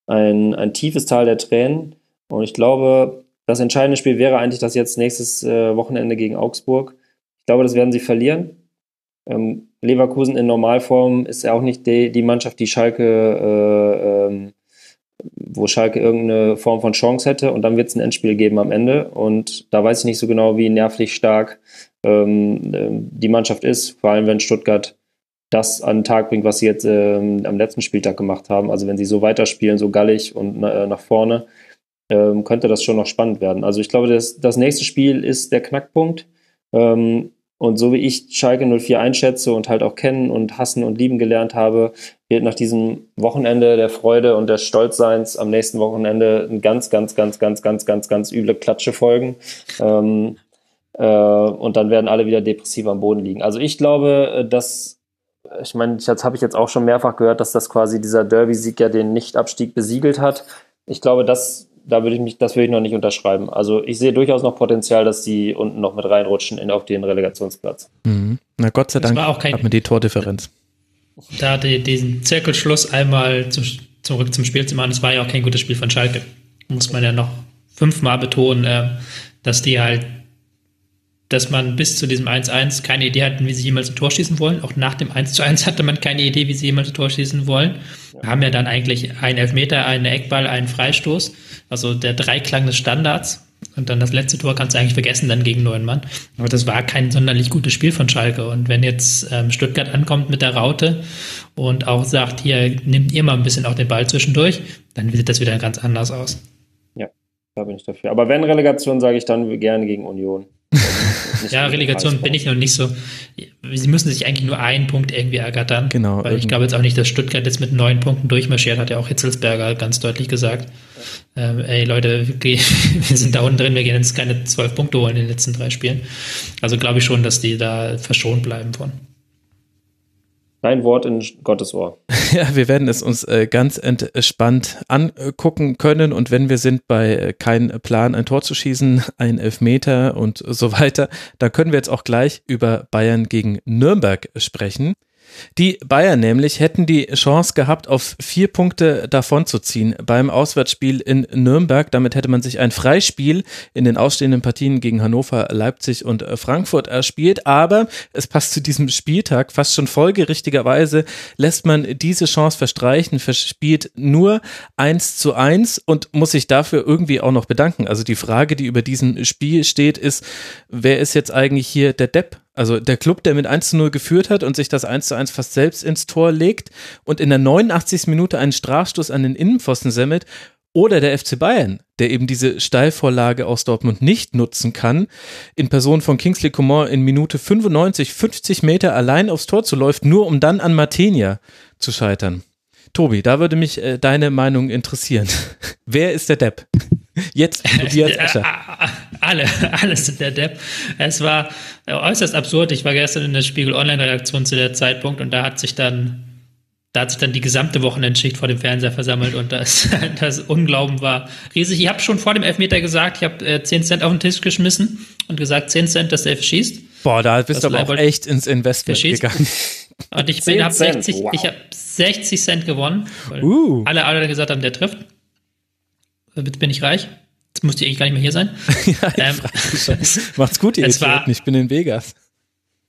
ein, ein tiefes Tal der Tränen. Und ich glaube, das entscheidende Spiel wäre eigentlich das jetzt nächstes äh, Wochenende gegen Augsburg. Ich glaube, das werden sie verlieren. Ähm, Leverkusen in Normalform ist ja auch nicht die, die Mannschaft, die Schalke, äh, ähm, wo Schalke irgendeine Form von Chance hätte. Und dann wird es ein Endspiel geben am Ende. Und da weiß ich nicht so genau, wie nervlich stark ähm, ähm die Mannschaft ist. Vor allem, wenn Stuttgart das an den Tag bringt, was sie jetzt ähm, am letzten Spieltag gemacht haben. Also wenn sie so weiterspielen, so gallig und äh, nach vorne, ähm, könnte das schon noch spannend werden. Also ich glaube, das, das nächste Spiel ist der Knackpunkt. Ähm, und so wie ich Schalke 04 einschätze und halt auch kennen und hassen und lieben gelernt habe, wird nach diesem Wochenende der Freude und des Stolzseins am nächsten Wochenende ein ganz, ganz, ganz, ganz, ganz, ganz, ganz üble Klatsche folgen. Ähm, äh, und dann werden alle wieder depressiv am Boden liegen. Also ich glaube, äh, dass, ich meine, das habe ich jetzt auch schon mehrfach gehört, dass das quasi dieser Derby-Sieg ja den Nichtabstieg besiegelt hat. Ich glaube, das da würde ich mich, das würde ich noch nicht unterschreiben. Also ich sehe durchaus noch Potenzial, dass sie unten noch mit reinrutschen in, auf den Relegationsplatz. Mhm. Na Gott sei Dank auch kein, hat man die Tordifferenz. Da die, diesen Zirkelschluss einmal zu, zurück zum Spiel zu machen, das war ja auch kein gutes Spiel von Schalke. Muss man ja noch fünfmal betonen, äh, dass die halt dass man bis zu diesem 1-1 keine Idee hatten, wie sie jemals ein Tor schießen wollen. Auch nach dem 1-1 hatte man keine Idee, wie sie jemals ein Tor schießen wollen. Wir haben ja dann eigentlich einen Elfmeter, einen Eckball, einen Freistoß. Also der Dreiklang des Standards. Und dann das letzte Tor kannst du eigentlich vergessen, dann gegen neun Mann. Aber das war kein sonderlich gutes Spiel von Schalke. Und wenn jetzt ähm, Stuttgart ankommt mit der Raute und auch sagt, hier, nimmt ihr mal ein bisschen auch den Ball zwischendurch, dann sieht das wieder ganz anders aus. Ja, da bin ich dafür. Aber wenn Relegation, sage ich dann gerne gegen Union. ja, Relegation bin ich noch nicht so. Sie müssen sich eigentlich nur einen Punkt irgendwie ergattern. Genau. Weil ich glaube jetzt auch nicht, dass Stuttgart jetzt mit neun Punkten durchmarschiert, hat ja auch Hitzelsberger ganz deutlich gesagt. Ähm, ey Leute, wir, wir sind da unten drin, wir gehen jetzt keine zwölf Punkte holen in den letzten drei Spielen. Also glaube ich schon, dass die da verschont bleiben von. Dein Wort in Gottes Ohr. Ja, wir werden es uns äh, ganz entspannt angucken können und wenn wir sind bei äh, kein Plan, ein Tor zu schießen, ein Elfmeter und so weiter, dann können wir jetzt auch gleich über Bayern gegen Nürnberg sprechen. Die Bayern nämlich hätten die Chance gehabt, auf vier Punkte davonzuziehen beim Auswärtsspiel in Nürnberg. Damit hätte man sich ein Freispiel in den ausstehenden Partien gegen Hannover, Leipzig und Frankfurt erspielt. Aber es passt zu diesem Spieltag fast schon folgerichtigerweise, lässt man diese Chance verstreichen, verspielt nur eins zu eins und muss sich dafür irgendwie auch noch bedanken. Also die Frage, die über diesem Spiel steht, ist, wer ist jetzt eigentlich hier der Depp? Also der Club, der mit 1 zu 0 geführt hat und sich das 1 zu 1 fast selbst ins Tor legt und in der 89. Minute einen Strafstoß an den Innenpfosten semmelt. Oder der FC Bayern, der eben diese Steilvorlage aus Dortmund nicht nutzen kann, in Person von Kingsley Coman in Minute 95 50 Meter allein aufs Tor zu läuft, nur um dann an Martenia zu scheitern. Tobi, da würde mich äh, deine Meinung interessieren. Wer ist der Depp? Jetzt, Tobias Escher. Alle, alle sind der Depp. Es war äußerst absurd. Ich war gestern in der Spiegel Online-Redaktion zu der Zeitpunkt und da hat sich dann, da hat sich dann die gesamte Wochenendschicht vor dem Fernseher versammelt und das, das Unglauben war riesig. Ich habe schon vor dem Elfmeter gesagt, ich habe äh, 10 Cent auf den Tisch geschmissen und gesagt, 10 Cent, dass der schießt. Boah, da bist du aber auch echt ins Investment gegangen. Und ich habe 60, wow. ich hab 60 Cent gewonnen, uh. alle, alle gesagt haben, der trifft. Jetzt bin ich reich. Jetzt müsste ich eigentlich gar nicht mehr hier sein. ja, ähm, Macht's gut, ihr Idioten. Ich bin in Vegas.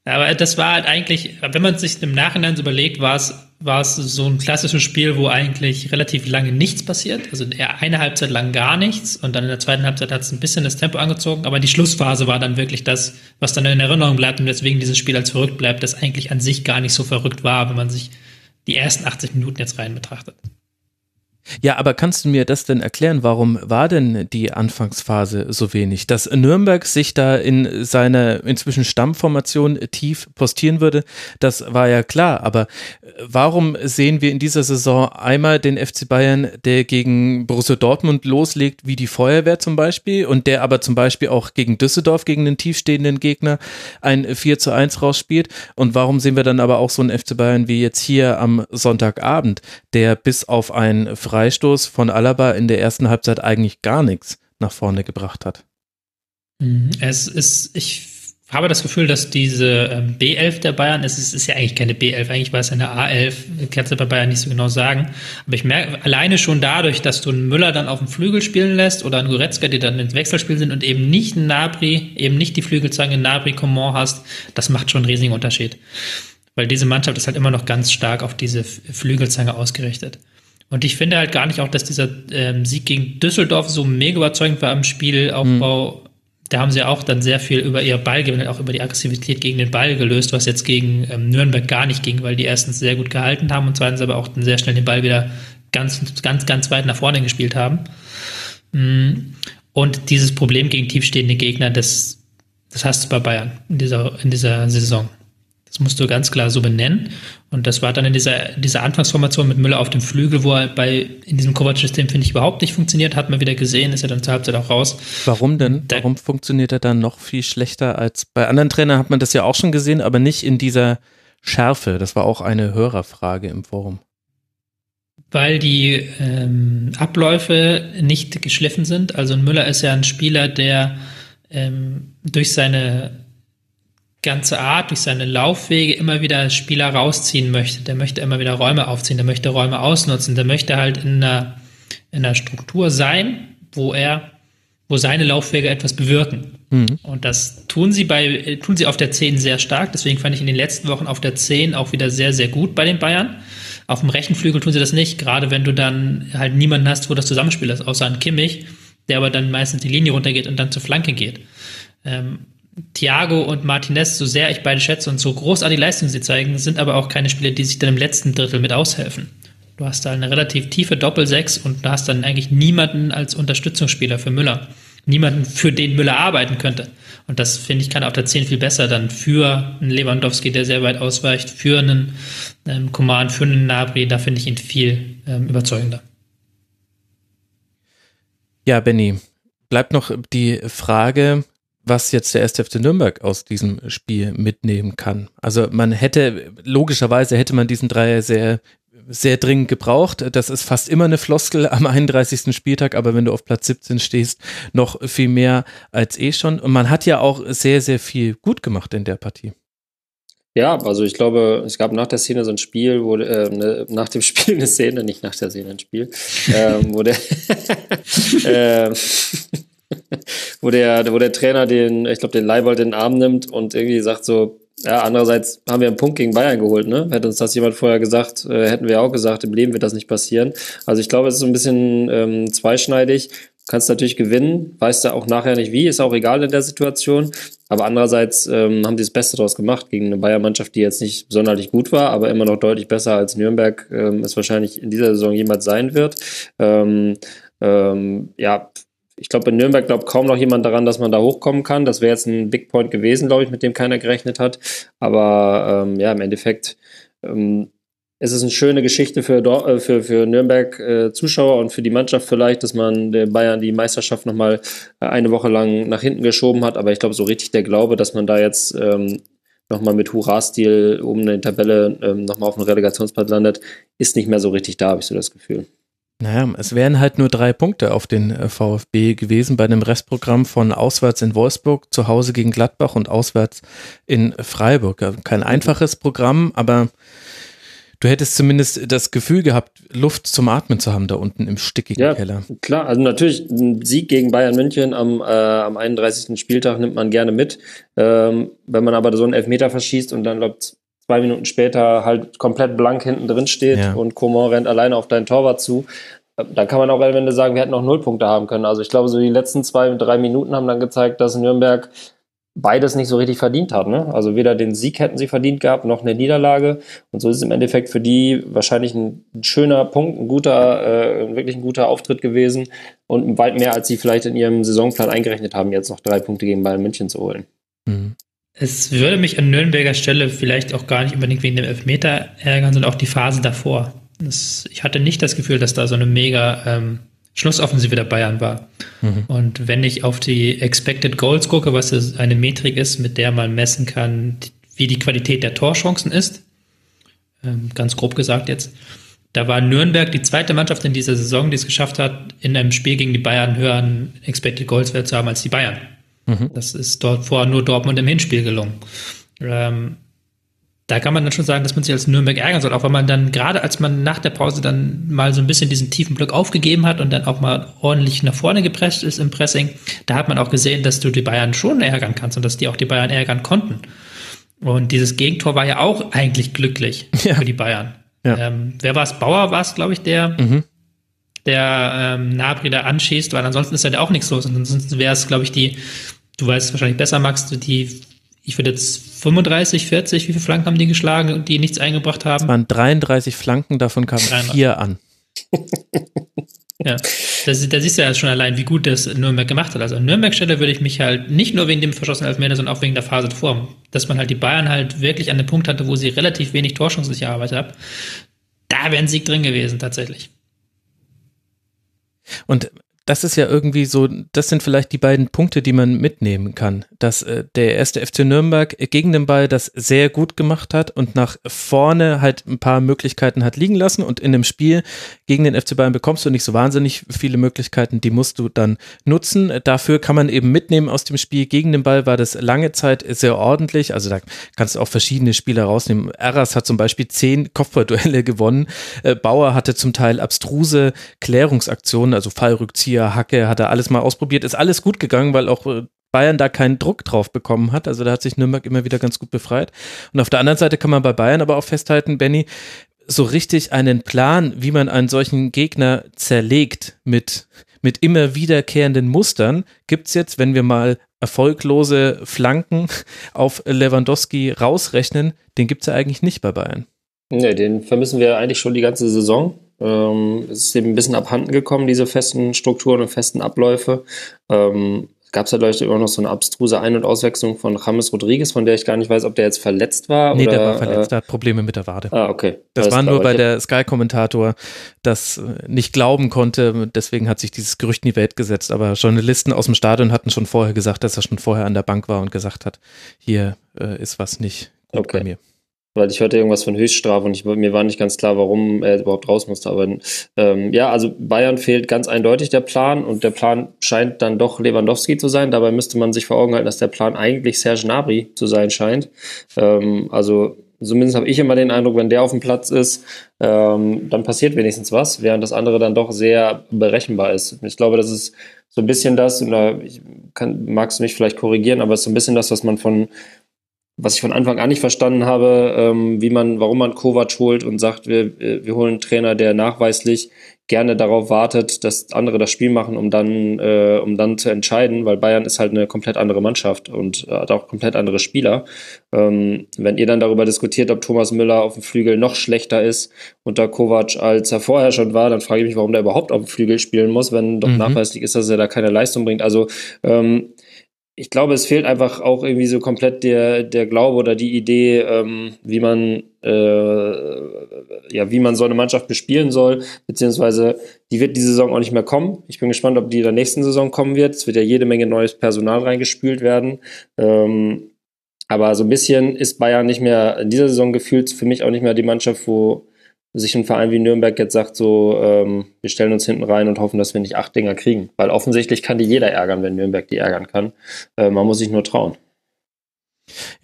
Aber das war halt eigentlich, wenn man sich im Nachhinein so überlegt, war es, war es so ein klassisches Spiel, wo eigentlich relativ lange nichts passiert. Also eher eine Halbzeit lang gar nichts und dann in der zweiten Halbzeit hat es ein bisschen das Tempo angezogen. Aber die Schlussphase war dann wirklich das, was dann in Erinnerung bleibt und deswegen dieses Spiel als verrückt bleibt, das eigentlich an sich gar nicht so verrückt war, wenn man sich die ersten 80 Minuten jetzt rein betrachtet. Ja, aber kannst du mir das denn erklären? Warum war denn die Anfangsphase so wenig? Dass Nürnberg sich da in seiner inzwischen Stammformation tief postieren würde, das war ja klar. Aber äh, warum sehen wir in dieser Saison einmal den FC Bayern, der gegen Borussia Dortmund loslegt, wie die Feuerwehr zum Beispiel, und der aber zum Beispiel auch gegen Düsseldorf, gegen den tiefstehenden Gegner, ein 4 zu 1 rausspielt? Und warum sehen wir dann aber auch so einen FC Bayern wie jetzt hier am Sonntagabend, der bis auf ein Freistoß Freistoß von Alaba in der ersten Halbzeit eigentlich gar nichts nach vorne gebracht hat. Mhm. Es ist, ich habe das Gefühl, dass diese ähm, B11 der Bayern, es ist, ist ja eigentlich keine B11, eigentlich war es eine A11, kannst du bei Bayern nicht so genau sagen. Aber ich merke alleine schon dadurch, dass du einen Müller dann auf dem Flügel spielen lässt oder einen Goretzka, die dann ins Wechselspiel sind und eben nicht einen Nabri, eben nicht die Flügelzange Nabri Coman hast, das macht schon einen riesigen Unterschied. Weil diese Mannschaft ist halt immer noch ganz stark auf diese Flügelzange ausgerichtet. Und ich finde halt gar nicht auch, dass dieser ähm, Sieg gegen Düsseldorf so mega überzeugend war im Spielaufbau. Mhm. Da haben sie auch dann sehr viel über ihr Ballgewinn, auch über die Aggressivität gegen den Ball gelöst, was jetzt gegen ähm, Nürnberg gar nicht ging, weil die erstens sehr gut gehalten haben und zweitens aber auch dann sehr schnell den Ball wieder ganz, ganz, ganz weit nach vorne gespielt haben. Mhm. Und dieses Problem gegen tiefstehende Gegner, das, das hast du bei Bayern in dieser, in dieser Saison. Das musst du ganz klar so benennen. Und das war dann in dieser, dieser Anfangsformation mit Müller auf dem Flügel, wo er bei, in diesem Kovac-System, finde ich, überhaupt nicht funktioniert, hat man wieder gesehen, ist er dann zur Halbzeit auch raus. Warum denn? Da, Warum funktioniert er dann noch viel schlechter als bei anderen Trainern hat man das ja auch schon gesehen, aber nicht in dieser Schärfe. Das war auch eine Hörerfrage im Forum. Weil die ähm, Abläufe nicht geschliffen sind. Also Müller ist ja ein Spieler, der ähm, durch seine ganze Art, durch seine Laufwege immer wieder Spieler rausziehen möchte. Der möchte immer wieder Räume aufziehen, der möchte Räume ausnutzen, der möchte halt in einer, in einer Struktur sein, wo er, wo seine Laufwege etwas bewirken. Mhm. Und das tun sie bei, tun sie auf der 10 sehr stark. Deswegen fand ich in den letzten Wochen auf der 10 auch wieder sehr, sehr gut bei den Bayern. Auf dem rechten Flügel tun sie das nicht, gerade wenn du dann halt niemanden hast, wo das Zusammenspiel ist, außer ein Kimmich, der aber dann meistens die Linie runtergeht und dann zur Flanke geht. Ähm, Thiago und Martinez, so sehr ich beide schätze und so großartige Leistungen sie zeigen, sind aber auch keine Spieler, die sich dann im letzten Drittel mit aushelfen. Du hast da eine relativ tiefe Doppel-Sechs und du hast dann eigentlich niemanden als Unterstützungsspieler für Müller. Niemanden, für den Müller arbeiten könnte. Und das, finde ich, kann auf der 10 viel besser dann für einen Lewandowski, der sehr weit ausweicht, für einen ähm, Command, für einen Nabri, da finde ich ihn viel ähm, überzeugender. Ja, Benny, bleibt noch die Frage, was jetzt der 1. FC Nürnberg aus diesem Spiel mitnehmen kann. Also man hätte, logischerweise hätte man diesen Dreier sehr, sehr dringend gebraucht. Das ist fast immer eine Floskel am 31. Spieltag, aber wenn du auf Platz 17 stehst, noch viel mehr als eh schon. Und man hat ja auch sehr, sehr viel gut gemacht in der Partie. Ja, also ich glaube, es gab nach der Szene so ein Spiel, wo äh, ne, nach dem Spiel eine Szene, nicht nach der Szene ein Spiel, ähm, wo der äh, wo der, wo der Trainer den, ich glaube, den Leibold in den Arm nimmt und irgendwie sagt so, ja, andererseits haben wir einen Punkt gegen Bayern geholt, ne? Hätte uns das jemand vorher gesagt, äh, hätten wir auch gesagt, im Leben wird das nicht passieren. Also ich glaube, es ist so ein bisschen ähm, zweischneidig. Kannst natürlich gewinnen, weißt du auch nachher nicht wie, ist auch egal in der Situation. Aber andererseits ähm, haben die das Beste daraus gemacht gegen eine Bayern-Mannschaft, die jetzt nicht sonderlich gut war, aber immer noch deutlich besser als Nürnberg ähm, es wahrscheinlich in dieser Saison jemals sein wird. Ähm, ähm, ja, ich glaube, in Nürnberg glaubt kaum noch jemand daran, dass man da hochkommen kann. Das wäre jetzt ein Big Point gewesen, glaube ich, mit dem keiner gerechnet hat. Aber ähm, ja, im Endeffekt ähm, es ist eine schöne Geschichte für, äh, für, für Nürnberg äh, Zuschauer und für die Mannschaft vielleicht, dass man der Bayern die Meisterschaft nochmal äh, eine Woche lang nach hinten geschoben hat. Aber ich glaube, so richtig der Glaube, dass man da jetzt ähm, nochmal mit Hurra-Stil oben in der Tabelle ähm, nochmal auf dem Relegationsplatz landet, ist nicht mehr so richtig da, habe ich so das Gefühl. Naja, es wären halt nur drei Punkte auf den äh, VfB gewesen bei dem Restprogramm von auswärts in Wolfsburg, zu Hause gegen Gladbach und auswärts in Freiburg. Kein einfaches Programm, aber du hättest zumindest das Gefühl gehabt, Luft zum Atmen zu haben da unten im stickigen ja, Keller. Klar, also natürlich ein Sieg gegen Bayern München am, äh, am 31. Spieltag nimmt man gerne mit. Ähm, wenn man aber so einen Elfmeter verschießt und dann glaubt zwei Minuten später halt komplett blank hinten drin steht ja. und Coman rennt alleine auf deinen Torwart zu, äh, dann kann man auch am Ende sagen, wir hätten noch null Punkte haben können. Also ich glaube, so die letzten zwei, drei Minuten haben dann gezeigt, dass Nürnberg beides nicht so richtig verdient hat. Ne? Also weder den Sieg hätten sie verdient gehabt, noch eine Niederlage. Und so ist es im Endeffekt für die wahrscheinlich ein, schöner Punkt, ein guter, äh, wirklich ein guter Auftritt gewesen und weit mehr, als sie vielleicht in ihrem Saisonplan eingerechnet haben, jetzt noch drei Punkte gegen Bayern München zu holen. Mhm. Es würde mich an Nürnberger Stelle vielleicht auch gar nicht unbedingt wegen dem Elfmeter ärgern, sondern auch die Phase davor. Das, ich hatte nicht das Gefühl, dass da so eine mega ähm, Schlussoffensive der Bayern war. Mhm. Und wenn ich auf die Expected Goals gucke, was eine Metrik ist, mit der man messen kann, wie die Qualität der Torchancen ist, ähm, ganz grob gesagt jetzt, da war Nürnberg die zweite Mannschaft in dieser Saison, die es geschafft hat, in einem Spiel gegen die Bayern höheren Expected Goals Wert zu haben als die Bayern. Mhm. Das ist dort vorher nur Dortmund im Hinspiel gelungen. Ähm, da kann man dann schon sagen, dass man sich als Nürnberg ärgern soll, auch wenn man dann, gerade als man nach der Pause dann mal so ein bisschen diesen tiefen Block aufgegeben hat und dann auch mal ordentlich nach vorne gepresst ist im Pressing, da hat man auch gesehen, dass du die Bayern schon ärgern kannst und dass die auch die Bayern ärgern konnten. Und dieses Gegentor war ja auch eigentlich glücklich ja. für die Bayern. Ja. Ähm, wer war es? Bauer war es, glaube ich, der, mhm. der ähm, Nabri da anschießt, weil ansonsten ist ja auch nichts los. Und ansonsten wäre es, glaube ich, die, du weißt es wahrscheinlich besser, Max, die ich würde jetzt 35, 40, wie viele Flanken haben die geschlagen, die nichts eingebracht haben? Es waren 33 Flanken, davon kamen 33. vier an. ja, das, da siehst du ja schon allein, wie gut das Nürnberg gemacht hat. Also an Nürnberg-Stelle würde ich mich halt nicht nur wegen dem verschossenen Elfmeter, sondern auch wegen der Phase davor, dass man halt die Bayern halt wirklich an dem Punkt hatte, wo sie relativ wenig Torchancen sich erarbeitet haben. Da wäre ein Sieg drin gewesen, tatsächlich. Und das ist ja irgendwie so, das sind vielleicht die beiden Punkte, die man mitnehmen kann. Dass äh, der erste FC Nürnberg gegen den Ball das sehr gut gemacht hat und nach vorne halt ein paar Möglichkeiten hat liegen lassen und in dem Spiel gegen den FC Bayern bekommst du nicht so wahnsinnig viele Möglichkeiten, die musst du dann nutzen. Dafür kann man eben mitnehmen aus dem Spiel. Gegen den Ball war das lange Zeit sehr ordentlich. Also da kannst du auch verschiedene Spieler rausnehmen. Erras hat zum Beispiel zehn Kopfballduelle gewonnen. Äh, Bauer hatte zum Teil abstruse Klärungsaktionen, also Fallrückzieher Bier, Hacke, hat er alles mal ausprobiert. Ist alles gut gegangen, weil auch äh, Bayern da keinen Druck drauf bekommen hat. Also da hat sich Nürnberg immer wieder ganz gut befreit. Und auf der anderen Seite kann man bei Bayern aber auch festhalten, Benny, so richtig einen Plan, wie man einen solchen Gegner zerlegt mit, mit immer wiederkehrenden Mustern, gibt's jetzt, wenn wir mal erfolglose Flanken auf Lewandowski rausrechnen, den gibt's ja eigentlich nicht bei Bayern. Nee, den vermissen wir eigentlich schon die ganze Saison. Ähm, es ist eben ein bisschen abhanden gekommen, diese festen Strukturen und festen Abläufe. Ähm, gab es ja, glaube ich, immer noch so eine abstruse Ein- und Auswechslung von James Rodriguez, von der ich gar nicht weiß, ob der jetzt verletzt war. Nee, oder, der war verletzt, äh, der hat Probleme mit der Wade. Ah, okay. Das, das war nur, weil der Sky-Kommentator das äh, nicht glauben konnte, deswegen hat sich dieses Gerücht in die Welt gesetzt. Aber Journalisten aus dem Stadion hatten schon vorher gesagt, dass er schon vorher an der Bank war und gesagt hat, hier äh, ist was nicht gut okay. bei mir weil ich hörte irgendwas von Höchststrafe und ich, mir war nicht ganz klar, warum er überhaupt raus musste. Aber ähm, ja, also Bayern fehlt ganz eindeutig der Plan und der Plan scheint dann doch Lewandowski zu sein. Dabei müsste man sich vor Augen halten, dass der Plan eigentlich Serge Gnabry zu sein scheint. Ähm, also zumindest habe ich immer den Eindruck, wenn der auf dem Platz ist, ähm, dann passiert wenigstens was, während das andere dann doch sehr berechenbar ist. Ich glaube, das ist so ein bisschen das, und da kann, magst du mich vielleicht korrigieren, aber es ist so ein bisschen das, was man von was ich von Anfang an nicht verstanden habe, ähm, wie man, warum man Kovac holt und sagt, wir, wir holen einen Trainer, der nachweislich gerne darauf wartet, dass andere das Spiel machen, um dann, äh, um dann zu entscheiden, weil Bayern ist halt eine komplett andere Mannschaft und äh, hat auch komplett andere Spieler. Ähm, wenn ihr dann darüber diskutiert, ob Thomas Müller auf dem Flügel noch schlechter ist unter Kovac, als er vorher schon war, dann frage ich mich, warum der überhaupt auf dem Flügel spielen muss, wenn doch mhm. nachweislich ist, dass er da keine Leistung bringt. Also ähm, ich glaube, es fehlt einfach auch irgendwie so komplett der, der Glaube oder die Idee, ähm, wie man äh, ja, wie man so eine Mannschaft bespielen soll, beziehungsweise die wird diese Saison auch nicht mehr kommen. Ich bin gespannt, ob die in der nächsten Saison kommen wird. Es wird ja jede Menge neues Personal reingespült werden. Ähm, aber so ein bisschen ist Bayern nicht mehr in dieser Saison gefühlt für mich auch nicht mehr die Mannschaft, wo sich ein Verein wie Nürnberg jetzt sagt, so, ähm, wir stellen uns hinten rein und hoffen, dass wir nicht acht Dinger kriegen. Weil offensichtlich kann die jeder ärgern, wenn Nürnberg die ärgern kann. Äh, man muss sich nur trauen.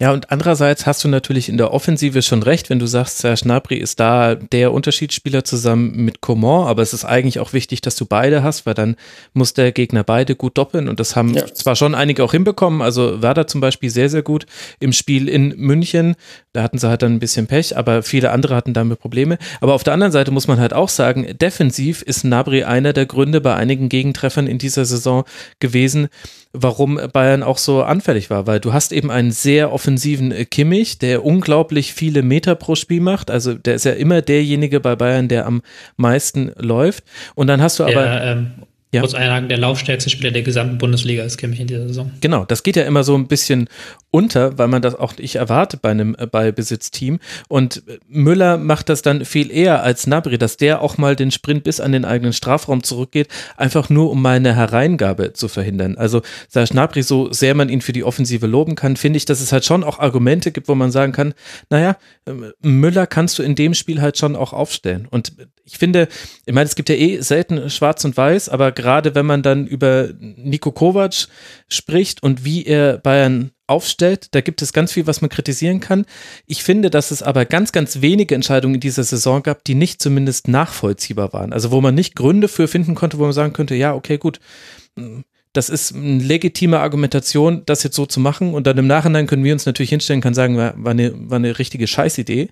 Ja, und andererseits hast du natürlich in der Offensive schon recht, wenn du sagst, Serge Gnabry ist da der Unterschiedsspieler zusammen mit Coman, aber es ist eigentlich auch wichtig, dass du beide hast, weil dann muss der Gegner beide gut doppeln und das haben ja. zwar schon einige auch hinbekommen, also Werder zum Beispiel sehr, sehr gut im Spiel in München, da hatten sie halt dann ein bisschen Pech, aber viele andere hatten damit Probleme, aber auf der anderen Seite muss man halt auch sagen, defensiv ist Gnabry einer der Gründe bei einigen Gegentreffern in dieser Saison gewesen, warum Bayern auch so anfällig war, weil du hast eben einen sehr offensiven äh, Kimmich, der unglaublich viele Meter pro Spiel macht. Also der ist ja immer derjenige bei Bayern, der am meisten läuft. Und dann hast du aber. Der, ähm, ja. Kurz einhaken, der laufstärkste Spieler der gesamten Bundesliga ist Kimmich in dieser Saison. Genau, das geht ja immer so ein bisschen unter, weil man das auch nicht erwartet bei einem äh, Ballbesitzteam. Und Müller macht das dann viel eher als Nabri, dass der auch mal den Sprint bis an den eigenen Strafraum zurückgeht, einfach nur um mal eine Hereingabe zu verhindern. Also Serge Nabri, so sehr man ihn für die Offensive loben kann, finde ich, dass es halt schon auch Argumente gibt, wo man sagen kann, naja, ähm, Müller kannst du in dem Spiel halt schon auch aufstellen. Und ich finde, ich meine, es gibt ja eh selten schwarz und weiß, aber gerade wenn man dann über Nico Kovac spricht und wie er Bayern aufstellt, da gibt es ganz viel, was man kritisieren kann. Ich finde, dass es aber ganz, ganz wenige Entscheidungen in dieser Saison gab, die nicht zumindest nachvollziehbar waren. Also wo man nicht Gründe für finden konnte, wo man sagen könnte, ja, okay, gut, das ist eine legitime Argumentation, das jetzt so zu machen. Und dann im Nachhinein können wir uns natürlich hinstellen, kann sagen, war, eine, war eine richtige Scheißidee.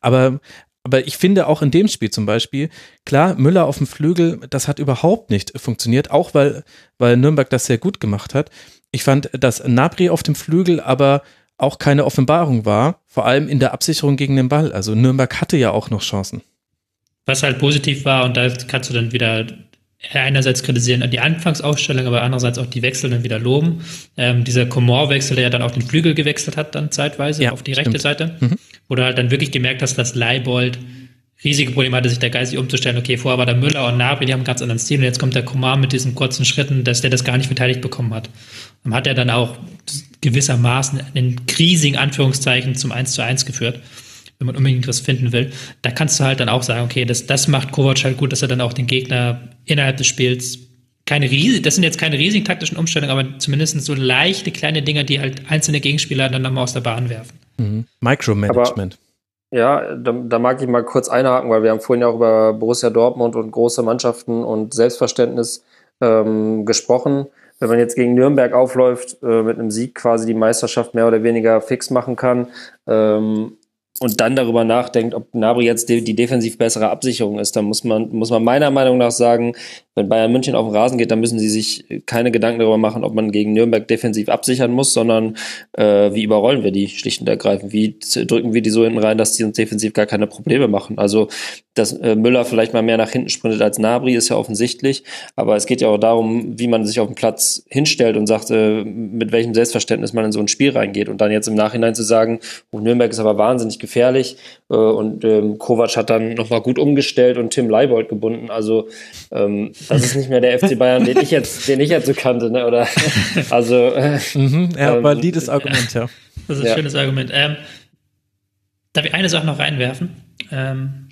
Aber aber ich finde auch in dem Spiel zum Beispiel, klar, Müller auf dem Flügel, das hat überhaupt nicht funktioniert, auch weil, weil Nürnberg das sehr gut gemacht hat. Ich fand, dass Nabri auf dem Flügel aber auch keine Offenbarung war, vor allem in der Absicherung gegen den Ball. Also Nürnberg hatte ja auch noch Chancen. Was halt positiv war, und da kannst du dann wieder einerseits kritisieren die Anfangsausstellung, aber andererseits auch die Wechsel dann wieder loben. Ähm, dieser Comor-Wechsel, der ja dann auch den Flügel gewechselt hat, dann zeitweise ja, auf die rechte stimmt. Seite, mhm. wo du halt dann wirklich gemerkt hast, dass Leibold riesige Probleme hatte, sich da geistig umzustellen. Okay, vorher war der Müller und Nabri, die haben einen ganz anderen Stil und jetzt kommt der Comor mit diesen kurzen Schritten, dass der das gar nicht verteidigt bekommen hat. Dann hat er dann auch gewissermaßen in riesigen Anführungszeichen zum 1 zu 1 geführt wenn man unbedingt was finden will, da kannst du halt dann auch sagen, okay, das, das macht Kovac halt gut, dass er dann auch den Gegner innerhalb des Spiels keine riesig, das sind jetzt keine riesigen taktischen Umstellungen, aber zumindest so leichte kleine Dinge, die halt einzelne Gegenspieler dann nochmal aus der Bahn werfen. Mhm. Micromanagement. Aber, ja, da, da, mag ich mal kurz einhaken, weil wir haben vorhin ja auch über Borussia Dortmund und große Mannschaften und Selbstverständnis ähm, gesprochen. Wenn man jetzt gegen Nürnberg aufläuft, äh, mit einem Sieg quasi die Meisterschaft mehr oder weniger fix machen kann, ähm, und dann darüber nachdenkt, ob Nabri jetzt die, die defensiv bessere Absicherung ist, dann muss man, muss man meiner Meinung nach sagen, wenn Bayern München auf den Rasen geht, dann müssen sie sich keine Gedanken darüber machen, ob man gegen Nürnberg defensiv absichern muss, sondern äh, wie überrollen wir die schlicht und ergreifend, wie drücken wir die so hinten rein, dass die uns defensiv gar keine Probleme machen. Also, dass äh, Müller vielleicht mal mehr nach hinten sprintet als Nabri, ist ja offensichtlich, aber es geht ja auch darum, wie man sich auf dem Platz hinstellt und sagt, äh, mit welchem Selbstverständnis man in so ein Spiel reingeht und dann jetzt im Nachhinein zu sagen, oh, Nürnberg ist aber wahnsinnig gefährlich äh, und ähm, Kovac hat dann nochmal gut umgestellt und Tim Leibold gebunden, also ähm, das ist nicht mehr der FC Bayern, den ich jetzt, den ich jetzt so kannte, ne? Oder also. Äh, mhm, ja, ähm, valides Argument, ja. Das ist ein ja. schönes Argument. Ähm, darf ich eine Sache noch reinwerfen? Ähm,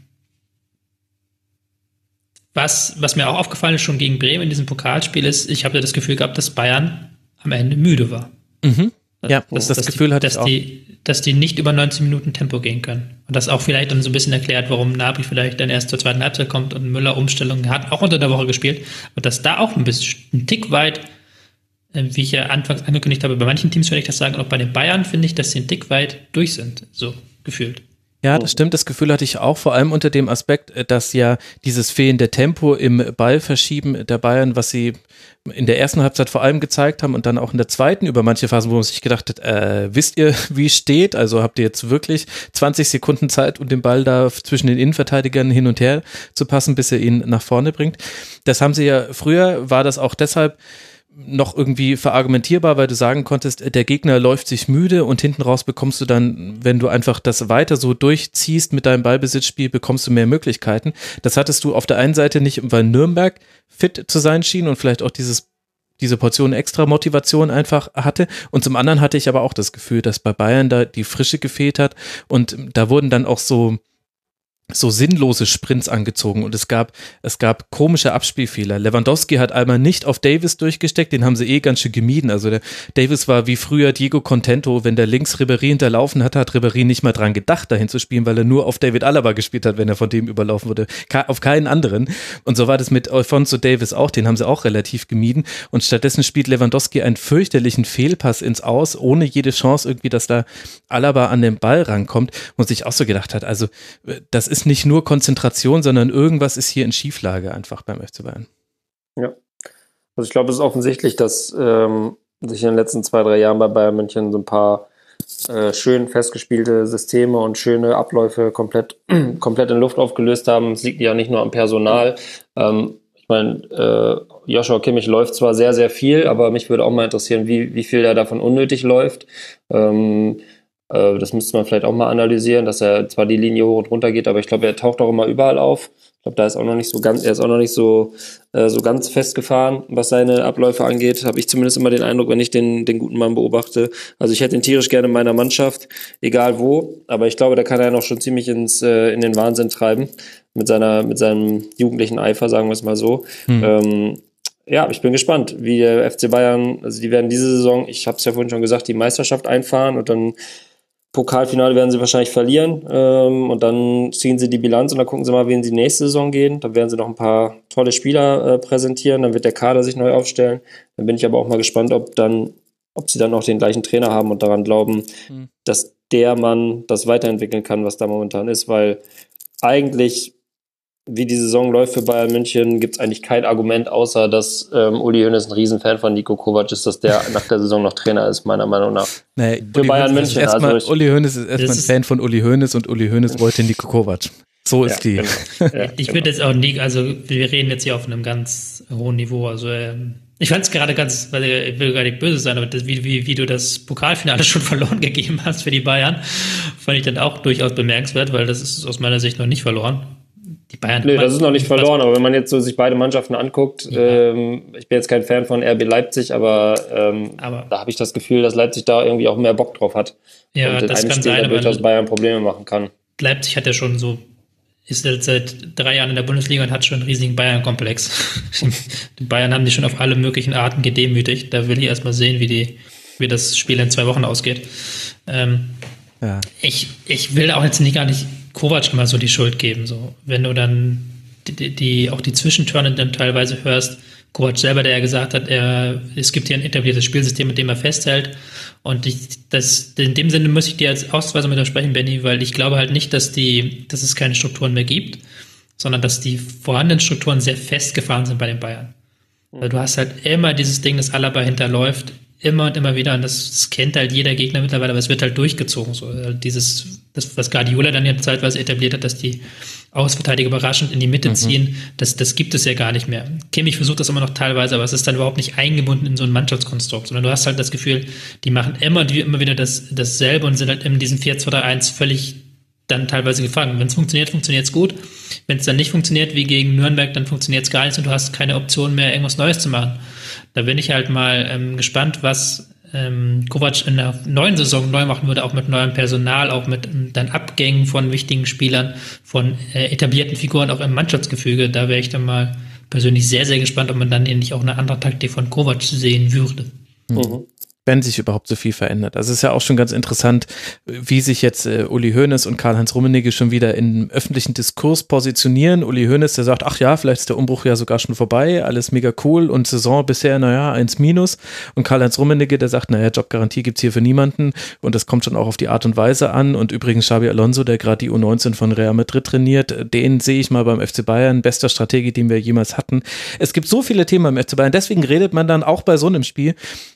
was, was mir auch aufgefallen ist, schon gegen Bremen in diesem Pokalspiel ist, ich habe ja das Gefühl gehabt, dass Bayern am Ende müde war. Mhm. Ja, das, das, das Gefühl die, hatte ich auch. Die, dass die nicht über 19 Minuten Tempo gehen können. Und das auch vielleicht dann so ein bisschen erklärt, warum Nabi vielleicht dann erst zur zweiten Halbzeit kommt und Müller Umstellungen hat, auch unter der Woche gespielt. Und dass da auch ein bisschen, ein Tick weit, äh, wie ich ja anfangs angekündigt habe, bei manchen Teams würde ich das sagen, und auch bei den Bayern finde ich, dass sie ein Tick weit durch sind, so gefühlt. Ja, das stimmt. Das Gefühl hatte ich auch, vor allem unter dem Aspekt, äh, dass ja dieses fehlende Tempo im Ballverschieben der Bayern, was sie in der ersten Halbzeit vor allem gezeigt haben und dann auch in der zweiten über manche Phasen, wo man sich gedacht hat, äh, wisst ihr, wie steht? Also habt ihr jetzt wirklich 20 Sekunden Zeit, um den Ball da zwischen den Innenverteidigern hin und her zu passen, bis er ihn nach vorne bringt. Das haben sie ja früher, war das auch deshalb noch irgendwie verargumentierbar, weil du sagen konntest, der Gegner läuft sich müde und hinten raus bekommst du dann, wenn du einfach das weiter so durchziehst mit deinem Ballbesitzspiel, bekommst du mehr Möglichkeiten. Das hattest du auf der einen Seite nicht, weil Nürnberg fit zu sein schien und vielleicht auch dieses diese Portion extra Motivation einfach hatte. Und zum anderen hatte ich aber auch das Gefühl, dass bei Bayern da die Frische gefehlt hat. Und da wurden dann auch so, so sinnlose Sprints angezogen und es gab, es gab komische Abspielfehler. Lewandowski hat einmal nicht auf Davis durchgesteckt, den haben sie eh ganz schön gemieden. Also der Davis war wie früher Diego Contento, wenn der links Ribéry hinterlaufen hat, hat Ribéry nicht mal dran gedacht, dahin zu spielen, weil er nur auf David Alaba gespielt hat, wenn er von dem überlaufen wurde. Auf keinen anderen. Und so war das mit Alfonso Davis auch, den haben sie auch relativ gemieden. Und stattdessen spielt Lewandowski einen fürchterlichen Fehlpass ins Aus, ohne jede Chance irgendwie, dass da Alaba an den Ball rankommt und sich auch so gedacht hat, also das ist nicht nur Konzentration, sondern irgendwas ist hier in Schieflage einfach beim FC Bayern. Ja. Also ich glaube, es ist offensichtlich, dass ähm, sich in den letzten zwei, drei Jahren bei Bayern München so ein paar äh, schön festgespielte Systeme und schöne Abläufe komplett, komplett in Luft aufgelöst haben. Es liegt ja nicht nur am Personal. Ähm, ich meine, äh, Joshua Kimmich läuft zwar sehr, sehr viel, aber mich würde auch mal interessieren, wie, wie viel er davon unnötig läuft. Ähm, äh, das müsste man vielleicht auch mal analysieren, dass er zwar die Linie hoch und runter geht, aber ich glaube, er taucht auch immer überall auf. Ich glaube, da ist auch noch nicht so ganz, er ist auch noch nicht so, äh, so ganz festgefahren, was seine Abläufe angeht. Habe ich zumindest immer den Eindruck, wenn ich den, den guten Mann beobachte. Also ich hätte ihn tierisch gerne in meiner Mannschaft, egal wo. Aber ich glaube, da kann er noch schon ziemlich ins, äh, in den Wahnsinn treiben. Mit seiner, mit seinem jugendlichen Eifer, sagen wir es mal so. Hm. Ähm, ja, ich bin gespannt, wie der FC Bayern, also die werden diese Saison, ich habe es ja vorhin schon gesagt, die Meisterschaft einfahren und dann Pokalfinale werden sie wahrscheinlich verlieren ähm, und dann ziehen sie die Bilanz und dann gucken sie mal, wen sie nächste Saison gehen. Dann werden sie noch ein paar tolle Spieler äh, präsentieren, dann wird der Kader sich neu aufstellen. Dann bin ich aber auch mal gespannt, ob dann, ob sie dann auch den gleichen Trainer haben und daran glauben, mhm. dass der Mann das weiterentwickeln kann, was da momentan ist, weil eigentlich wie die Saison läuft für Bayern München, gibt es eigentlich kein Argument, außer dass ähm, Uli Hoeneß ein Riesenfan von Nico Kovac ist, dass der nach der Saison noch Trainer ist, meiner Meinung nach. Nee, für Uli Bayern München. Erstmal, also Uli Hoeneß ist erstmal ein Fan von Uli Hoeneß und Uli Hoeneß wollte Nico Kovac. So ist ja, die. Genau. Ja, ich genau. finde jetzt auch nie, also wir reden jetzt hier auf einem ganz hohen Niveau. Also ähm, ich fand es gerade ganz, weil ich will gar nicht böse sein, aber das, wie, wie, wie du das Pokalfinale schon verloren gegeben hast für die Bayern, fand ich dann auch durchaus bemerkenswert, weil das ist aus meiner Sicht noch nicht verloren die Bayern. Nee, das ist noch nicht verloren, aber wenn man jetzt so sich beide Mannschaften anguckt, ja. ähm, ich bin jetzt kein Fan von RB Leipzig, aber, ähm, aber da habe ich das Gefühl, dass Leipzig da irgendwie auch mehr Bock drauf hat. Ja, und das kann Spiel sein, durchaus Bayern Probleme machen kann. Leipzig hat ja schon so, ist jetzt seit drei Jahren in der Bundesliga und hat schon einen riesigen Bayern-Komplex. die Bayern haben die schon auf alle möglichen Arten gedemütigt. Da will ich erstmal sehen, wie die, wie das Spiel in zwei Wochen ausgeht. Ähm, ja. ich, ich will auch jetzt nicht gar nicht Kovac immer so die Schuld geben. So, wenn du dann die, die auch die Zwischenturne dann teilweise hörst, Kovac selber, der ja gesagt hat, er, es gibt hier ein etabliertes Spielsystem, mit dem er festhält. Und ich, das, in dem Sinne muss ich dir als Ausweisung widersprechen, Benny, weil ich glaube halt nicht, dass die, dass es keine Strukturen mehr gibt, sondern dass die vorhandenen Strukturen sehr festgefahren sind bei den Bayern. Weil du hast halt immer dieses Ding, das Alaba hinterläuft, immer und immer wieder, und das, das, kennt halt jeder Gegner mittlerweile, aber es wird halt durchgezogen. So. Also dieses, das, was Guardiola dann ja zeitweise etabliert hat, dass die Ausverteidiger überraschend in die Mitte mhm. ziehen, das, das gibt es ja gar nicht mehr. Kimmich versucht das immer noch teilweise, aber es ist dann überhaupt nicht eingebunden in so ein Mannschaftskonstrukt, sondern du hast halt das Gefühl, die machen immer, die, immer wieder das, dasselbe und sind halt in diesem 4-2-3-1 völlig dann teilweise gefangen. Wenn es funktioniert, funktioniert es gut. Wenn es dann nicht funktioniert, wie gegen Nürnberg, dann funktioniert es gar nicht und du hast keine Option mehr, irgendwas Neues zu machen. Da bin ich halt mal ähm, gespannt, was ähm, Kovac in der neuen Saison neu machen würde, auch mit neuem Personal, auch mit ähm, dann Abgängen von wichtigen Spielern, von äh, etablierten Figuren, auch im Mannschaftsgefüge. Da wäre ich dann mal persönlich sehr, sehr gespannt, ob man dann endlich auch eine andere Taktik von Kovac sehen würde. Mhm wenn sich überhaupt so viel verändert. Also es ist ja auch schon ganz interessant, wie sich jetzt äh, Uli Hoeneß und Karl-Heinz Rummenigge schon wieder im öffentlichen Diskurs positionieren. Uli Hoeneß, der sagt, ach ja, vielleicht ist der Umbruch ja sogar schon vorbei, alles mega cool und Saison bisher, naja, eins minus. Und Karl-Heinz Rummenigge, der sagt, naja, Jobgarantie gibt's hier für niemanden und das kommt schon auch auf die Art und Weise an. Und übrigens Xabi Alonso, der gerade die U19 von Real Madrid trainiert, den sehe ich mal beim FC Bayern, bester Strategie, den wir jemals hatten. Es gibt so viele Themen beim FC Bayern, deswegen redet man dann auch bei so einem Spiel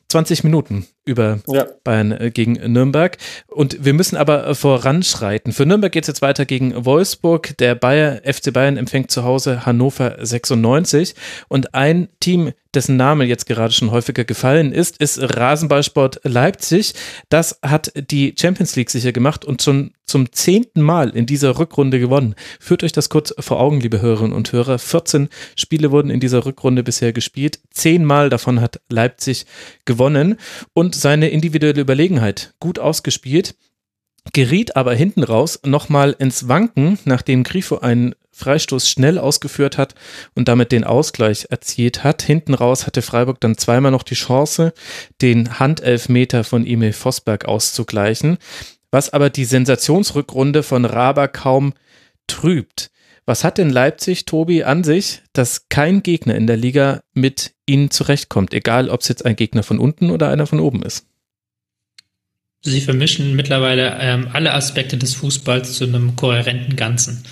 20 Minuten über ja. Bayern äh, gegen Nürnberg. Und wir müssen aber äh, voranschreiten. Für Nürnberg geht es jetzt weiter gegen Wolfsburg. Der Bayer, FC Bayern empfängt zu Hause Hannover 96. Und ein Team, dessen Name jetzt gerade schon häufiger gefallen ist, ist Rasenballsport Leipzig. Das hat die Champions League sicher gemacht und schon zum zehnten Mal in dieser Rückrunde gewonnen. Führt euch das kurz vor Augen, liebe Hörerinnen und Hörer. 14 Spiele wurden in dieser Rückrunde bisher gespielt. Zehnmal davon hat Leipzig gewonnen und seine individuelle Überlegenheit gut ausgespielt geriet aber hinten raus nochmal ins Wanken, nachdem Grifo einen Freistoß schnell ausgeführt hat und damit den Ausgleich erzielt hat. Hinten raus hatte Freiburg dann zweimal noch die Chance, den Handelfmeter von Emil Vosberg auszugleichen, was aber die Sensationsrückrunde von Raber kaum trübt. Was hat denn Leipzig, Tobi, an sich, dass kein Gegner in der Liga mit ihnen zurechtkommt, egal ob es jetzt ein Gegner von unten oder einer von oben ist? Sie vermischen mittlerweile ähm, alle Aspekte des Fußballs zu einem kohärenten Ganzen.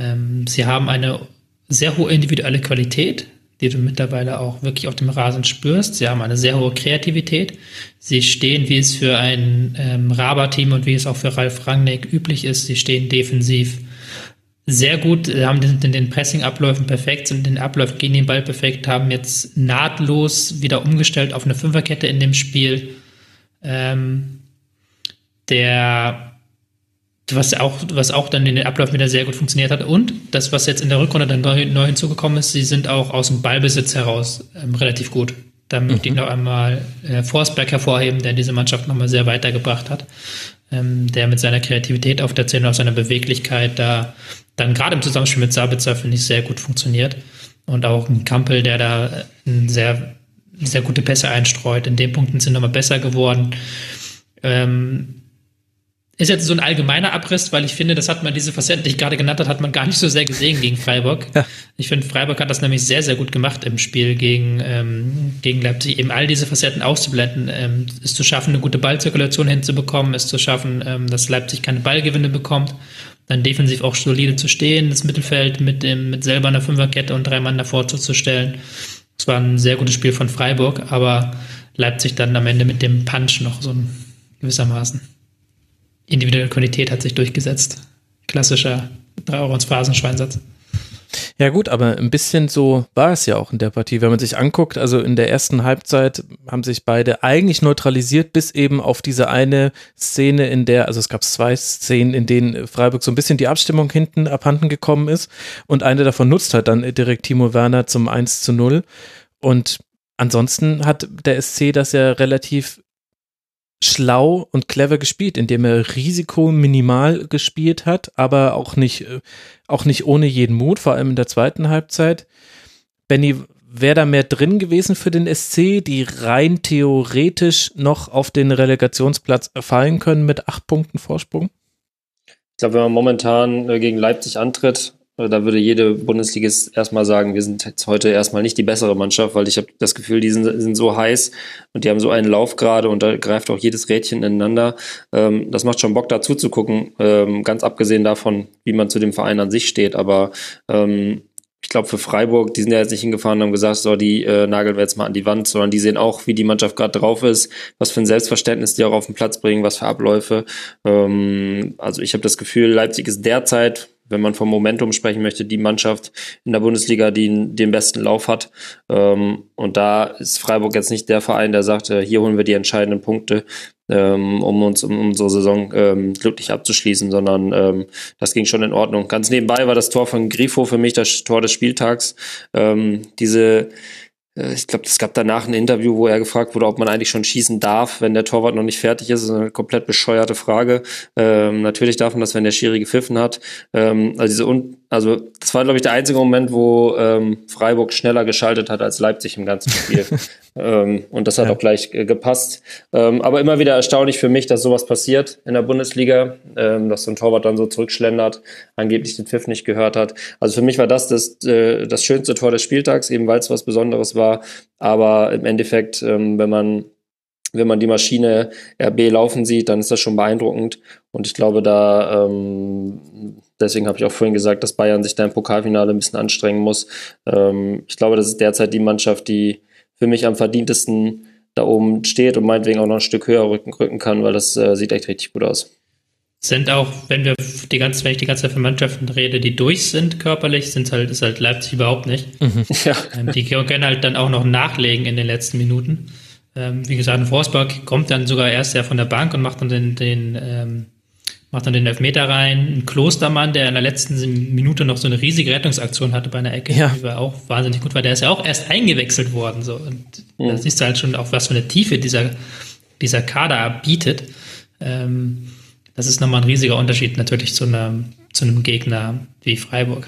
Ähm, sie haben eine sehr hohe individuelle Qualität, die du mittlerweile auch wirklich auf dem Rasen spürst. Sie haben eine sehr hohe Kreativität. Sie stehen, wie es für ein ähm, Raber-Team und wie es auch für Ralf Rangnick üblich ist, sie stehen defensiv sehr gut, haben den, den Pressing-Abläufen perfekt, sind den Abläufen gegen den Ball perfekt, haben jetzt nahtlos wieder umgestellt auf eine Fünferkette in dem Spiel. Ähm, der was auch, was auch dann in den Abläufen wieder sehr gut funktioniert hat. Und das, was jetzt in der Rückrunde dann neu, neu hinzugekommen ist, sie sind auch aus dem Ballbesitz heraus ähm, relativ gut. Da mhm. möchte ich noch einmal äh, Forsberg hervorheben, der diese Mannschaft nochmal sehr weitergebracht hat. Ähm, der mit seiner Kreativität auf der Szene, auf seiner Beweglichkeit da dann gerade im Zusammenspiel mit Sabitzer, finde ich, sehr gut funktioniert. Und auch ein Kampel, der da äh, sehr, sehr gute Pässe einstreut. In den Punkten sind nochmal besser geworden. Ähm, ist jetzt so ein allgemeiner Abriss, weil ich finde, das hat man, diese Facetten, die ich gerade genannt habe, hat man gar nicht so sehr gesehen gegen Freiburg. Ja. Ich finde, Freiburg hat das nämlich sehr, sehr gut gemacht im Spiel gegen, ähm, gegen Leipzig, eben all diese Facetten auszublenden, ähm, es zu schaffen, eine gute Ballzirkulation hinzubekommen, es zu schaffen, ähm, dass Leipzig keine Ballgewinne bekommt, dann defensiv auch solide zu stehen, das Mittelfeld mit, dem, mit selber einer Fünferkette und drei Mann davor zuzustellen. Es war ein sehr gutes Spiel von Freiburg, aber Leipzig dann am Ende mit dem Punch noch so ein gewissermaßen individuelle Qualität hat sich durchgesetzt. Klassischer 3 Euro ins Phrasenschweinsatz. Ja gut, aber ein bisschen so war es ja auch in der Partie. Wenn man sich anguckt, also in der ersten Halbzeit haben sich beide eigentlich neutralisiert, bis eben auf diese eine Szene, in der, also es gab zwei Szenen, in denen Freiburg so ein bisschen die Abstimmung hinten abhanden gekommen ist und eine davon nutzt halt dann direkt Timo Werner zum 1 zu 0 und ansonsten hat der SC das ja relativ schlau und clever gespielt, indem er Risiko minimal gespielt hat, aber auch nicht, äh, auch nicht ohne jeden Mut, vor allem in der zweiten Halbzeit. Benny, wäre da mehr drin gewesen für den SC, die rein theoretisch noch auf den Relegationsplatz fallen können mit acht Punkten Vorsprung? Ich glaube, wenn man momentan äh, gegen Leipzig antritt, da würde jede Bundesligist erstmal sagen, wir sind jetzt heute erstmal nicht die bessere Mannschaft, weil ich habe das Gefühl, die sind, sind, so heiß und die haben so einen Lauf gerade und da greift auch jedes Rädchen ineinander. Ähm, das macht schon Bock dazu zu gucken, ähm, ganz abgesehen davon, wie man zu dem Verein an sich steht. Aber ähm, ich glaube, für Freiburg, die sind ja jetzt nicht hingefahren und haben gesagt, so, die äh, nageln wir jetzt mal an die Wand, sondern die sehen auch, wie die Mannschaft gerade drauf ist, was für ein Selbstverständnis die auch auf den Platz bringen, was für Abläufe. Ähm, also ich habe das Gefühl, Leipzig ist derzeit wenn man vom Momentum sprechen möchte, die Mannschaft in der Bundesliga, die den besten Lauf hat. Ähm, und da ist Freiburg jetzt nicht der Verein, der sagt, äh, hier holen wir die entscheidenden Punkte, ähm, um uns um unsere Saison ähm, glücklich abzuschließen, sondern das ging schon in Ordnung. Ganz nebenbei war das Tor von Grifo für mich das Tor des Spieltags. diese ich glaube, es gab danach ein Interview, wo er gefragt wurde, ob man eigentlich schon schießen darf, wenn der Torwart noch nicht fertig ist. Das ist eine komplett bescheuerte Frage. Ähm, natürlich darf man das, wenn der Schiri gepfiffen hat. Ähm, also diese Un also das war, glaube ich, der einzige Moment, wo ähm, Freiburg schneller geschaltet hat als Leipzig im ganzen Spiel. ähm, und das hat ja. auch gleich äh, gepasst. Ähm, aber immer wieder erstaunlich für mich, dass sowas passiert in der Bundesliga, ähm, dass so ein Torwart dann so zurückschlendert, angeblich den Pfiff nicht gehört hat. Also für mich war das das, äh, das schönste Tor des Spieltags, eben weil es was Besonderes war. Aber im Endeffekt, ähm, wenn man wenn man die Maschine RB laufen sieht, dann ist das schon beeindruckend. Und ich glaube, da ähm, deswegen habe ich auch vorhin gesagt, dass Bayern sich da im Pokalfinale ein bisschen anstrengen muss. Ähm, ich glaube, das ist derzeit die Mannschaft, die für mich am verdientesten da oben steht und meinetwegen auch noch ein Stück höher rücken, rücken kann, weil das äh, sieht echt richtig gut aus. sind auch, wenn wir die ganze, wenn ich die ganze Zeit von Mannschaften rede, die durch sind körperlich, sind halt, ist halt Leipzig überhaupt nicht. Mhm. Ja. Ähm, die können halt dann auch noch nachlegen in den letzten Minuten. Ähm, wie gesagt, Forsberg kommt dann sogar erst ja von der Bank und macht dann den, den ähm, macht dann den Elfmeter rein. Ein Klostermann, der in der letzten Minute noch so eine riesige Rettungsaktion hatte bei einer Ecke, ja. die war auch wahnsinnig gut, weil der ist ja auch erst eingewechselt worden. So. Und mhm. da siehst du halt schon auch, was für eine Tiefe dieser, dieser Kader bietet. Ähm, das ist nochmal ein riesiger Unterschied natürlich zu einem, zu einem Gegner wie Freiburg.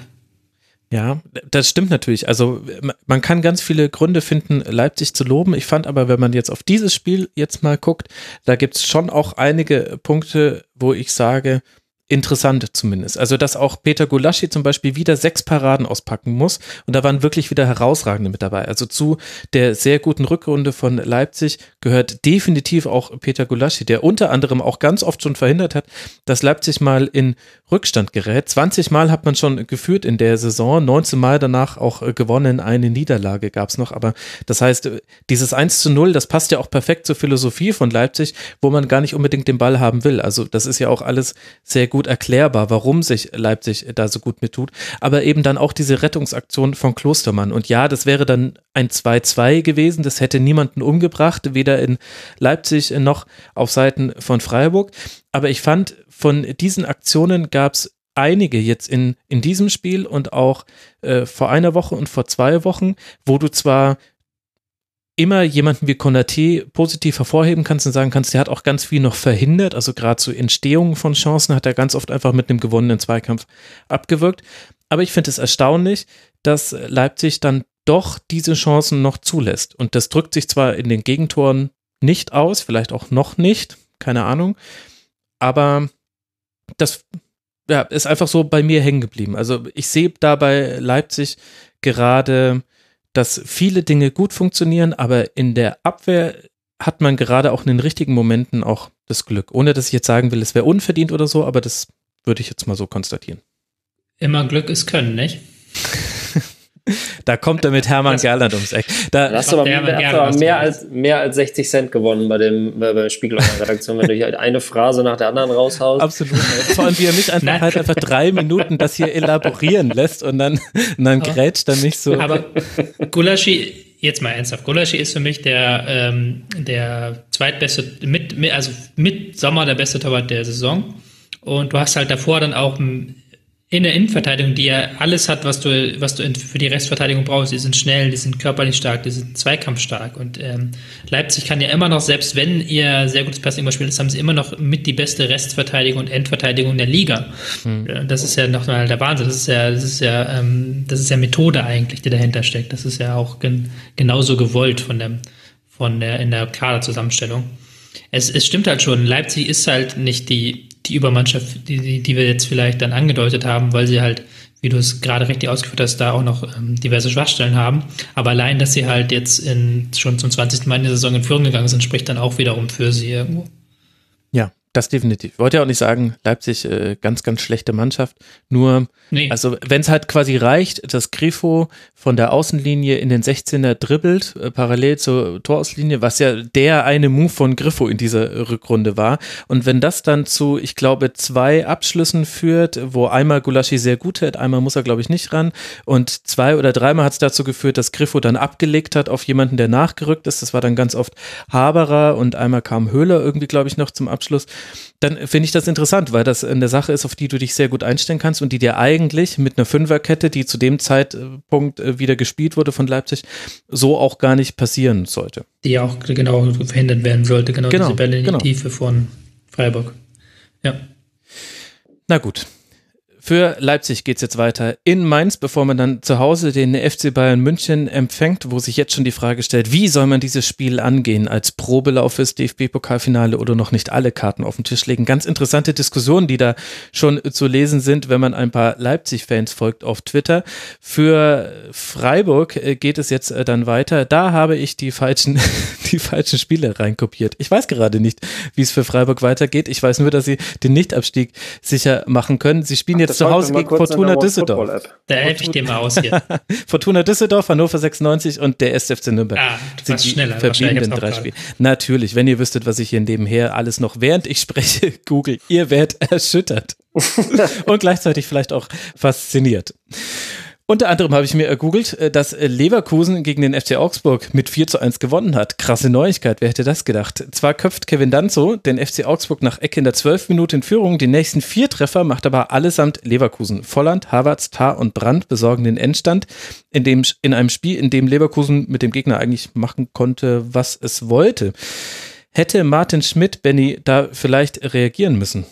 Ja, das stimmt natürlich. Also man kann ganz viele Gründe finden, Leipzig zu loben. Ich fand aber, wenn man jetzt auf dieses Spiel jetzt mal guckt, da gibt es schon auch einige Punkte, wo ich sage, interessant zumindest. Also, dass auch Peter Gulaschi zum Beispiel wieder sechs Paraden auspacken muss und da waren wirklich wieder herausragende mit dabei. Also zu der sehr guten Rückrunde von Leipzig gehört definitiv auch Peter Gulaschi, der unter anderem auch ganz oft schon verhindert hat, dass Leipzig mal in Rückstand gerät. 20 Mal hat man schon geführt in der Saison, 19 Mal danach auch äh, gewonnen, eine Niederlage gab es noch. Aber das heißt, dieses 1 zu 0, das passt ja auch perfekt zur Philosophie von Leipzig, wo man gar nicht unbedingt den Ball haben will. Also das ist ja auch alles sehr gut erklärbar, warum sich Leipzig da so gut mittut. Aber eben dann auch diese Rettungsaktion von Klostermann. Und ja, das wäre dann ein 2-2 gewesen. Das hätte niemanden umgebracht, weder in Leipzig noch auf Seiten von Freiburg. Aber ich fand, von diesen Aktionen gab es einige jetzt in, in diesem Spiel und auch äh, vor einer Woche und vor zwei Wochen, wo du zwar immer jemanden wie Konaté positiv hervorheben kannst und sagen kannst, der hat auch ganz viel noch verhindert, also gerade zur so Entstehung von Chancen hat er ganz oft einfach mit einem gewonnenen Zweikampf abgewirkt. Aber ich finde es erstaunlich, dass Leipzig dann doch diese Chancen noch zulässt. Und das drückt sich zwar in den Gegentoren nicht aus, vielleicht auch noch nicht, keine Ahnung, aber das ja, ist einfach so bei mir hängen geblieben. Also ich sehe da bei Leipzig gerade dass viele Dinge gut funktionieren, aber in der Abwehr hat man gerade auch in den richtigen Momenten auch das Glück. Ohne dass ich jetzt sagen will, es wäre unverdient oder so, aber das würde ich jetzt mal so konstatieren. Immer Glück ist Können, nicht? Da kommt er mit Hermann Gerland ums Eck. Da hast du aber, aber mehr, als, mehr als 60 Cent gewonnen bei, dem, bei der Spiegel Redaktion, wenn du hier eine Phrase nach der anderen raushaust. Absolut. Vor allem, wie er mich einfach halt einfach drei Minuten das hier elaborieren lässt und dann, und dann grätscht dann nicht so. Aber Gulaschi, jetzt mal ernsthaft, Gulaschi ist für mich der, ähm, der zweitbeste, mit, mit, also mit Sommer der beste Torwart der Saison. Und du hast halt davor dann auch in der Innenverteidigung, die ja alles hat, was du, was du für die Restverteidigung brauchst. Die sind schnell, die sind körperlich stark, die sind zweikampfstark. Und ähm, Leipzig kann ja immer noch, selbst wenn ihr sehr gutes Passing spielt, haben sie immer noch mit die beste Restverteidigung und Endverteidigung der Liga. Mhm. Das ist ja nochmal der Wahnsinn. Das ist ja, das ist ja, ähm, das ist ja Methode eigentlich, die dahinter steckt. Das ist ja auch gen genauso gewollt von dem, von der in der Kaderzusammenstellung. Es, es stimmt halt schon, Leipzig ist halt nicht die die Übermannschaft, die, die wir jetzt vielleicht dann angedeutet haben, weil sie halt, wie du es gerade richtig ausgeführt hast, da auch noch ähm, diverse Schwachstellen haben. Aber allein, dass sie halt jetzt in, schon zum 20. Mal in der Saison in Führung gegangen sind, spricht dann auch wiederum für sie irgendwo. Das definitiv. Ich wollte ja auch nicht sagen, Leipzig äh, ganz, ganz schlechte Mannschaft. Nur, nee. also wenn es halt quasi reicht, dass Grifo von der Außenlinie in den 16er dribbelt, äh, parallel zur Torauslinie, was ja der eine Move von Griffo in dieser Rückrunde war. Und wenn das dann zu, ich glaube, zwei Abschlüssen führt, wo einmal Gulaschi sehr gut hält, einmal muss er, glaube ich, nicht ran. Und zwei oder dreimal hat es dazu geführt, dass Griffo dann abgelegt hat auf jemanden, der nachgerückt ist. Das war dann ganz oft Haberer und einmal kam Höhler irgendwie, glaube ich, noch zum Abschluss dann finde ich das interessant, weil das eine Sache ist, auf die du dich sehr gut einstellen kannst und die dir eigentlich mit einer Fünferkette, die zu dem Zeitpunkt äh, wieder gespielt wurde von Leipzig, so auch gar nicht passieren sollte. Die ja auch genau verhindert werden sollte, genau, genau diese Bälle in die genau. Tiefe von Freiburg. Ja. Na gut, für Leipzig geht es jetzt weiter in Mainz, bevor man dann zu Hause den FC Bayern München empfängt, wo sich jetzt schon die Frage stellt, wie soll man dieses Spiel angehen als Probelauf fürs DFB-Pokalfinale oder noch nicht alle Karten auf den Tisch legen. Ganz interessante Diskussionen, die da schon zu lesen sind, wenn man ein paar Leipzig-Fans folgt auf Twitter. Für Freiburg äh, geht es jetzt äh, dann weiter. Da habe ich die falschen, die falschen Spiele reinkopiert. Ich weiß gerade nicht, wie es für Freiburg weitergeht. Ich weiß nur, dass sie den Nichtabstieg sicher machen können. Sie spielen jetzt jetzt zu Hause gegen Fortuna Düsseldorf. Da helfe ich dir mal aus hier. Fortuna Düsseldorf, Hannover 96 und der SFC Nürnberg. Ah, du warst schneller. Verbliebenen drei Spiele. Natürlich, wenn ihr wüsstet, was ich hier nebenher alles noch während ich spreche, google, ihr werdet erschüttert. und gleichzeitig vielleicht auch fasziniert. Unter anderem habe ich mir ergoogelt, äh, dass äh, Leverkusen gegen den FC Augsburg mit 4 zu 1 gewonnen hat. Krasse Neuigkeit, wer hätte das gedacht? Zwar köpft Kevin Danzo den FC Augsburg nach Ecke in der 12 Minute in Führung. Die nächsten vier Treffer macht aber allesamt Leverkusen. Volland, Havertz, Tar und Brandt besorgen den Endstand in, dem, in einem Spiel, in dem Leverkusen mit dem Gegner eigentlich machen konnte, was es wollte. Hätte Martin Schmidt, Benny, da vielleicht reagieren müssen?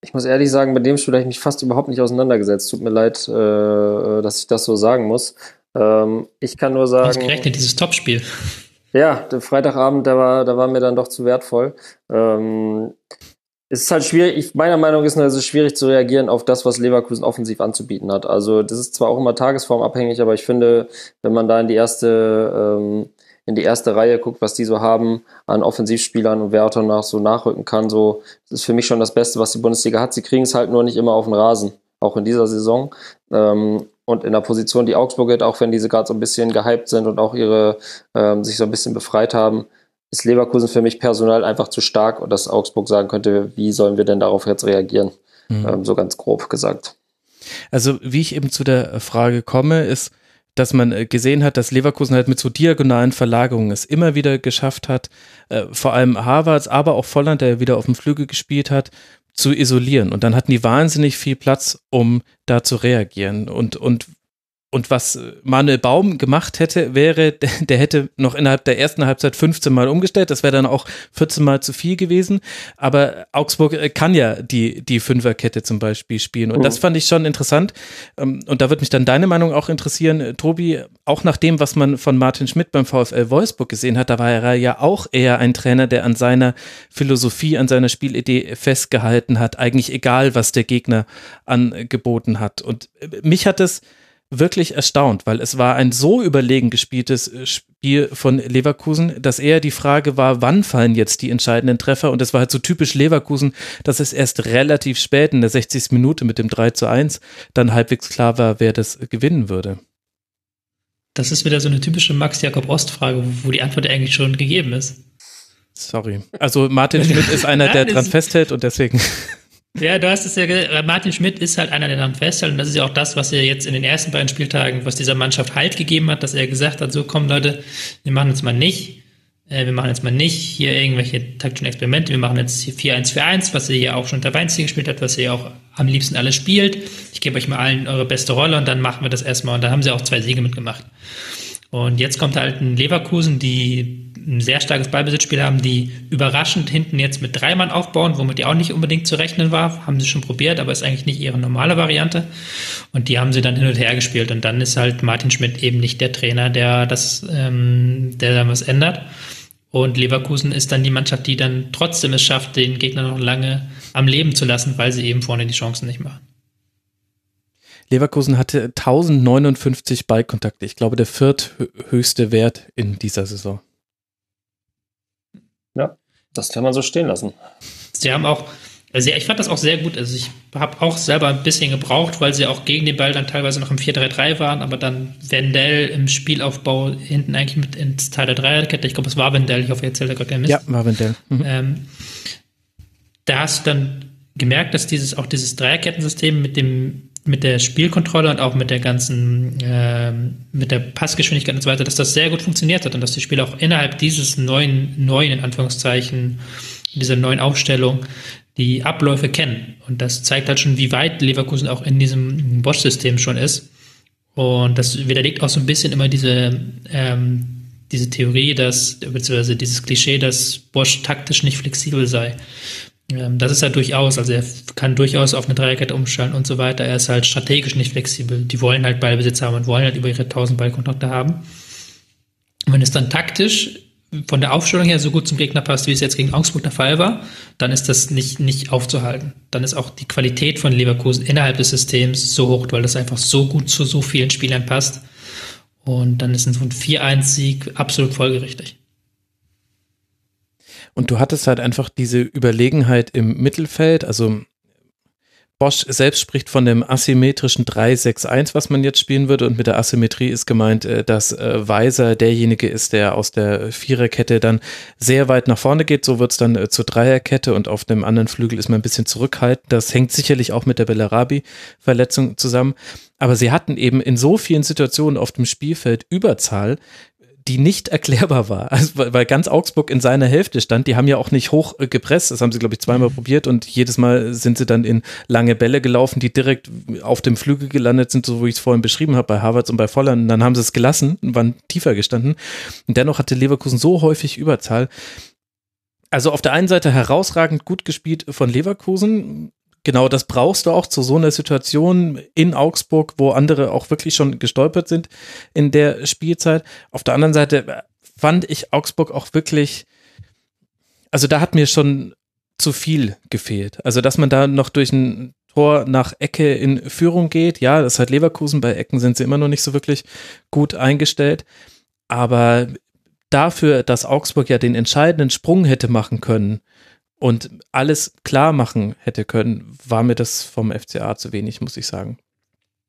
Ich muss ehrlich sagen, bei dem Spiel habe ich mich fast überhaupt nicht auseinandergesetzt. Tut mir leid, äh, dass ich das so sagen muss. Ähm, ich kann nur sagen. Ausgerechnet dieses Topspiel. Ja, der Freitagabend, der war, der war mir dann doch zu wertvoll. Ähm, es ist halt schwierig, ich, meiner Meinung nach ist es schwierig zu reagieren auf das, was Leverkusen offensiv anzubieten hat. Also das ist zwar auch immer tagesformabhängig, aber ich finde, wenn man da in die erste ähm, in die erste Reihe guckt, was die so haben an Offensivspielern und wer auch danach so nachrücken kann, so, das ist für mich schon das Beste, was die Bundesliga hat. Sie kriegen es halt nur nicht immer auf den Rasen, auch in dieser Saison. Ähm, und in der Position, die Augsburg hat, auch wenn diese gerade so ein bisschen gehypt sind und auch ihre ähm, sich so ein bisschen befreit haben, ist Leverkusen für mich personal einfach zu stark und dass Augsburg sagen könnte, wie sollen wir denn darauf jetzt reagieren? Mhm. Ähm, so ganz grob gesagt. Also wie ich eben zu der Frage komme, ist, dass man äh, gesehen hat, dass Leverkusen halt mit so diagonalen Verlagerungen es immer wieder geschafft hat, äh, vor allem Harvards, aber auch Volland, der wieder auf dem Flügel gespielt hat, zu isolieren. Und dann hatten die wahnsinnig viel Platz, um da zu reagieren. Und, und und was Manuel Baum gemacht hätte, wäre, der hätte noch innerhalb der ersten Halbzeit 15 Mal umgestellt. Das wäre dann auch 14 Mal zu viel gewesen. Aber Augsburg äh, kann ja die, die Fünferkette zum Beispiel spielen. Und das fand ich schon interessant. Ähm, und da würde mich dann deine Meinung auch interessieren, äh, Tobi, auch nach dem, was man von Martin Schmidt beim VfL Wolfsburg gesehen hat, da war er ja auch eher ein Trainer, der an seiner Philosophie, an seiner Spielidee festgehalten hat. Eigentlich egal, was der Gegner angeboten hat. Und äh, mich hat es wirklich erstaunt, weil es war ein so überlegen gespieltes äh, Spiel von Leverkusen, dass eher die Frage war, wann fallen jetzt die entscheidenden Treffer? Und es war halt so typisch Leverkusen, dass es erst relativ spät in der 60. Minute mit dem 3 zu 1 dann halbwegs klar war, wer das gewinnen würde. Das ist wieder so eine typische Max-Jakob-Ost-Frage, wo die Antwort eigentlich schon gegeben ist. Sorry. Also Martin Schmidt ist einer, der dran festhält und deswegen. Ja, du hast es ja gesagt, Martin Schmidt ist halt einer, der daran festhält und das ist ja auch das, was er jetzt in den ersten beiden Spieltagen, was dieser Mannschaft Halt gegeben hat, dass er gesagt hat, so komm Leute, wir machen jetzt mal nicht, äh, wir machen jetzt mal nicht hier irgendwelche taktischen Experimente, wir machen jetzt hier 4-1-4-1, was er hier auch schon unter Weinstein gespielt hat, was er ja auch am liebsten alles spielt. Ich gebe euch mal allen eure beste Rolle und dann machen wir das erstmal und da haben sie auch zwei Siege mitgemacht. Und jetzt kommt halt ein Leverkusen, die ein sehr starkes Ballbesitzspiel haben, die überraschend hinten jetzt mit drei Mann aufbauen, womit die auch nicht unbedingt zu rechnen war. Haben sie schon probiert, aber ist eigentlich nicht ihre normale Variante. Und die haben sie dann hin und her gespielt. Und dann ist halt Martin Schmidt eben nicht der Trainer, der das, ähm, der da was ändert. Und Leverkusen ist dann die Mannschaft, die dann trotzdem es schafft, den Gegner noch lange am Leben zu lassen, weil sie eben vorne die Chancen nicht machen. Leverkusen hatte 1059 Ballkontakte. Ich glaube, der vierthöchste Wert in dieser Saison. Ja, das kann man so stehen lassen. Sie haben auch, also ich fand das auch sehr gut. Also ich habe auch selber ein bisschen gebraucht, weil sie auch gegen den Ball dann teilweise noch im 4-3-3 waren, aber dann Wendell im Spielaufbau hinten eigentlich mit ins Teil der Dreierkette. Ich glaube, es war Wendell, ich hoffe, ihr erzählt da gerade Mist. Ja, war Wendell. Mhm. Ähm, da hast du dann gemerkt, dass dieses auch dieses Dreierkettensystem mit dem mit der Spielkontrolle und auch mit der ganzen, äh, mit der Passgeschwindigkeit und so weiter, dass das sehr gut funktioniert hat und dass die Spieler auch innerhalb dieses neuen, neuen, in Anführungszeichen, dieser neuen Aufstellung die Abläufe kennen. Und das zeigt halt schon, wie weit Leverkusen auch in diesem Bosch-System schon ist. Und das widerlegt auch so ein bisschen immer diese, ähm, diese Theorie, dass, beziehungsweise dieses Klischee, dass Bosch taktisch nicht flexibel sei. Ähm, das ist er durchaus, also er kann durchaus auf eine Dreierkette umstellen und so weiter. Er ist halt strategisch nicht flexibel. Die wollen halt Ballbesitz haben und wollen halt über ihre 1000 Ballkontakte haben. Und wenn es dann taktisch von der Aufstellung her so gut zum Gegner passt, wie es jetzt gegen Augsburg der Fall war, dann ist das nicht, nicht aufzuhalten. Dann ist auch die Qualität von Leverkusen innerhalb des Systems so hoch, weil das einfach so gut zu so vielen Spielern passt. Und dann ist ein 4-1-Sieg absolut folgerichtig. Und du hattest halt einfach diese Überlegenheit im Mittelfeld. Also Bosch selbst spricht von dem asymmetrischen 3-6-1, was man jetzt spielen würde. Und mit der Asymmetrie ist gemeint, äh, dass äh, Weiser derjenige ist, der aus der Viererkette dann sehr weit nach vorne geht. So wird es dann äh, zur Dreierkette und auf dem anderen Flügel ist man ein bisschen zurückhaltend. Das hängt sicherlich auch mit der Bellarabi-Verletzung zusammen. Aber sie hatten eben in so vielen Situationen auf dem Spielfeld Überzahl, die nicht erklärbar war. Also, weil ganz Augsburg in seiner Hälfte stand. Die haben ja auch nicht hoch äh, gepresst. Das haben sie, glaube ich, zweimal probiert und jedes Mal sind sie dann in lange Bälle gelaufen, die direkt auf dem Flügel gelandet sind, so wie ich es vorhin beschrieben habe, bei Harvards und bei Volland. Und dann haben sie es gelassen und waren tiefer gestanden. Und dennoch hatte Leverkusen so häufig Überzahl. Also auf der einen Seite herausragend gut gespielt von Leverkusen, genau das brauchst du auch zu so einer Situation in Augsburg, wo andere auch wirklich schon gestolpert sind in der Spielzeit. Auf der anderen Seite fand ich Augsburg auch wirklich, also da hat mir schon zu viel gefehlt. Also, dass man da noch durch ein Tor nach Ecke in Führung geht, ja, das hat Leverkusen, bei Ecken sind sie immer noch nicht so wirklich gut eingestellt. Aber dafür, dass Augsburg ja den entscheidenden Sprung hätte machen können, und alles klar machen hätte können, war mir das vom FCA zu wenig, muss ich sagen.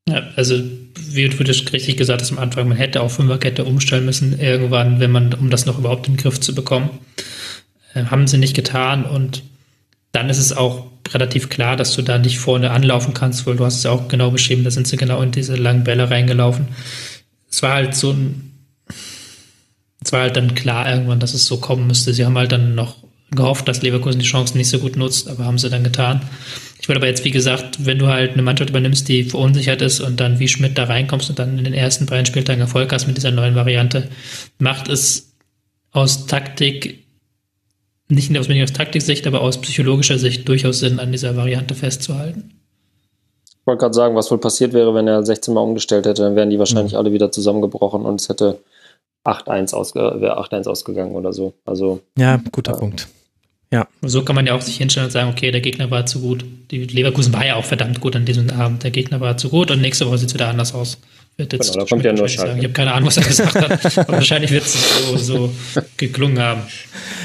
Ja, also wie du richtig gesagt hast am Anfang, man hätte auch Fünferkette umstellen müssen irgendwann, wenn man, um das noch überhaupt in den Griff zu bekommen. Äh, haben sie nicht getan und dann ist es auch relativ klar, dass du da nicht vorne anlaufen kannst, weil du hast es ja auch genau beschrieben, da sind sie genau in diese langen Bälle reingelaufen. Es war halt so ein, es war halt dann klar irgendwann, dass es so kommen müsste. Sie haben halt dann noch gehofft, dass Leverkusen die Chancen nicht so gut nutzt, aber haben sie dann getan. Ich würde aber jetzt, wie gesagt, wenn du halt eine Mannschaft übernimmst, die verunsichert ist und dann wie Schmidt da reinkommst und dann in den ersten beiden Spieltagen Erfolg hast mit dieser neuen Variante, macht es aus Taktik, nicht aus, aus Taktiksicht, aber aus psychologischer Sicht durchaus Sinn, an dieser Variante festzuhalten. Ich wollte gerade sagen, was wohl passiert wäre, wenn er 16 Mal umgestellt hätte, dann wären die wahrscheinlich mhm. alle wieder zusammengebrochen und es hätte 8-1 ausge wäre 8-1 ausgegangen oder so. Also, ja, guter äh, Punkt. Ja. So kann man ja auch sich hinstellen und sagen, okay, der Gegner war zu gut. Die Leverkusen war ja auch verdammt gut an diesem Abend. Der Gegner war zu gut und nächste Woche sieht es wieder anders aus. Wird jetzt genau, da kommt ja nur Schalke. Ich habe keine Ahnung, was er gesagt hat, aber wahrscheinlich wird es so, so geklungen haben.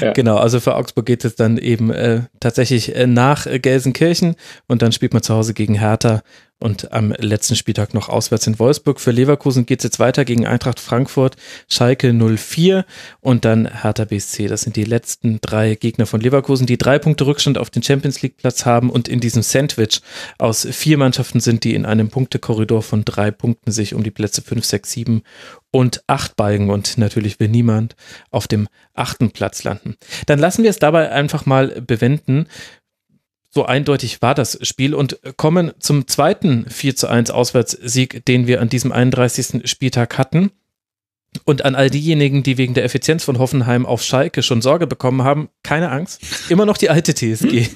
Ja. Genau, also für Augsburg geht es dann eben äh, tatsächlich äh, nach äh, Gelsenkirchen und dann spielt man zu Hause gegen Hertha und am letzten Spieltag noch auswärts in Wolfsburg. Für Leverkusen geht es jetzt weiter gegen Eintracht Frankfurt, Schalke 04 und dann Hertha BSC. Das sind die letzten drei Gegner von Leverkusen, die drei Punkte Rückstand auf den Champions League Platz haben und in diesem Sandwich aus vier Mannschaften sind, die in einem Punktekorridor von drei Punkten sich um die Plätze 5, 6, 7 und 8 balgen und natürlich will niemand auf dem achten Platz landen. Dann lassen wir es dabei einfach mal bewenden. So eindeutig war das Spiel und kommen zum zweiten 4 zu 1 Auswärtssieg, den wir an diesem 31. Spieltag hatten. Und an all diejenigen, die wegen der Effizienz von Hoffenheim auf Schalke schon Sorge bekommen haben, keine Angst. Immer noch die alte TSG.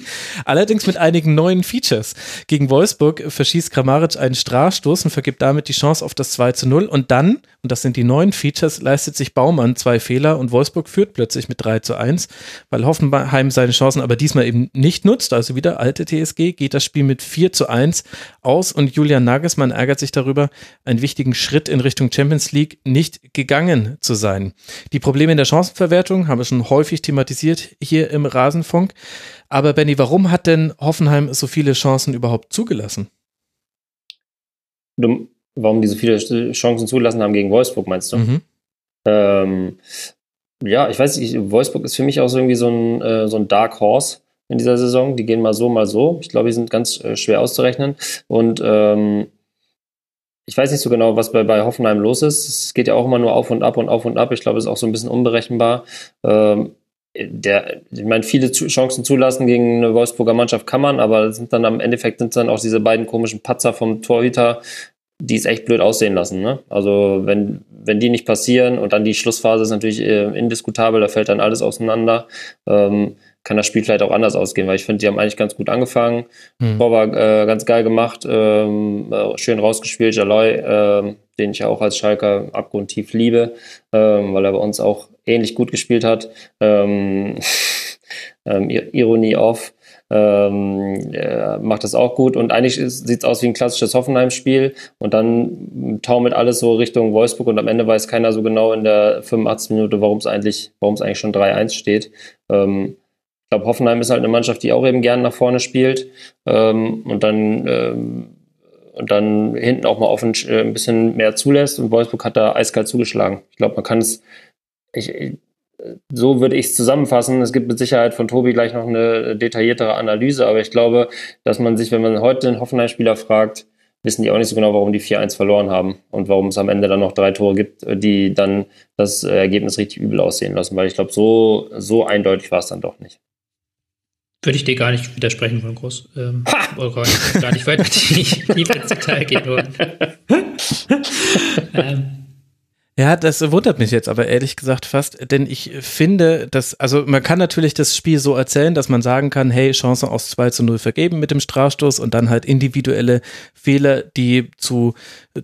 Allerdings mit einigen neuen Features. Gegen Wolfsburg verschießt Kramaric einen Strafstoß und vergibt damit die Chance auf das 2 zu 0. Und dann, und das sind die neuen Features, leistet sich Baumann zwei Fehler und Wolfsburg führt plötzlich mit 3 zu 1, weil Hoffenheim seine Chancen aber diesmal eben nicht nutzt. Also wieder alte TSG, geht das Spiel mit 4 zu 1 aus und Julian Nagelsmann ärgert sich darüber, einen wichtigen Schritt in Richtung Champions League nicht gegangen gegangen zu sein. Die Probleme in der Chancenverwertung haben wir schon häufig thematisiert hier im Rasenfunk. Aber Benny, warum hat denn Hoffenheim so viele Chancen überhaupt zugelassen? warum die so viele Chancen zugelassen haben gegen Wolfsburg, meinst du? Mhm. Ähm, ja, ich weiß nicht, Wolfsburg ist für mich auch so irgendwie so ein, äh, so ein Dark Horse in dieser Saison. Die gehen mal so, mal so. Ich glaube, die sind ganz äh, schwer auszurechnen. Und ähm, ich weiß nicht so genau, was bei, bei Hoffenheim los ist. Es geht ja auch immer nur auf und ab und auf und ab. Ich glaube, es ist auch so ein bisschen unberechenbar. Ähm, der, ich meine, viele Chancen zulassen gegen eine Wolfsburger Mannschaft kann man, aber sind dann am Endeffekt sind dann auch diese beiden komischen Patzer vom Torhüter, die es echt blöd aussehen lassen. Ne? Also wenn, wenn die nicht passieren und dann die Schlussphase ist natürlich äh, indiskutabel, da fällt dann alles auseinander. Ähm, kann das Spiel vielleicht auch anders ausgehen, weil ich finde, die haben eigentlich ganz gut angefangen. Mhm. Tor war äh, ganz geil gemacht, ähm, äh, schön rausgespielt, Jaloy, äh, den ich ja auch als Schalker abgrundtief liebe, ähm, weil er bei uns auch ähnlich gut gespielt hat. Ähm, ähm Ironie off. Ähm, macht das auch gut und eigentlich sieht es aus wie ein klassisches Hoffenheim-Spiel und dann taumelt alles so Richtung Wolfsburg und am Ende weiß keiner so genau in der 85. Minute, warum es eigentlich, warum es eigentlich schon 3-1 steht. Ähm, glaube, Hoffenheim ist halt eine Mannschaft, die auch eben gern nach vorne spielt ähm, und dann ähm, und dann hinten auch mal offen äh, ein bisschen mehr zulässt und Wolfsburg hat da eiskalt zugeschlagen. Ich glaube, man kann es ich, so würde ich es zusammenfassen. Es gibt mit Sicherheit von Tobi gleich noch eine detailliertere Analyse, aber ich glaube, dass man sich, wenn man heute den Hoffenheim-Spieler fragt, wissen die auch nicht so genau, warum die 4-1 verloren haben und warum es am Ende dann noch drei Tore gibt, die dann das Ergebnis richtig übel aussehen lassen, weil ich glaube, so, so eindeutig war es dann doch nicht. Würde ich dir gar nicht widersprechen wollen, Groß. Ähm, oder gar nicht, gar nicht weiter tiefer ins Detail gehen wollen. ähm, ja, das wundert mich jetzt aber ehrlich gesagt fast, denn ich finde, dass, also man kann natürlich das Spiel so erzählen, dass man sagen kann, hey, Chancen aus 2 zu 0 vergeben mit dem Strafstoß und dann halt individuelle Fehler, die zu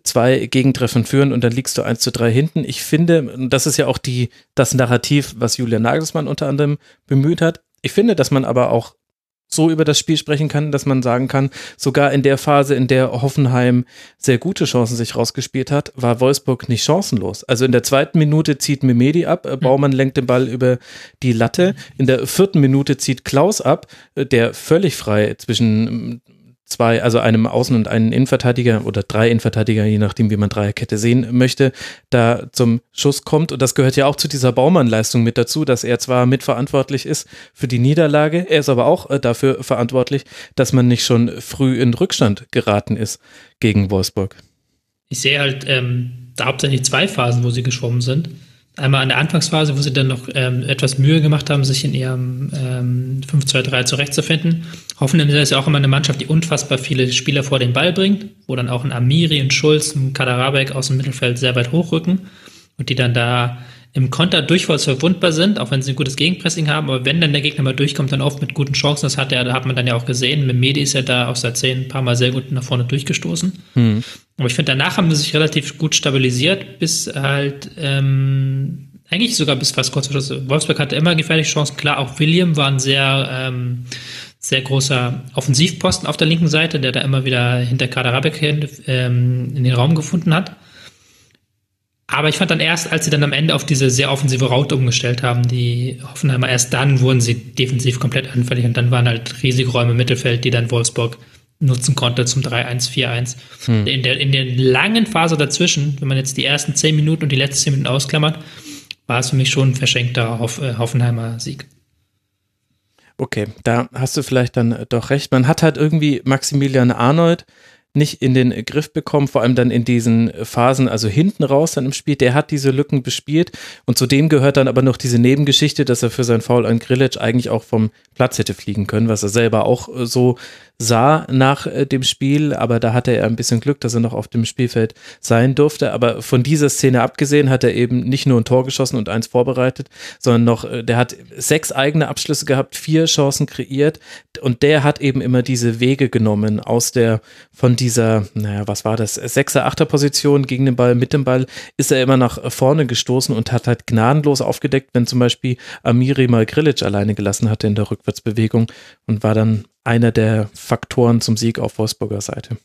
zwei Gegentreffern führen und dann liegst du 1 zu 3 hinten. Ich finde, das ist ja auch die, das Narrativ, was Julian Nagelsmann unter anderem bemüht hat. Ich finde, dass man aber auch so über das Spiel sprechen kann, dass man sagen kann, sogar in der Phase, in der Hoffenheim sehr gute Chancen sich rausgespielt hat, war Wolfsburg nicht chancenlos. Also in der zweiten Minute zieht Memedi ab, äh, Baumann lenkt den Ball über die Latte. In der vierten Minute zieht Klaus ab, äh, der völlig frei zwischen zwei, also einem Außen- und einen Innenverteidiger oder drei Innenverteidiger, je nachdem, wie man Dreierkette sehen möchte, da zum Schuss kommt. Und das gehört ja auch zu dieser Baumann-Leistung mit dazu, dass er zwar mitverantwortlich ist für die Niederlage, er ist aber auch äh, dafür verantwortlich, dass man nicht schon früh in Rückstand geraten ist gegen Wolfsburg. Ich sehe halt ähm, da hauptsächlich zwei Phasen, wo sie geschwommen sind. Einmal an der Anfangsphase, wo sie dann noch ähm, etwas Mühe gemacht haben, sich in ihrem ähm, 5-2-3 zurechtzufinden. Hoffenheim ist ja auch immer eine Mannschaft, die unfassbar viele Spieler vor den Ball bringt, wo dann auch ein Amiri, ein Schulz, ein Kaderabek aus dem Mittelfeld sehr weit hochrücken und die dann da im Konter durchaus verwundbar sind, auch wenn sie ein gutes Gegenpressing haben. Aber wenn dann der Gegner mal durchkommt, dann oft mit guten Chancen. Das hat, er, hat man dann ja auch gesehen. Mit Medi ist ja da aus der 10 ein paar Mal sehr gut nach vorne durchgestoßen. Hm. Aber ich finde, danach haben sie sich relativ gut stabilisiert, bis halt ähm, eigentlich sogar bis fast kurz vor Schluss. Wolfsburg hatte immer gefährliche Chancen. Klar, auch William war ein sehr ähm, sehr großer Offensivposten auf der linken Seite, der da immer wieder hinter Kader Rabeck ähm, in den Raum gefunden hat. Aber ich fand dann erst, als sie dann am Ende auf diese sehr offensive Raute umgestellt haben, die Hoffenheimer, erst dann wurden sie defensiv komplett anfällig und dann waren halt riesige Räume im Mittelfeld, die dann Wolfsburg nutzen konnte zum 3-1, 4-1. Hm. In, der, in der langen Phase dazwischen, wenn man jetzt die ersten 10 Minuten und die letzten 10 Minuten ausklammert, war es für mich schon ein verschenkter Hoff, äh, Hoffenheimer Sieg. Okay, da hast du vielleicht dann doch recht. Man hat halt irgendwie Maximilian Arnold nicht in den Griff bekommen, vor allem dann in diesen Phasen, also hinten raus dann im Spiel, der hat diese Lücken bespielt und zudem gehört dann aber noch diese Nebengeschichte, dass er für sein Foul an Grillitsch eigentlich auch vom Platz hätte fliegen können, was er selber auch äh, so sah nach äh, dem Spiel, aber da hatte er ein bisschen Glück, dass er noch auf dem Spielfeld sein durfte. Aber von dieser Szene abgesehen hat er eben nicht nur ein Tor geschossen und eins vorbereitet, sondern noch, äh, der hat sechs eigene Abschlüsse gehabt, vier Chancen kreiert und der hat eben immer diese Wege genommen aus der, von dieser, naja, was war das, Sechser, Achter Position gegen den Ball, mit dem Ball, ist er immer nach vorne gestoßen und hat halt gnadenlos aufgedeckt, wenn zum Beispiel Amiri mal Grilic alleine gelassen hatte in der Rückwärtsbewegung und war dann einer der Faktoren zum Sieg auf Wolfsburger Seite.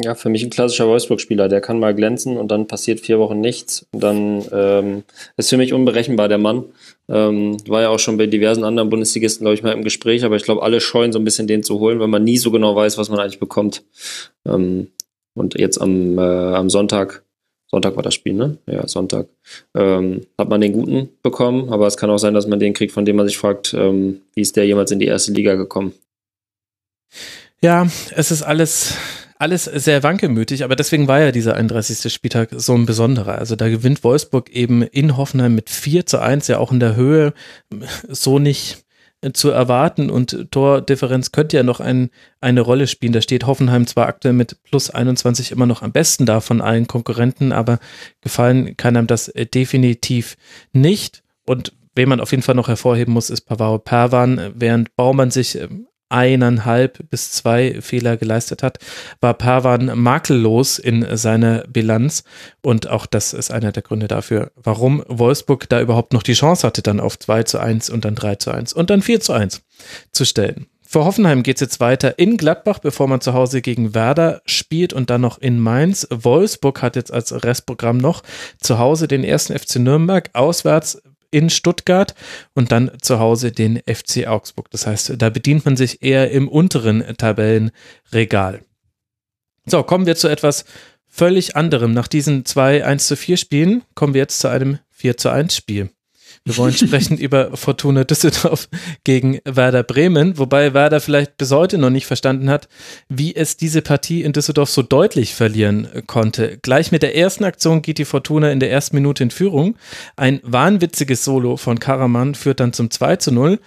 Ja, für mich ein klassischer Wolfsburg-Spieler. Der kann mal glänzen und dann passiert vier Wochen nichts. Dann ähm, ist für mich unberechenbar der Mann. Ähm, war ja auch schon bei diversen anderen Bundesligisten, glaube ich, mal im Gespräch, aber ich glaube, alle scheuen so ein bisschen den zu holen, weil man nie so genau weiß, was man eigentlich bekommt. Ähm, und jetzt am, äh, am Sonntag Sonntag war das Spiel, ne? Ja, Sonntag. Ähm, hat man den guten bekommen, aber es kann auch sein, dass man den kriegt, von dem man sich fragt, ähm, wie ist der jemals in die erste Liga gekommen? Ja, es ist alles, alles sehr wankemütig, aber deswegen war ja dieser 31. Spieltag so ein besonderer. Also da gewinnt Wolfsburg eben in Hoffenheim mit 4 zu 1, ja auch in der Höhe so nicht zu erwarten und Tordifferenz könnte ja noch ein, eine Rolle spielen. Da steht Hoffenheim zwar aktuell mit plus 21 immer noch am besten da von allen Konkurrenten, aber gefallen kann einem das definitiv nicht. Und wen man auf jeden Fall noch hervorheben muss, ist Pavaro Perwan, während Baumann sich ähm, eineinhalb bis zwei Fehler geleistet hat, war Pavan makellos in seiner Bilanz. Und auch das ist einer der Gründe dafür, warum Wolfsburg da überhaupt noch die Chance hatte, dann auf 2 zu 1 und dann 3 zu 1 und dann 4 zu 1 zu stellen. Für Hoffenheim geht es jetzt weiter in Gladbach, bevor man zu Hause gegen Werder spielt und dann noch in Mainz. Wolfsburg hat jetzt als Restprogramm noch zu Hause den ersten FC Nürnberg, auswärts in Stuttgart und dann zu Hause den FC Augsburg. Das heißt, da bedient man sich eher im unteren Tabellenregal. So, kommen wir zu etwas völlig anderem. Nach diesen zwei 1 zu 4 Spielen kommen wir jetzt zu einem 4 zu 1 Spiel. Wir wollen sprechen über Fortuna Düsseldorf gegen Werder Bremen, wobei Werder vielleicht bis heute noch nicht verstanden hat, wie es diese Partie in Düsseldorf so deutlich verlieren konnte. Gleich mit der ersten Aktion geht die Fortuna in der ersten Minute in Führung. Ein wahnwitziges Solo von Karaman führt dann zum 2 zu 0.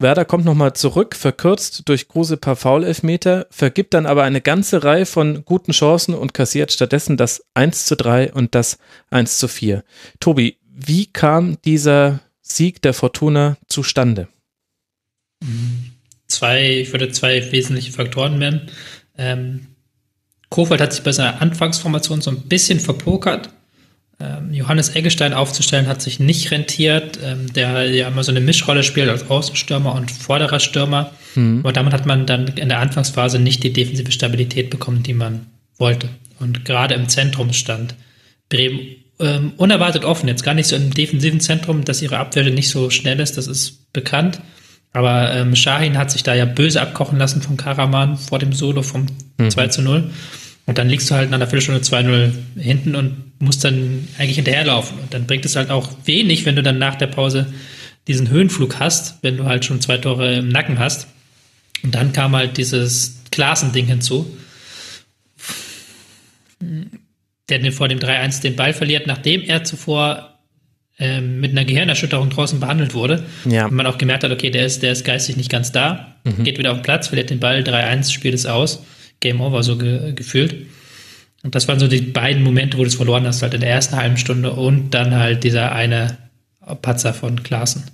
Werder kommt nochmal zurück, verkürzt durch große paar Foulelfmeter, vergibt dann aber eine ganze Reihe von guten Chancen und kassiert stattdessen das 1 zu 3 und das 1 zu 4. Tobi, wie kam dieser Sieg der Fortuna zustande? Zwei, ich würde zwei wesentliche Faktoren nennen. Ähm, Kofeld hat sich bei seiner Anfangsformation so ein bisschen verpokert. Ähm, Johannes Eggestein aufzustellen hat sich nicht rentiert, ähm, der ja immer so eine Mischrolle spielt als Außenstürmer und vorderer Stürmer. Mhm. Und damit hat man dann in der Anfangsphase nicht die defensive Stabilität bekommen, die man wollte. Und gerade im Zentrum stand Bremen ähm, unerwartet offen. Jetzt gar nicht so im defensiven Zentrum, dass ihre Abwehr nicht so schnell ist, das ist bekannt. Aber ähm, Shahin hat sich da ja böse abkochen lassen von Karaman vor dem Solo vom mhm. 2 zu 0. Und dann liegst du halt nach einer Viertelstunde 2-0 hinten und musst dann eigentlich hinterherlaufen. Und dann bringt es halt auch wenig, wenn du dann nach der Pause diesen Höhenflug hast, wenn du halt schon zwei Tore im Nacken hast. Und dann kam halt dieses Klasending hinzu der vor dem 3-1 den Ball verliert, nachdem er zuvor ähm, mit einer Gehirnerschütterung draußen behandelt wurde. Ja. Und man auch gemerkt hat, okay, der ist, der ist geistig nicht ganz da, mhm. geht wieder auf den Platz, verliert den Ball, 3-1, spielt es aus. Game over so ge gefühlt. Und das waren so die beiden Momente, wo du es verloren hast, halt in der ersten halben Stunde und dann halt dieser eine Patzer von Klaassen.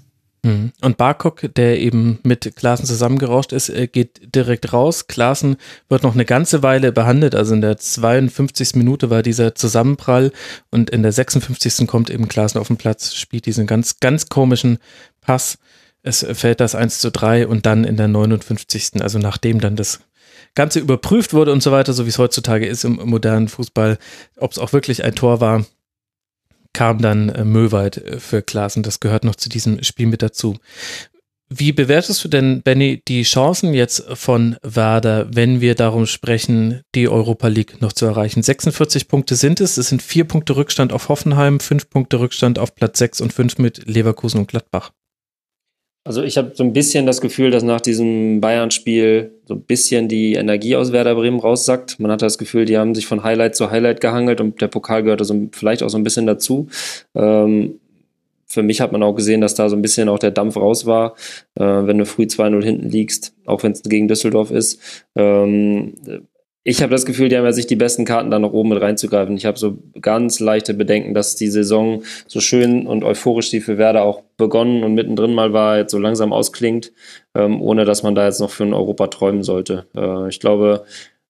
Mhm. Und Barkok, der eben mit Klaassen zusammengerauscht ist, äh, geht direkt raus. Klaassen wird noch eine ganze Weile behandelt. Also in der 52. Minute war dieser Zusammenprall und in der 56. kommt eben Klaassen auf den Platz, spielt diesen ganz, ganz komischen Pass. Es fällt das 1 zu 3 und dann in der 59. Also nachdem dann das Ganze überprüft wurde und so weiter, so wie es heutzutage ist im modernen Fußball, ob es auch wirklich ein Tor war, kam dann äh, Möwald äh, für Klaassen. Das gehört noch zu diesem Spiel mit dazu. Wie bewertest du denn, Benny, die Chancen jetzt von Werder, wenn wir darum sprechen, die Europa League noch zu erreichen? 46 Punkte sind es. Es sind vier Punkte Rückstand auf Hoffenheim, fünf Punkte Rückstand auf Platz sechs und fünf mit Leverkusen und Gladbach. Also ich habe so ein bisschen das Gefühl, dass nach diesem Bayern-Spiel so ein bisschen die Energie aus Werder Bremen raussackt. Man hat das Gefühl, die haben sich von Highlight zu Highlight gehangelt und der Pokal gehört so vielleicht auch so ein bisschen dazu. Ähm, für mich hat man auch gesehen, dass da so ein bisschen auch der Dampf raus war, äh, wenn du früh 2-0 hinten liegst, auch wenn es gegen Düsseldorf ist. Ähm, ich habe das Gefühl, die haben ja sich die besten Karten da noch oben mit reinzugreifen. Ich habe so ganz leichte Bedenken, dass die Saison so schön und euphorisch die für Werder auch begonnen und mittendrin mal war, jetzt so langsam ausklingt, ähm, ohne dass man da jetzt noch für ein Europa träumen sollte. Äh, ich glaube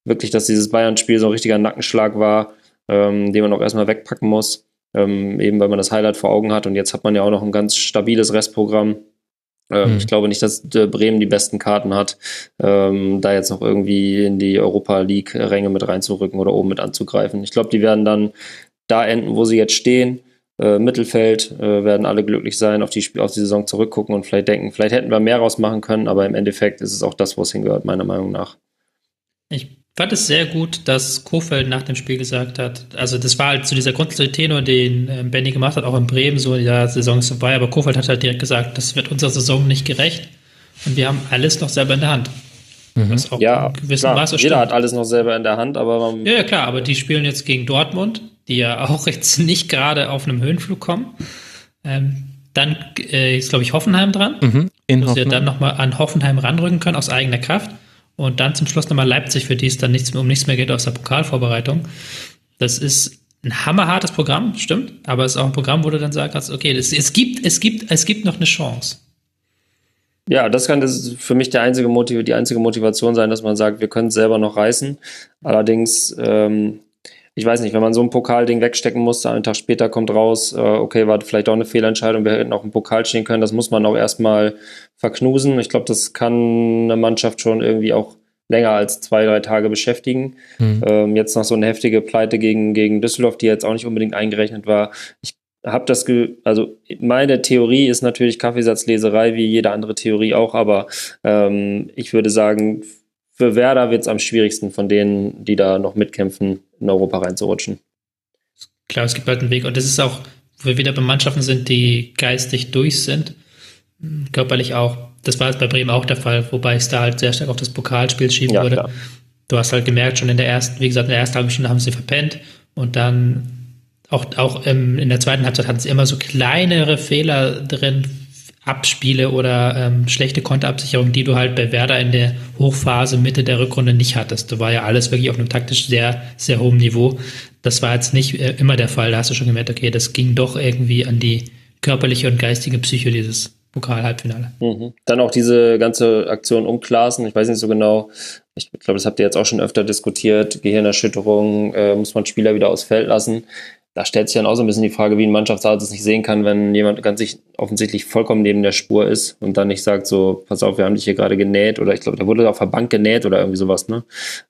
wirklich, dass dieses Bayern-Spiel so ein richtiger Nackenschlag war, ähm, den man auch erstmal wegpacken muss, ähm, eben weil man das Highlight vor Augen hat. Und jetzt hat man ja auch noch ein ganz stabiles Restprogramm mhm. Ich glaube nicht, dass Bremen die besten Karten hat, ähm, da jetzt noch irgendwie in die Europa League-Ränge mit reinzurücken oder oben mit anzugreifen. Ich glaube, die werden dann da enden, wo sie jetzt stehen. Äh, Mittelfeld äh, werden alle glücklich sein, auf die, auf die Saison zurückgucken und vielleicht denken, vielleicht hätten wir mehr rausmachen können, aber im Endeffekt ist es auch das, wo es hingehört, meiner Meinung nach. Ich fand es sehr gut, dass Kofeld nach dem Spiel gesagt hat, also das war halt zu so dieser grundsätzliche Tenor, den äh, Benny gemacht hat, auch in Bremen, so, ja, Saison ist vorbei, aber Kofeld hat halt direkt gesagt, das wird unserer Saison nicht gerecht und wir haben alles noch selber in der Hand. Mhm. ja, klar, Maße jeder hat alles noch selber in der Hand, aber ja, ja, klar, aber die spielen jetzt gegen Dortmund, die ja auch jetzt nicht gerade auf einem Höhenflug kommen. Ähm, dann äh, ist, glaube ich, Hoffenheim dran, mhm, in wo sie dann nochmal an Hoffenheim ranrücken können aus eigener Kraft. Und dann zum Schluss nochmal Leipzig, für die es dann nichts mehr, um nichts mehr geht aus der Pokalvorbereitung. Das ist ein hammerhartes Programm, stimmt, aber es ist auch ein Programm, wo du dann sagst, okay, es, es, gibt, es, gibt, es gibt noch eine Chance. Ja, das kann das für mich der einzige Motiv die einzige Motivation sein, dass man sagt, wir können es selber noch reißen. Allerdings ähm, ich weiß nicht, wenn man so ein Pokalding wegstecken musste, einen Tag später kommt raus, äh, okay, war vielleicht auch eine Fehlentscheidung, wir hätten auch im Pokal stehen können, das muss man auch erstmal verknusen. Ich glaube, das kann eine Mannschaft schon irgendwie auch länger als zwei, drei Tage beschäftigen. Mhm. Ähm, jetzt noch so eine heftige Pleite gegen, gegen Düsseldorf, die jetzt auch nicht unbedingt eingerechnet war. Ich habe das, ge also meine Theorie ist natürlich Kaffeesatzleserei, wie jede andere Theorie auch, aber ähm, ich würde sagen, für Werder wird es am schwierigsten von denen, die da noch mitkämpfen, in Europa reinzurutschen. Klar, es gibt halt einen Weg und das ist auch, wo wir wieder bei Mannschaften sind, die geistig durch sind, körperlich auch. Das war jetzt bei Bremen auch der Fall, wobei es da halt sehr stark auf das Pokalspiel schieben ja, würde. Klar. Du hast halt gemerkt, schon in der ersten, wie gesagt, in der ersten halben Stunde haben sie verpennt und dann auch, auch in der zweiten Halbzeit hatten sie immer so kleinere Fehler drin, Abspiele oder ähm, schlechte Konterabsicherung, die du halt bei Werder in der Hochphase Mitte der Rückrunde nicht hattest. Da war ja alles wirklich auf einem taktisch sehr, sehr hohen Niveau. Das war jetzt nicht äh, immer der Fall. Da hast du schon gemerkt, okay, das ging doch irgendwie an die körperliche und geistige Psyche dieses Pokal-Halbfinale. Mhm. Dann auch diese ganze Aktion um Klaassen. Ich weiß nicht so genau. Ich glaube, das habt ihr jetzt auch schon öfter diskutiert. Gehirnerschütterung, äh, muss man Spieler wieder aus Feld lassen da stellt sich dann auch so ein bisschen die Frage, wie ein Mannschaftsarzt es nicht sehen kann, wenn jemand ganz sich offensichtlich vollkommen neben der Spur ist und dann nicht sagt, so, pass auf, wir haben dich hier gerade genäht oder ich glaube, da wurde auf der Bank genäht oder irgendwie sowas, ne?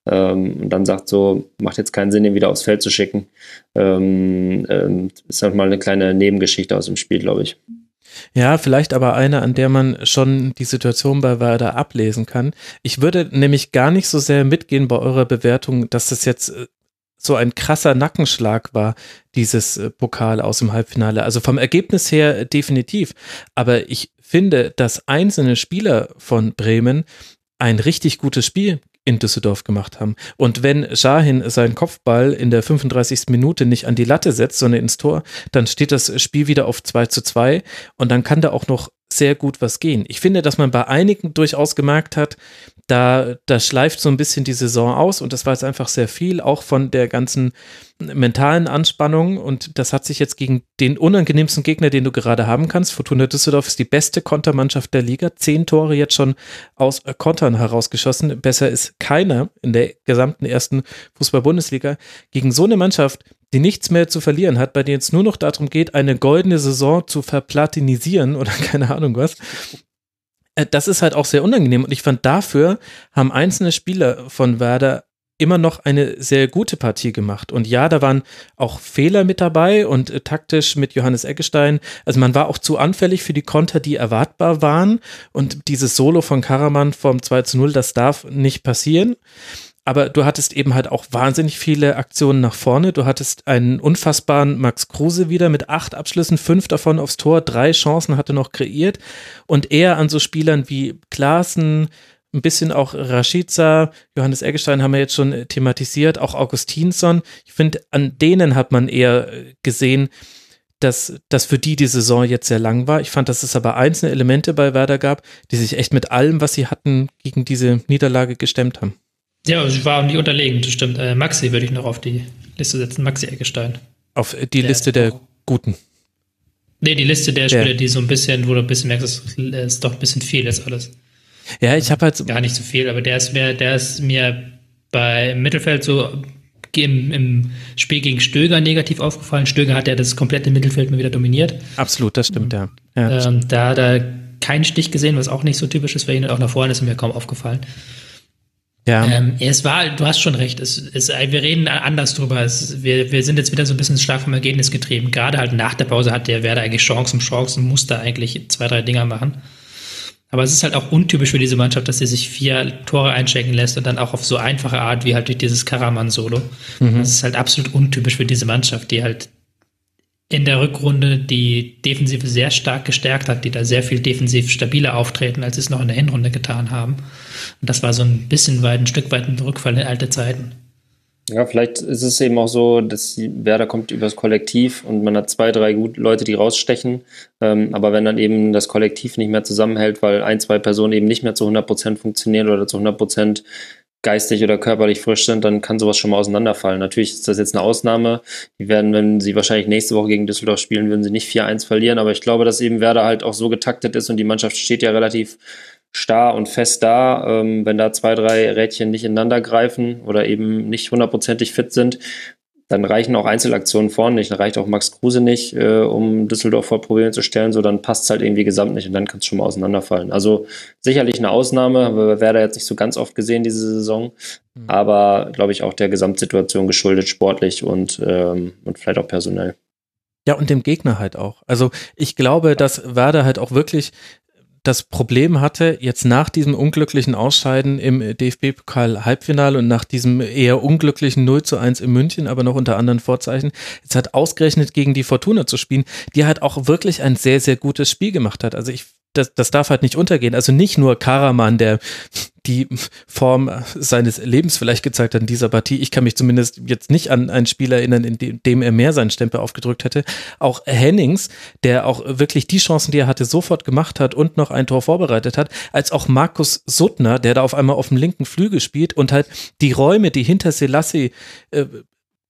Ähm, und dann sagt so, macht jetzt keinen Sinn, den wieder aufs Feld zu schicken. Ähm, ähm, ist halt mal eine kleine Nebengeschichte aus dem Spiel, glaube ich. Ja, vielleicht aber eine, an der man schon die Situation bei Werder ablesen kann. Ich würde nämlich gar nicht so sehr mitgehen bei eurer Bewertung, dass das jetzt äh, so ein krasser Nackenschlag war, dieses äh, Pokal aus dem Halbfinale. Also vom Ergebnis her definitiv. Aber ich finde, dass einzelne Spieler von Bremen ein richtig gutes Spiel in Düsseldorf gemacht haben. Und wenn Shahin seinen Kopfball in der 35. Minute nicht an die Latte setzt, sondern ins Tor, dann steht das Spiel wieder auf 2 zu 2 und dann kann da auch noch sehr gut was gehen. Ich finde, dass man bei einigen durchaus gemerkt hat, da, da schleift so ein bisschen die Saison aus und das war jetzt einfach sehr viel, auch von der ganzen mentalen Anspannung und das hat sich jetzt gegen den unangenehmsten Gegner, den du gerade haben kannst. Fortuna Düsseldorf ist die beste Kontermannschaft der Liga, zehn Tore jetzt schon aus Kontern herausgeschossen. Besser ist keiner in der gesamten ersten Fußball-Bundesliga. Gegen so eine Mannschaft, die nichts mehr zu verlieren hat, bei der es nur noch darum geht, eine goldene Saison zu verplatinisieren oder keine Ahnung was, äh, das ist halt auch sehr unangenehm. Und ich fand, dafür haben einzelne Spieler von Werder immer noch eine sehr gute Partie gemacht. Und ja, da waren auch Fehler mit dabei und äh, taktisch mit Johannes Eggestein. Also man war auch zu anfällig für die Konter, die erwartbar waren. Und dieses Solo von Karaman vom 2 zu 0, das darf nicht passieren aber du hattest eben halt auch wahnsinnig viele Aktionen nach vorne. Du hattest einen unfassbaren Max Kruse wieder mit acht Abschlüssen, fünf davon aufs Tor, drei Chancen hatte noch kreiert und eher an so Spielern wie Klaassen, ein bisschen auch Rashica, Johannes Eggestein haben wir jetzt schon thematisiert, auch Augustinsson. Ich finde, an denen hat man eher gesehen, dass das für die die Saison jetzt sehr lang war. Ich fand, dass es aber einzelne Elemente bei Werder gab, die sich echt mit allem, was sie hatten, gegen diese Niederlage gestemmt haben. Ja, ich war nicht unterlegen, das stimmt. Äh, Maxi würde ich noch auf die Liste setzen, Maxi Eggestein. Auf die der Liste der Guten. Nee, die Liste der, der Spieler, die so ein bisschen, wo du ein bisschen merkst, es ist doch ein bisschen viel jetzt alles. Ja, ich habe halt. Gar nicht so viel, aber der ist mir, der ist mir bei Mittelfeld so im, im Spiel gegen Stöger negativ aufgefallen. Stöger hat ja das komplette Mittelfeld mal wieder dominiert. Absolut, das stimmt, ja. ja ähm, da hat er keinen Stich gesehen, was auch nicht so typisch ist für ihn. Und auch nach vorne ist mir kaum aufgefallen. Ja. Ähm, es war, du hast schon recht. Es, es, wir reden anders drüber. Es, wir, wir sind jetzt wieder so ein bisschen stark vom Ergebnis getrieben. Gerade halt nach der Pause hat der Werder eigentlich Chancen, Chancen, muss da eigentlich zwei, drei Dinger machen. Aber es ist halt auch untypisch für diese Mannschaft, dass sie sich vier Tore einschenken lässt und dann auch auf so einfache Art wie halt durch dieses Karaman-Solo. Mhm. Das ist halt absolut untypisch für diese Mannschaft, die halt in der Rückrunde die Defensive sehr stark gestärkt hat, die da sehr viel defensiv stabiler auftreten, als sie es noch in der Hinrunde getan haben. Und das war so ein bisschen weit, ein Stück weit ein Rückfall in alte Zeiten. Ja, vielleicht ist es eben auch so, dass Werder kommt übers Kollektiv und man hat zwei, drei gut Leute, die rausstechen. Ähm, aber wenn dann eben das Kollektiv nicht mehr zusammenhält, weil ein, zwei Personen eben nicht mehr zu 100 Prozent funktionieren oder zu 100 Prozent geistig oder körperlich frisch sind, dann kann sowas schon mal auseinanderfallen. Natürlich ist das jetzt eine Ausnahme. Die werden, wenn sie wahrscheinlich nächste Woche gegen Düsseldorf spielen, würden sie nicht 4-1 verlieren. Aber ich glaube, dass eben Werder halt auch so getaktet ist und die Mannschaft steht ja relativ starr und fest da. Ähm, wenn da zwei, drei Rädchen nicht ineinander greifen oder eben nicht hundertprozentig fit sind, dann reichen auch Einzelaktionen vorne nicht. Dann reicht auch Max Kruse nicht, äh, um Düsseldorf vor Probleme zu stellen. So, dann passt es halt irgendwie gesamt nicht und dann kann es schon mal auseinanderfallen. Also sicherlich eine Ausnahme, haben wir Werder jetzt nicht so ganz oft gesehen diese Saison, mhm. aber glaube ich auch der Gesamtsituation geschuldet, sportlich und, ähm, und vielleicht auch personell. Ja, und dem Gegner halt auch. Also ich glaube, dass Werder halt auch wirklich das Problem hatte, jetzt nach diesem unglücklichen Ausscheiden im DFB-Pokal-Halbfinale und nach diesem eher unglücklichen 0 zu 1 in München, aber noch unter anderen Vorzeichen, jetzt hat ausgerechnet gegen die Fortuna zu spielen, die halt auch wirklich ein sehr, sehr gutes Spiel gemacht hat. Also ich das, das darf halt nicht untergehen. Also nicht nur Karaman, der die Form seines Lebens vielleicht gezeigt hat in dieser Partie. Ich kann mich zumindest jetzt nicht an ein Spiel erinnern, in dem er mehr seinen Stempel aufgedrückt hätte. Auch Hennings, der auch wirklich die Chancen, die er hatte, sofort gemacht hat und noch ein Tor vorbereitet hat, als auch Markus Suttner, der da auf einmal auf dem linken Flügel spielt und halt die Räume, die hinter Selassie äh,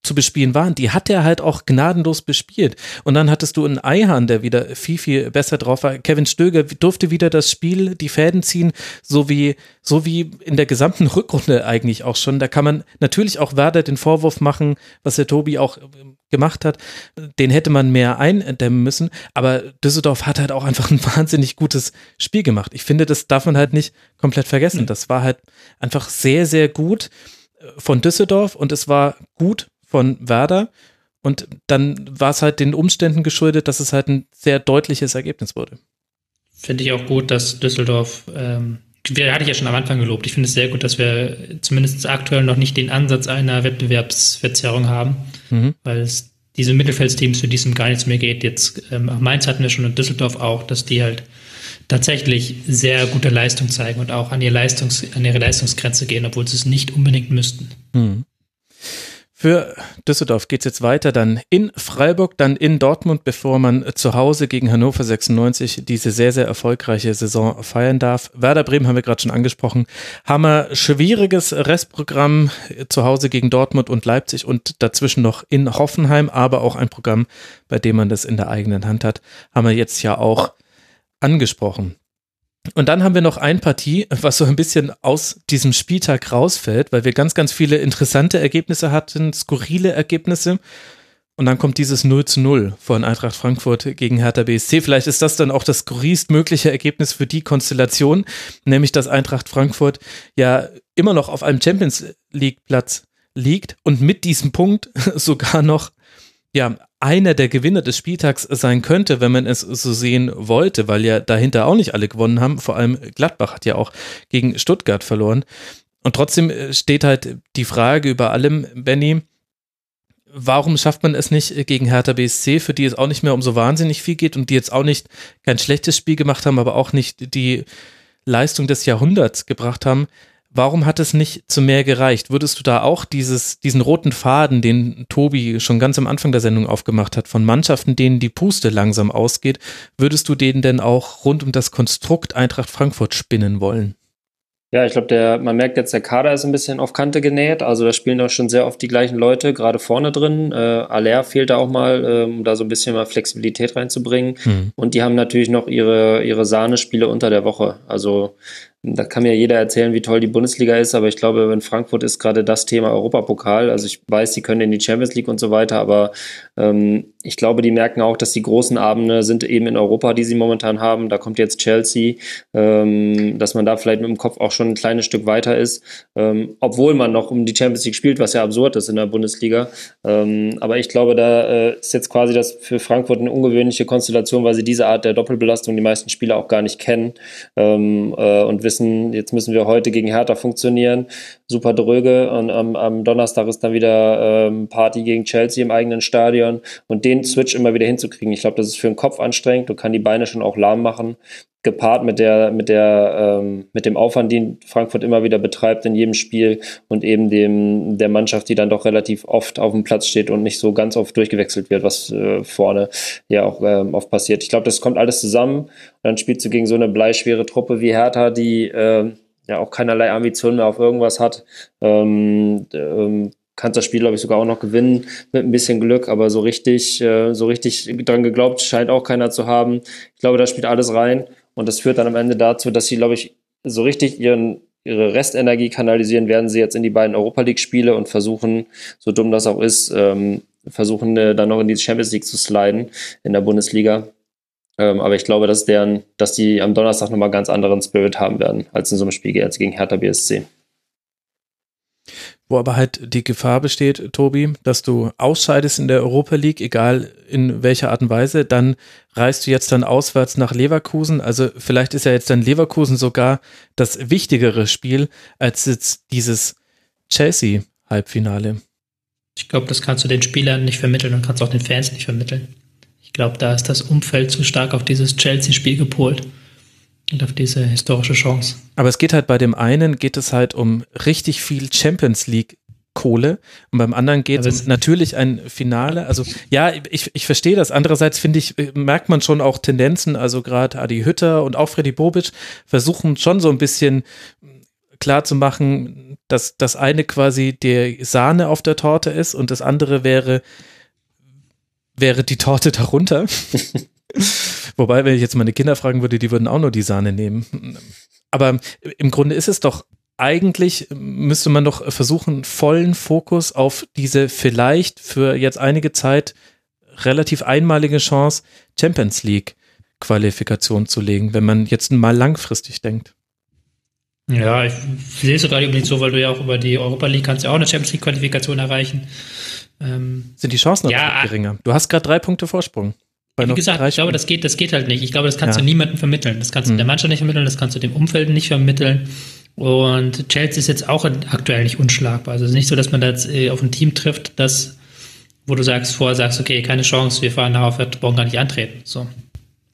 zu bespielen waren, die hat er halt auch gnadenlos bespielt. Und dann hattest du einen Eihahn, der wieder viel, viel besser drauf war. Kevin Stöger durfte wieder das Spiel, die Fäden ziehen, so wie, so wie in der gesamten Rückrunde eigentlich auch schon. Da kann man natürlich auch Werder den Vorwurf machen, was der Tobi auch ähm, gemacht hat. Den hätte man mehr eindämmen müssen. Aber Düsseldorf hat halt auch einfach ein wahnsinnig gutes Spiel gemacht. Ich finde, das darf man halt nicht komplett vergessen. Das war halt einfach sehr, sehr gut äh, von Düsseldorf und es war gut von Werder. Und dann war es halt den Umständen geschuldet, dass es halt ein sehr deutliches Ergebnis wurde. Finde ich auch gut, dass Düsseldorf, ähm, hatte ich ja schon am Anfang gelobt, ich finde es sehr gut, dass wir zumindest aktuell noch nicht den Ansatz einer Wettbewerbsverzerrung haben, mhm. weil es diese Mittelfeldsteams, für die es um gar nichts mehr geht, jetzt ähm, Mainz hatten wir schon und Düsseldorf auch, dass die halt tatsächlich sehr gute Leistung zeigen und auch an, ihr Leistungs-, an ihre Leistungsgrenze gehen, obwohl sie es nicht unbedingt müssten. Mhm. Für Düsseldorf geht es jetzt weiter, dann in Freiburg, dann in Dortmund, bevor man zu Hause gegen Hannover 96 diese sehr, sehr erfolgreiche Saison feiern darf. Werder Bremen haben wir gerade schon angesprochen. Hammer, schwieriges Restprogramm zu Hause gegen Dortmund und Leipzig und dazwischen noch in Hoffenheim, aber auch ein Programm, bei dem man das in der eigenen Hand hat, haben wir jetzt ja auch angesprochen. Und dann haben wir noch ein Partie, was so ein bisschen aus diesem Spieltag rausfällt, weil wir ganz, ganz viele interessante Ergebnisse hatten, skurrile Ergebnisse. Und dann kommt dieses 0 zu 0 von Eintracht Frankfurt gegen Hertha BSC. Vielleicht ist das dann auch das skurrilst mögliche Ergebnis für die Konstellation, nämlich dass Eintracht Frankfurt ja immer noch auf einem Champions League Platz liegt und mit diesem Punkt sogar noch ja, einer der Gewinner des Spieltags sein könnte, wenn man es so sehen wollte, weil ja dahinter auch nicht alle gewonnen haben. Vor allem Gladbach hat ja auch gegen Stuttgart verloren. Und trotzdem äh, steht halt die Frage über allem, Benny, warum schafft man es nicht gegen Hertha BSC, für die es auch nicht mehr um so wahnsinnig viel geht und die jetzt auch nicht kein schlechtes Spiel gemacht haben, aber auch nicht die Leistung des Jahrhunderts gebracht haben, Warum hat es nicht zu mehr gereicht? Würdest du da auch dieses, diesen roten Faden, den Tobi schon ganz am Anfang der Sendung aufgemacht hat, von Mannschaften, denen die Puste langsam ausgeht, würdest du den denn auch rund um das Konstrukt Eintracht Frankfurt spinnen wollen? Ja, ich glaube, der, man merkt jetzt, der Kader ist ein bisschen auf Kante genäht. Also da spielen auch schon sehr oft die gleichen Leute, gerade vorne drin. Äh, Aller fehlt da auch mal, äh, um da so ein bisschen mal Flexibilität reinzubringen. Mhm. Und die haben natürlich noch ihre, ihre Sahnespiele unter der Woche. Also da kann mir jeder erzählen, wie toll die Bundesliga ist, aber ich glaube, in Frankfurt ist gerade das Thema Europapokal. Also ich weiß, sie können in die Champions League und so weiter, aber ähm, ich glaube, die merken auch, dass die großen Abende sind eben in Europa, die sie momentan haben. Da kommt jetzt Chelsea, ähm, dass man da vielleicht mit dem Kopf auch schon ein kleines Stück weiter ist, ähm, obwohl man noch um die Champions League spielt, was ja absurd ist in der Bundesliga. Ähm, aber ich glaube, da äh, ist jetzt quasi das für Frankfurt eine ungewöhnliche Konstellation, weil sie diese Art der Doppelbelastung die meisten Spieler auch gar nicht kennen ähm, äh, und wissen, jetzt müssen wir heute gegen Hertha funktionieren. Super dröge und am, am Donnerstag ist dann wieder ähm, Party gegen Chelsea im eigenen Stadion und den Switch immer wieder hinzukriegen. Ich glaube, das ist für den Kopf anstrengend. Du kannst die Beine schon auch lahm machen. Gepaart mit der, mit der, ähm, mit dem Aufwand, den Frankfurt immer wieder betreibt in jedem Spiel und eben dem, der Mannschaft, die dann doch relativ oft auf dem Platz steht und nicht so ganz oft durchgewechselt wird, was äh, vorne ja auch ähm, oft passiert. Ich glaube, das kommt alles zusammen und dann spielst du gegen so eine bleischwere Truppe wie Hertha, die äh, ja auch keinerlei Ambitionen mehr auf irgendwas hat. Ähm, ähm, kannst das Spiel, glaube ich, sogar auch noch gewinnen mit ein bisschen Glück, aber so richtig, äh, so richtig dran geglaubt scheint auch keiner zu haben. Ich glaube, da spielt alles rein und das führt dann am Ende dazu, dass sie, glaube ich, so richtig ihren, ihre Restenergie kanalisieren werden sie jetzt in die beiden Europa League-Spiele und versuchen, so dumm das auch ist, ähm, versuchen äh, dann noch in die Champions League zu sliden in der Bundesliga. Ähm, aber ich glaube, dass deren, dass die am Donnerstag nochmal ganz anderen Spirit haben werden, als in so einem Spiel als gegen Hertha BSC. Wo aber halt die Gefahr besteht, Tobi, dass du ausscheidest in der Europa League, egal in welcher Art und Weise, dann reist du jetzt dann auswärts nach Leverkusen. Also vielleicht ist ja jetzt dann Leverkusen sogar das wichtigere Spiel als jetzt dieses Chelsea-Halbfinale. Ich glaube, das kannst du den Spielern nicht vermitteln und kannst auch den Fans nicht vermitteln. Ich glaube, da ist das Umfeld zu stark auf dieses Chelsea-Spiel gepolt und auf diese historische Chance. Aber es geht halt bei dem einen, geht es halt um richtig viel Champions League Kohle und beim anderen geht es um natürlich ein Finale. Also ja, ich, ich verstehe das. Andererseits finde ich, merkt man schon auch Tendenzen, also gerade Adi Hütter und auch Freddy Bobic versuchen schon so ein bisschen klar zu machen, dass das eine quasi die Sahne auf der Torte ist und das andere wäre, wäre die Torte darunter. Wobei, wenn ich jetzt meine Kinder fragen würde, die würden auch nur die Sahne nehmen. Aber im Grunde ist es doch eigentlich müsste man doch versuchen, vollen Fokus auf diese vielleicht für jetzt einige Zeit relativ einmalige Chance Champions League Qualifikation zu legen, wenn man jetzt mal langfristig denkt. Ja, ich sehe es sogar unbedingt so, weil du ja auch über die Europa League kannst ja auch eine Champions League Qualifikation erreichen. Ähm, Sind die Chancen ja, geringer? Du hast gerade drei Punkte Vorsprung. Wie gesagt, ich glaube, das geht, das geht halt nicht. Ich glaube, das kannst ja. du niemandem vermitteln. Das kannst du hm. der Mannschaft nicht vermitteln, das kannst du dem Umfeld nicht vermitteln. Und Chelsea ist jetzt auch aktuell nicht unschlagbar. Also es ist nicht so, dass man da jetzt äh, auf ein Team trifft, das, wo du sagst, vorher sagst, okay, keine Chance, wir fahren darauf, wir brauchen gar nicht antreten. So.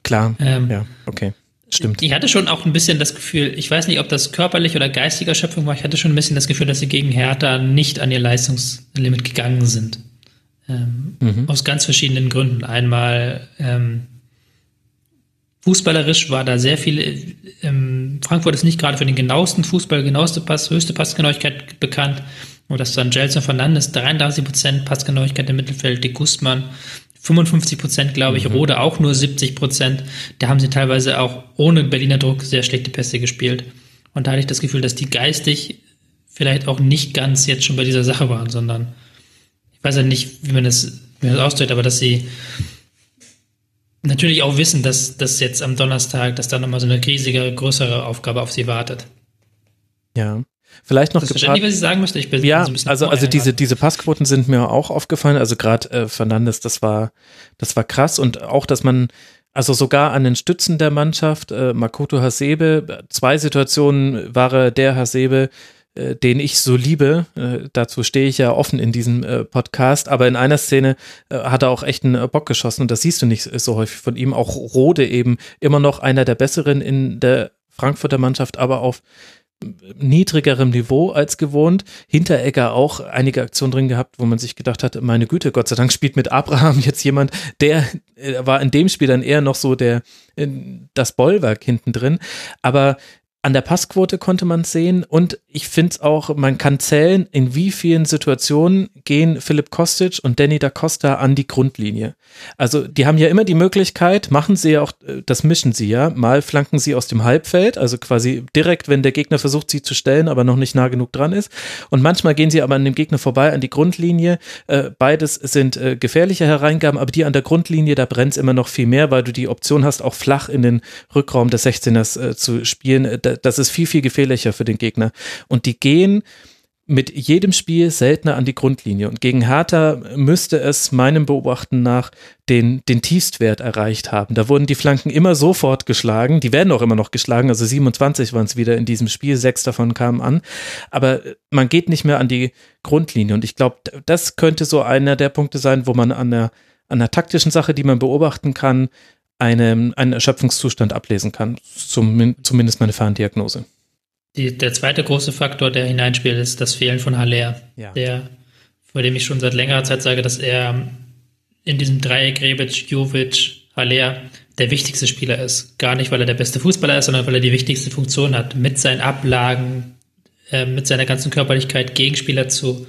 Klar. Ähm, ja, okay. Stimmt. Ich hatte schon auch ein bisschen das Gefühl, ich weiß nicht, ob das körperlich oder geistiger Schöpfung war, ich hatte schon ein bisschen das Gefühl, dass sie gegen Hertha nicht an ihr Leistungslimit gegangen sind. Ähm, mhm. Aus ganz verschiedenen Gründen. Einmal ähm, fußballerisch war da sehr viel. Ähm, Frankfurt ist nicht gerade für den genauesten Fußball, genaueste Pass, höchste Passgenauigkeit bekannt. Und dass dann Gelson Fernandes 33% Passgenauigkeit im Mittelfeld, die Guzman 55 Prozent, glaube ich, mhm. Rode auch nur 70 Prozent. Da haben sie teilweise auch ohne Berliner Druck sehr schlechte Pässe gespielt. Und da hatte ich das Gefühl, dass die geistig vielleicht auch nicht ganz jetzt schon bei dieser Sache waren, sondern weiß ja nicht, wie man das, wie man das ausdrückt, aber dass sie natürlich auch wissen, dass das jetzt am Donnerstag, dass da nochmal so eine riesige, größere Aufgabe auf sie wartet. Ja. Vielleicht noch das verständlich, was ich sagen möchte. Ich bin ja, so also also diese diese Passquoten sind mir auch aufgefallen. Also gerade äh, Fernandes, das war das war krass und auch, dass man also sogar an den Stützen der Mannschaft, äh, Makoto Hasebe, zwei Situationen war er der Hasebe, äh, den ich so liebe. Äh, dazu stehe ich ja offen in diesem äh, Podcast. Aber in einer Szene äh, hat er auch echt einen Bock geschossen und das siehst du nicht so häufig von ihm. Auch Rode eben immer noch einer der besseren in der Frankfurter Mannschaft, aber auf niedrigerem Niveau als gewohnt. Hinteregger auch einige Aktionen drin gehabt, wo man sich gedacht hat, meine Güte, Gott sei Dank spielt mit Abraham jetzt jemand, der war in dem Spiel dann eher noch so der das Bollwerk hinten drin. Aber an der Passquote konnte man es sehen und ich finde es auch, man kann zählen, in wie vielen Situationen gehen Philipp Kostic und Danny da Costa an die Grundlinie. Also die haben ja immer die Möglichkeit, machen sie ja auch, äh, das mischen sie ja, mal flanken sie aus dem Halbfeld, also quasi direkt, wenn der Gegner versucht, sie zu stellen, aber noch nicht nah genug dran ist. Und manchmal gehen sie aber an dem Gegner vorbei, an die Grundlinie. Äh, beides sind äh, gefährliche Hereingaben, aber die an der Grundlinie, da brennt es immer noch viel mehr, weil du die Option hast, auch flach in den Rückraum des 16ers zu spielen das ist viel, viel gefährlicher für den Gegner. Und die gehen mit jedem Spiel seltener an die Grundlinie. Und gegen Hertha müsste es meinem Beobachten nach den, den Tiefstwert erreicht haben. Da wurden die Flanken immer sofort geschlagen. Die werden auch immer noch geschlagen. Also 27 waren es wieder in diesem Spiel. Sechs davon kamen an. Aber man geht nicht mehr an die Grundlinie. Und ich glaube, das könnte so einer der Punkte sein, wo man an der, an der taktischen Sache, die man beobachten kann, eine, einen Erschöpfungszustand ablesen kann. Zum, zumindest meine Ferndiagnose. Die, der zweite große Faktor, der hineinspielt, ist das Fehlen von Haller. Ja. Der, vor dem ich schon seit längerer Zeit sage, dass er in diesem Dreieck Rebic, Jovic, Haller der wichtigste Spieler ist. Gar nicht, weil er der beste Fußballer ist, sondern weil er die wichtigste Funktion hat. Mit seinen Ablagen, äh, mit seiner ganzen Körperlichkeit Gegenspieler zu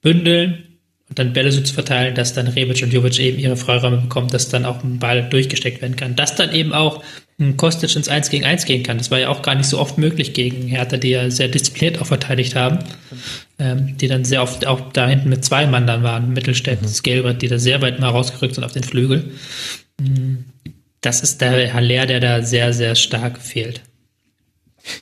bündeln und dann Bälle so zu verteilen, dass dann Rebic und Jovic eben ihre Freiräume bekommen, dass dann auch ein Ball durchgesteckt werden kann. Dass dann eben auch ein Kostic ins 1 gegen 1 gehen kann. Das war ja auch gar nicht so oft möglich gegen Hertha, die ja sehr diszipliniert auch verteidigt haben. Ähm, die dann sehr oft auch da hinten mit zwei Mann dann waren, Mittelstädt, mhm. Skelbrett, die da sehr weit mal rausgerückt sind auf den Flügel. Mm, das ist der Haller, der da sehr, sehr stark fehlt.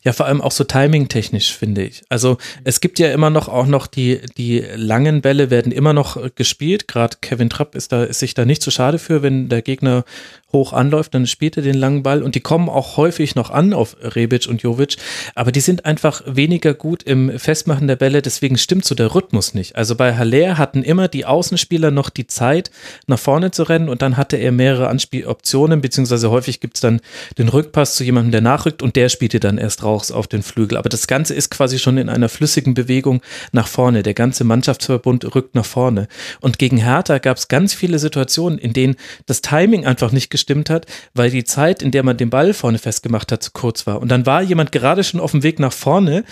Ja, vor allem auch so timing-technisch, finde ich. Also es gibt ja immer noch auch noch die, die langen Bälle werden immer noch äh, gespielt. Gerade Kevin Trapp ist da, ist sich da nicht zu so schade für, wenn der Gegner hoch anläuft, dann spielt er den langen Ball und die kommen auch häufig noch an auf Rebic und Jovic, aber die sind einfach weniger gut im Festmachen der Bälle, deswegen stimmt so der Rhythmus nicht. Also bei Haller hatten immer die Außenspieler noch die Zeit, nach vorne zu rennen und dann hatte er mehrere Anspieloptionen, beziehungsweise häufig gibt's dann den Rückpass zu jemandem, der nachrückt und der spielte dann erst raus auf den Flügel. Aber das Ganze ist quasi schon in einer flüssigen Bewegung nach vorne. Der ganze Mannschaftsverbund rückt nach vorne. Und gegen Hertha gab's ganz viele Situationen, in denen das Timing einfach nicht gestimmt hat, weil die Zeit, in der man den Ball vorne festgemacht hat, zu kurz war. Und dann war jemand gerade schon auf dem Weg nach vorne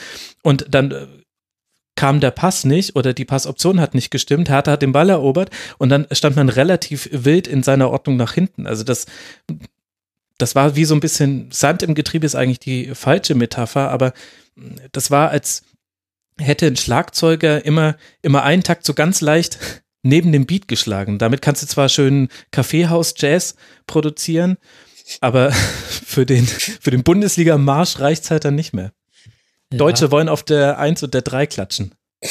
und dann äh, kam der Pass nicht oder die Passoption hat nicht gestimmt. Hertha hat den Ball erobert und dann stand man relativ wild in seiner Ordnung nach hinten. Also das, das war wie so ein bisschen Sand im Getriebe ist eigentlich die falsche Metapher, aber das war als hätte ein Schlagzeuger immer, immer einen Takt so ganz leicht neben dem Beat geschlagen. Damit kannst du zwar schön Kaffeehaus-Jazz produzieren, aber für den, für den Bundesliga-Marsch reicht es halt dann nicht mehr. Ja. Deutsche wollen auf der 1 und der 3 klatschen.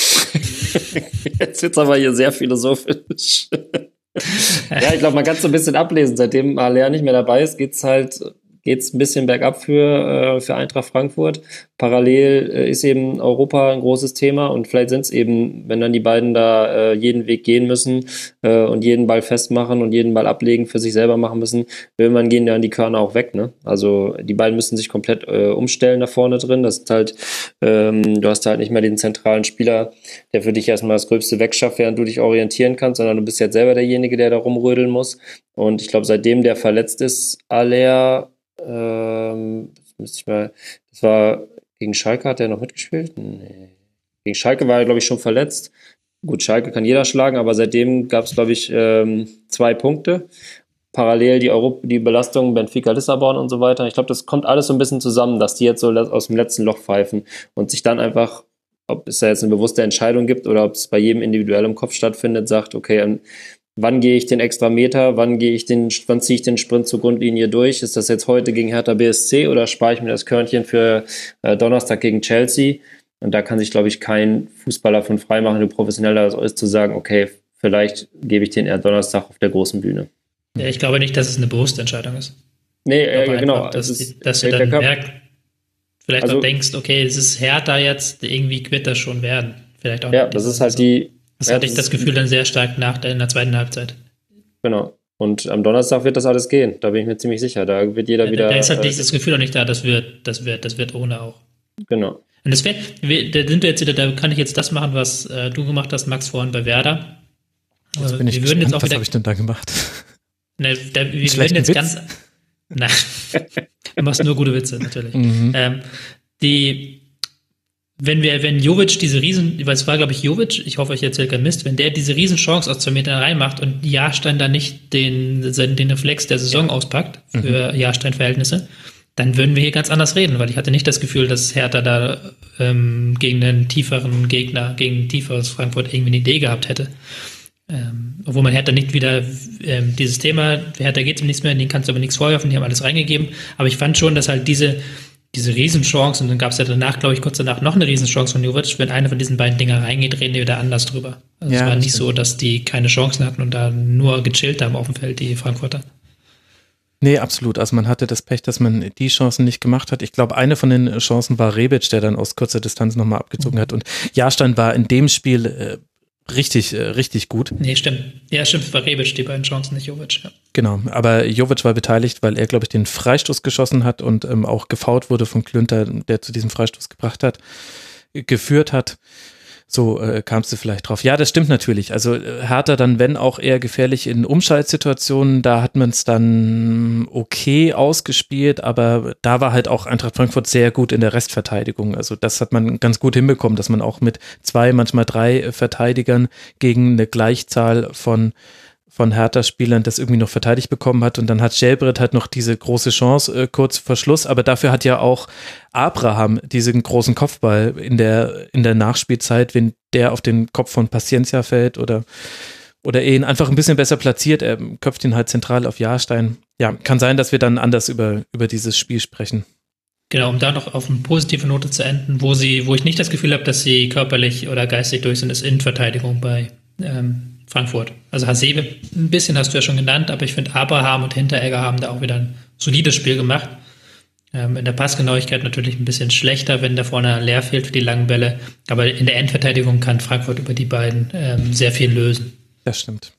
Jetzt wird's aber hier sehr philosophisch. ja, ich glaube, man kann es so ein bisschen ablesen. Seitdem Alea nicht mehr dabei ist, geht's halt geht es ein bisschen bergab für, äh, für Eintracht Frankfurt. Parallel äh, ist eben Europa ein großes Thema und vielleicht sind es eben, wenn dann die beiden da äh, jeden Weg gehen müssen äh, und jeden Ball festmachen und jeden Ball ablegen, für sich selber machen müssen, irgendwann gehen dann die Körner auch weg. Ne? Also die beiden müssen sich komplett äh, umstellen da vorne drin. Das ist halt, ähm, du hast halt nicht mehr den zentralen Spieler, der für dich erstmal das Gröbste wegschafft, während du dich orientieren kannst, sondern du bist jetzt selber derjenige, der da rumrödeln muss. Und ich glaube, seitdem der verletzt ist, Aller ähm, das müsste ich mal. Das war gegen Schalke, hat er noch mitgespielt? Nee. Gegen Schalke war er, glaube ich, schon verletzt. Gut, Schalke kann jeder schlagen, aber seitdem gab es, glaube ich, ähm, zwei Punkte. Parallel die, Europa, die Belastung Benfica Lissabon und so weiter. Ich glaube, das kommt alles so ein bisschen zusammen, dass die jetzt so aus dem letzten Loch pfeifen und sich dann einfach, ob es da jetzt eine bewusste Entscheidung gibt oder ob es bei jedem individuell im Kopf stattfindet, sagt, okay, wann gehe ich den extra Meter, wann gehe ich den, wann ziehe ich den Sprint zur Grundlinie durch? Ist das jetzt heute gegen Hertha BSC oder spare ich mir das Körnchen für äh, Donnerstag gegen Chelsea? Und da kann sich, glaube ich, kein Fußballer von freimachen, der professioneller ist, zu sagen, okay, vielleicht gebe ich den eher Donnerstag auf der großen Bühne. Ja, ich glaube nicht, dass es eine bewusste Entscheidung ist. Nee, äh, genau. Einfach, dass, ist, dass du dann merkst, vielleicht also, auch denkst, okay, es ist härter jetzt, irgendwie wird das schon werden. Vielleicht auch ja, das ist halt die, das ja, hatte ich das Gefühl dann sehr stark nach der, in der zweiten Halbzeit. Genau. Und am Donnerstag wird das alles gehen. Da bin ich mir ziemlich sicher. Da wird jeder ja, wieder. Da ist halt äh, das Gefühl auch nicht da, das wird, das wird, das wird ohne auch. Genau. Und das wird, da sind wir jetzt wieder, da kann ich jetzt das machen, was äh, du gemacht hast, Max, vorhin bei Werder. Jetzt bin ich wir gespannt, jetzt auch was habe ich denn da gemacht? Ne, da, wir würden jetzt Witz? ganz. Nein, du machst nur gute Witze, natürlich. Mhm. Ähm, die, wenn wir, wenn Jovic diese Riesen, weil es war, glaube ich, Jovic, ich hoffe, ich erzähle keinen Mist, wenn der diese Riesenchance aus zwei Metern reinmacht und Jahrstein dann nicht den, den Reflex der Saison ja. auspackt für mhm. Jahrstein-Verhältnisse, dann würden wir hier ganz anders reden, weil ich hatte nicht das Gefühl, dass Hertha da ähm, gegen einen tieferen Gegner, gegen ein tieferes Frankfurt irgendwie eine Idee gehabt hätte. Ähm, obwohl man Hertha nicht wieder ähm, dieses Thema, Hertha geht um nichts mehr, denen kannst du aber nichts vorwerfen, die haben alles reingegeben. Aber ich fand schon, dass halt diese, diese Riesenchance und dann gab es ja danach, glaube ich, kurz danach noch eine Riesenchance von Jovic. Wenn eine von diesen beiden Dinger reingeht, reden die wieder anders drüber. Also ja, es war nicht so, dass die keine Chancen hatten und da nur gechillt haben auf dem Feld, die Frankfurter. Nee, absolut. Also man hatte das Pech, dass man die Chancen nicht gemacht hat. Ich glaube, eine von den Chancen war Rebic, der dann aus kurzer Distanz nochmal abgezogen mhm. hat. Und Jahrstein war in dem Spiel äh, richtig, äh, richtig gut. Nee, stimmt. Ja, stimmt, war Rebic, die beiden Chancen, nicht Jovic. Ja. Genau, aber Jovic war beteiligt, weil er, glaube ich, den Freistoß geschossen hat und ähm, auch gefault wurde von Klünter, der zu diesem Freistoß gebracht hat, geführt hat. So äh, kamst du vielleicht drauf. Ja, das stimmt natürlich. Also äh, Hertha dann, wenn auch eher gefährlich in Umschaltsituationen, da hat man es dann okay ausgespielt, aber da war halt auch Eintracht Frankfurt sehr gut in der Restverteidigung. Also das hat man ganz gut hinbekommen, dass man auch mit zwei, manchmal drei Verteidigern gegen eine Gleichzahl von von Hertha-Spielern das irgendwie noch verteidigt bekommen hat. Und dann hat Schelbrett halt noch diese große Chance äh, kurz vor Schluss. Aber dafür hat ja auch Abraham diesen großen Kopfball in der, in der Nachspielzeit, wenn der auf den Kopf von Paciencia fällt oder, oder ihn einfach ein bisschen besser platziert. Er köpft ihn halt zentral auf Jahrstein. Ja, kann sein, dass wir dann anders über, über dieses Spiel sprechen. Genau, um da noch auf eine positive Note zu enden, wo sie, wo ich nicht das Gefühl habe, dass sie körperlich oder geistig durch sind, ist Innenverteidigung bei ähm, Frankfurt. Also Hasebe, ein bisschen hast du ja schon genannt, aber ich finde Abraham und Hinteregger haben da auch wieder ein solides Spiel gemacht. Ähm, in der Passgenauigkeit natürlich ein bisschen schlechter, wenn da vorne leer fehlt für die langen Bälle. Aber in der Endverteidigung kann Frankfurt über die beiden ähm, sehr viel lösen. Das stimmt.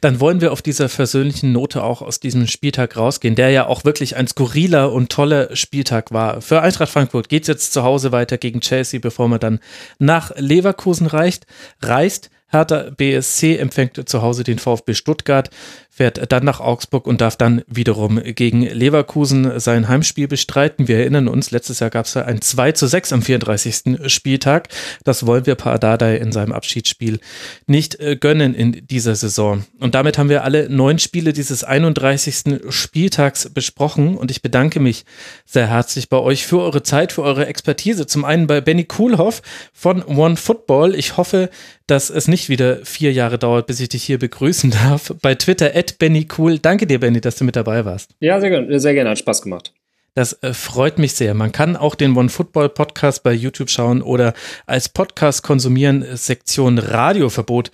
Dann wollen wir auf dieser versöhnlichen Note auch aus diesem Spieltag rausgehen, der ja auch wirklich ein skurriler und toller Spieltag war. Für Eintracht Frankfurt geht es jetzt zu Hause weiter gegen Chelsea, bevor man dann nach Leverkusen reicht, reist. Hertha BSC empfängt zu Hause den VfB Stuttgart fährt dann nach Augsburg und darf dann wiederum gegen Leverkusen sein Heimspiel bestreiten. Wir erinnern uns, letztes Jahr gab es ein 2 zu 6 am 34. Spieltag. Das wollen wir Pardadei in seinem Abschiedsspiel nicht äh, gönnen in dieser Saison. Und damit haben wir alle neun Spiele dieses 31. Spieltags besprochen und ich bedanke mich sehr herzlich bei euch für eure Zeit, für eure Expertise. Zum einen bei Benny Kuhlhoff von One Football. Ich hoffe, dass es nicht wieder vier Jahre dauert, bis ich dich hier begrüßen darf. Bei Twitter at Benny Cool. Danke dir, Benny, dass du mit dabei warst. Ja, sehr gerne. Sehr gerne. Hat Spaß gemacht. Das äh, freut mich sehr. Man kann auch den One Football Podcast bei YouTube schauen oder als Podcast konsumieren. Sektion Radioverbot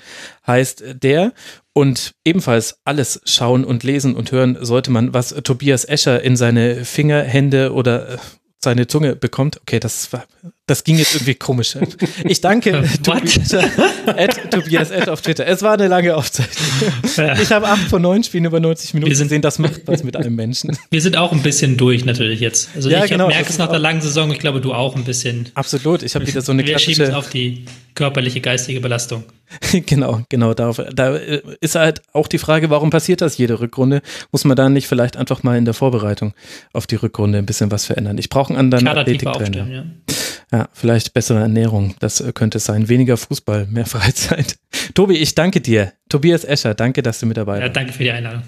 heißt der. Und ebenfalls alles schauen und lesen und hören sollte man, was Tobias Escher in seine Finger, Hände oder äh, seine Zunge bekommt. Okay, das war das ging jetzt irgendwie komisch. Ich danke Tobias, at, Tobias at auf Twitter. Es war eine lange Aufzeichnung. Ich habe acht von neun Spielen über 90 Minuten wir sind, gesehen. Das macht was mit einem Menschen. Wir sind auch ein bisschen durch natürlich jetzt. Also ja, ich genau, merke es nach der langen Saison. Ich glaube, du auch ein bisschen. Absolut. Ich habe wieder so eine wir klassische... Wir schieben es auf die körperliche, geistige Belastung. genau, genau. Darauf, da ist halt auch die Frage, warum passiert das jede Rückrunde? Muss man da nicht vielleicht einfach mal in der Vorbereitung auf die Rückrunde ein bisschen was verändern? Ich brauche einen anderen Athletiktrainer. Ja. Ja, vielleicht bessere Ernährung. Das äh, könnte es sein. Weniger Fußball, mehr Freizeit. Tobi, ich danke dir. Tobias Escher, danke, dass du mit dabei warst. Ja, danke für die Einladung.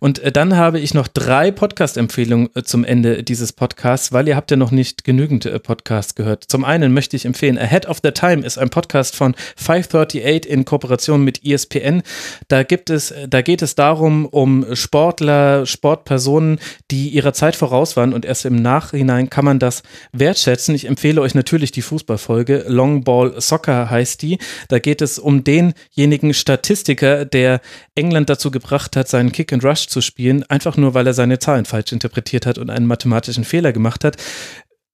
Und äh, dann habe ich noch drei Podcast-Empfehlungen äh, zum Ende dieses Podcasts, weil ihr habt ja noch nicht genügend äh, Podcasts gehört. Zum einen möchte ich empfehlen, Ahead of the Time ist ein Podcast von 538 in Kooperation mit ESPN. Da gibt es, da geht es darum, um Sportler, Sportpersonen, die ihrer Zeit voraus waren und erst im Nachhinein kann man das wertschätzen. Ich empfehle euch natürlich die Fußballfolge. Long Ball Soccer heißt die. Da geht es um denjenigen Statistiker, der England dazu gebracht hat, seinen Kick Rush zu spielen, einfach nur weil er seine Zahlen falsch interpretiert hat und einen mathematischen Fehler gemacht hat.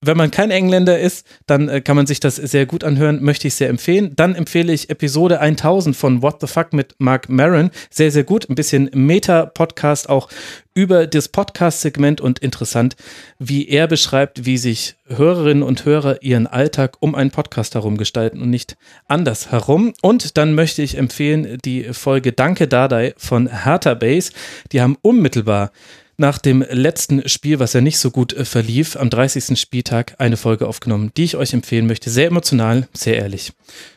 Wenn man kein Engländer ist, dann äh, kann man sich das sehr gut anhören, möchte ich sehr empfehlen. Dann empfehle ich Episode 1000 von What the Fuck mit Mark Maron. Sehr, sehr gut. Ein bisschen Meta-Podcast auch über das Podcast-Segment und interessant, wie er beschreibt, wie sich Hörerinnen und Hörer ihren Alltag um einen Podcast herum gestalten und nicht anders herum. Und dann möchte ich empfehlen die Folge Danke Dadai von Hertha Base. Die haben unmittelbar nach dem letzten Spiel, was ja nicht so gut äh, verlief, am 30. Spieltag eine Folge aufgenommen, die ich euch empfehlen möchte. Sehr emotional, sehr ehrlich.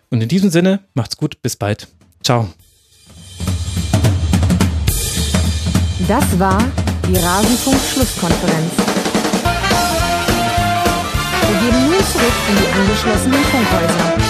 Und in diesem Sinne, macht's gut, bis bald. Ciao. Das war die Rasenfunk-Schlusskonferenz. Wir gehen nun zurück in die angeschlossenen Funkhäuser.